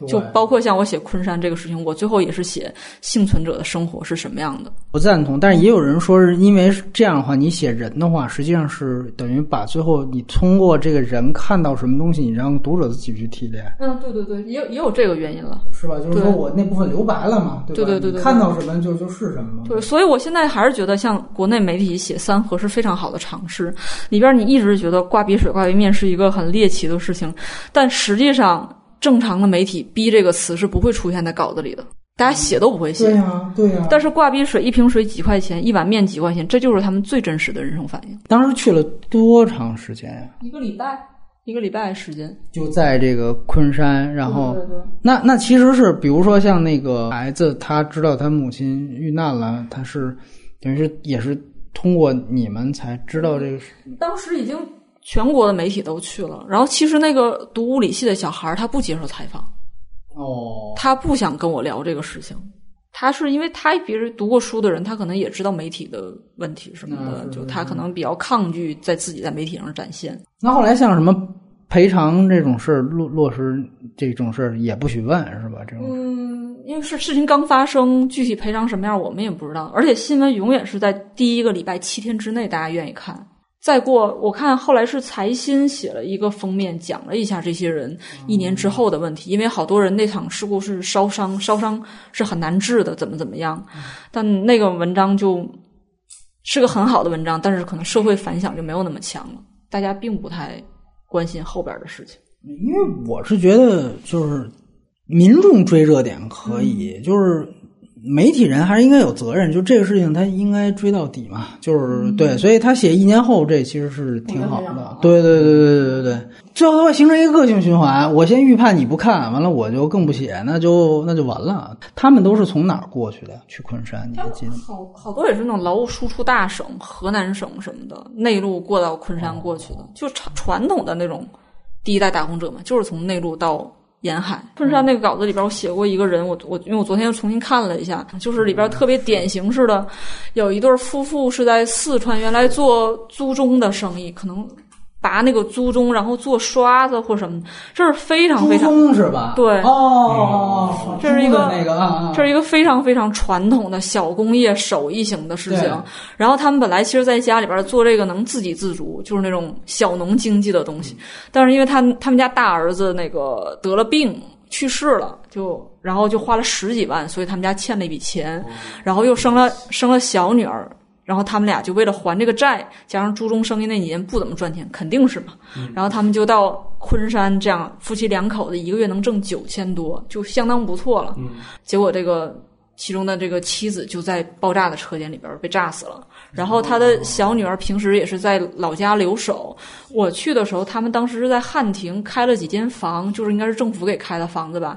就包括像我写昆山这个事情，我最后也是写幸存者的生活是什么样的。不赞同，但是也有人说是因为这样的话，你写人的话，实际上是等于把最后你通过这个人看到什么东西，你让读者自己去提炼。嗯，对对对，也有也有这个原因了，是吧？就是说我那部分留白了嘛，对对对对，看到什么就就是什么。对，所以我现在还是觉得，像国内媒体写三河是非常好的尝试。里边你一直觉得挂鼻水、挂杯面是一个很猎奇的事情，但实际上。正常的媒体“逼”这个词是不会出现在稿子里的。大家写都不会写。对呀，对呀但是挂逼水一瓶水几块钱，一碗面几块钱，这就是他们最真实的人生反应。当时去了多长时间呀？一个礼拜，一个礼拜时间。就在这个昆山，然后对对对那那其实是，比如说像那个孩子，他知道他母亲遇难了，他是等于是也是通过你们才知道这个事。当时已经全国的媒体都去了，然后其实那个读物理系的小孩儿他不接受采访，哦，他不想跟我聊这个事情。他是因为他别人读过书的人，他可能也知道媒体的问题什么的，嗯就他可能比较抗拒在自己在媒体上展现。那后来像什么赔偿这种事儿落落实这种事儿也不许问是吧？这种嗯，因为是事情刚发生，具体赔偿什么样我们也不知道，而且新闻永远是在第一个礼拜七天之内大家愿意看。再过，我看后来是财新写了一个封面，讲了一下这些人一年之后的问题，因为好多人那场事故是烧伤，烧伤是很难治的，怎么怎么样。但那个文章就是个很好的文章，但是可能社会反响就没有那么强了，大家并不太关心后边的事情。因为我是觉得就是民众追热点可以，就是媒体人还是应该有责任，就这个事情他应该追到底嘛，就是、对，所以他写一年后这其实是挺好的对对对对对对对，最后它会形成一个恶性循环，我先预判你不看，完了我就更不写，那就那就完了。他们都是从哪儿过去的？去昆山，你还记得吗？好好多也是那种劳务输出大省，河南省什么的，内陆过到昆山过去的，就传传统的那种第一代打工者嘛，就是从内陆到沿海。昆山那个稿子里边，我写过一个人，我我因为我昨天又重新看了一下，就是里边特别典型似的，有一对夫妇是在四川原来做租中的生意，可能拔那个租钟，然后做刷子或什么的，这是非常非常？对哦这是一个那个啊啊，这是一个非常非常传统的小工业手艺型的事情。然后他们本来其实在家里边做这个能自给自足，就是那种小农经济的东西。但是因为他他们家大儿子那个得了病去世了，就然后就花了十几万，所以他们家欠了一笔钱，然后又生了生了小女儿。然后他们俩就为了还这个债，加上朱中生意那几年不怎么赚钱，肯定是嘛。然后他们就到昆山，这样夫妻两口子一个月能挣九千多，就相当不错了。结果这个其中的这个妻子就在爆炸的车间里边被炸死了。然后他的小女儿平时也是在老家留守。我去的时候，他们当时是在汉庭开了几间房，就是应该是政府给开的房子吧。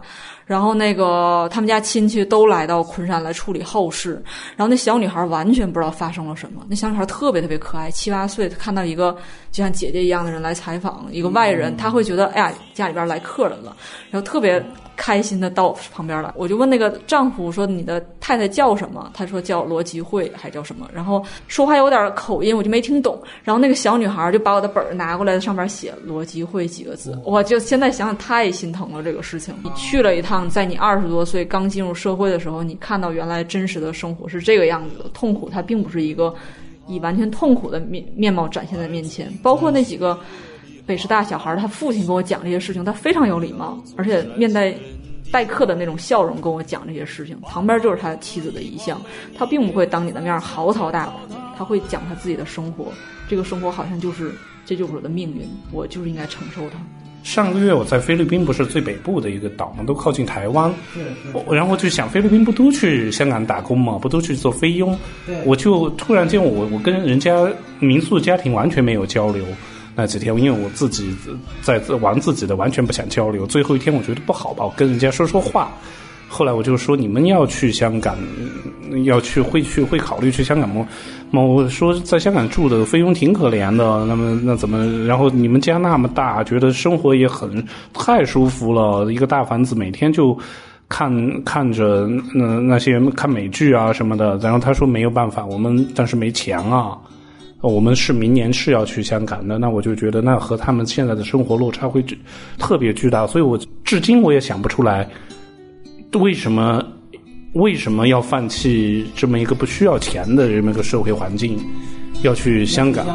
然后那个他们家亲戚都来到昆山来处理后事，然后那小女孩完全不知道发生了什么。那小女孩特别特别可爱，七八岁，她看到一个就像姐姐一样的人来采访，一个外人，她会觉得哎呀家里边来客人了，然后特别开心的到旁边来。我就问那个丈夫说你的太太叫什么？他说叫罗吉慧，还叫什么？然后说话有点口音，我就没听懂。然后那个小女孩就把我的本儿拿过来，上面写罗吉慧几个字，我就现在想想太心疼了这个事情。你去了一趟。在你二十多岁刚进入社会的时候，你看到原来真实的生活是这个样子的，痛苦它并不是一个以完全痛苦的面面貌展现在面前。包括那几个北师大小孩，他父亲跟我讲这些事情，他非常有礼貌，而且面带待客的那种笑容跟我讲这些事情。旁边就是他妻子的遗像，他并不会当你的面嚎啕大哭，他会讲他自己的生活。这个生活好像就是这就是我的命运，我就是应该承受它。上个月我在菲律宾，不是最北部的一个岛嘛，都靠近台湾。我然后就想，菲律宾不都去香港打工嘛，不都去做菲佣？我就突然间，我我跟人家民宿家庭完全没有交流。那几天，因为我自己在玩自己的，完全不想交流。最后一天，我觉得不好吧，我跟人家说说话。后来我就说，你们要去香港，要去会去会考虑去香港吗？我说在香港住的菲佣挺可怜的，那么那怎么？然后你们家那么大，觉得生活也很太舒服了，一个大房子，每天就看看着那那些看美剧啊什么的。然后他说没有办法，我们但是没钱啊。我们是明年是要去香港的，那我就觉得那和他们现在的生活落差会特别巨大，所以我至今我也想不出来。为什么为什么要放弃这么一个不需要钱的这么一个社会环境，要去香港？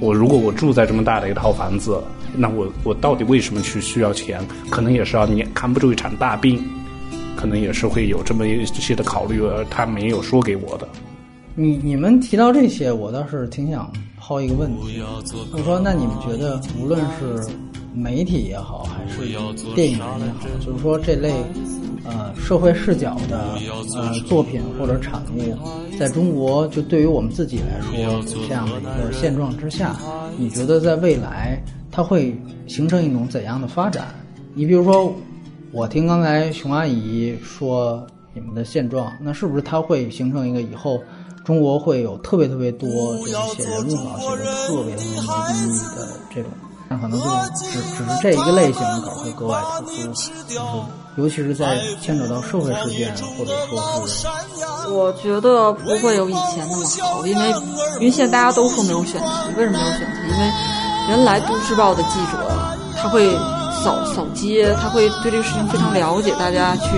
我如果我住在这么大的一套房子，那我我到底为什么去需要钱？可能也是要你扛不住一场大病，可能也是会有这么一些的考虑，而他没有说给我的。你你们提到这些，我倒是挺想抛一个问题，我说那你们觉得无论是媒体也好，还是电影人也好，就是说这类呃社会视角的呃作品或者产物，在中国就对于我们自己来说，这样的一个现状之下，你觉得在未来它会形成一种怎样的发展？你比如说，我听刚才熊阿姨说你们的现状，那是不是它会形成一个以后？中国会有特别特别多这种写人物稿写的特别特别牛逼的这种，但可能就只只是这一个类型的稿会格外突出，就是尤其是在牵扯到社会事件或者说是，我觉得不会有以前那么好，因为因为现在大家都说没有选题，为什么没有选题？因为原来都市报的记者他会扫扫街，他会对这个事情非常了解，大家去。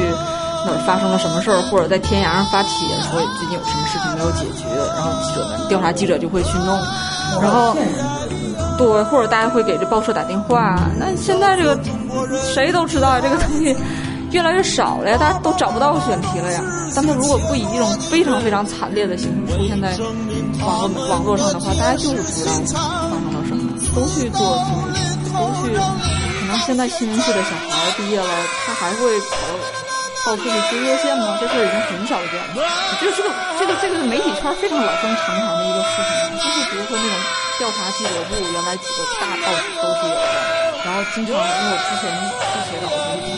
哪儿发生了什么事儿，或者在天涯上发帖说最近有什么事情没有解决，然后记者们调查记者就会去弄，然后对，或者大家会给这报社打电话。那现在这个谁都知道这个东西越来越少了呀，大家都找不到选题了呀。但他如果不以一种非常非常惨烈的形式出现在网络网络上的话，大家就是不知道发生了什么，都去做都去。可能现在新闻系的小孩毕业了，他还会跑。到处去追热线吗？这事儿已经很少见了。我觉得这个这个这个媒体圈非常老生常谈的一个事情，就是比如说那种调查记者部，原来几个大报纸都是有的，然后经常因为我之前去写稿子，经常。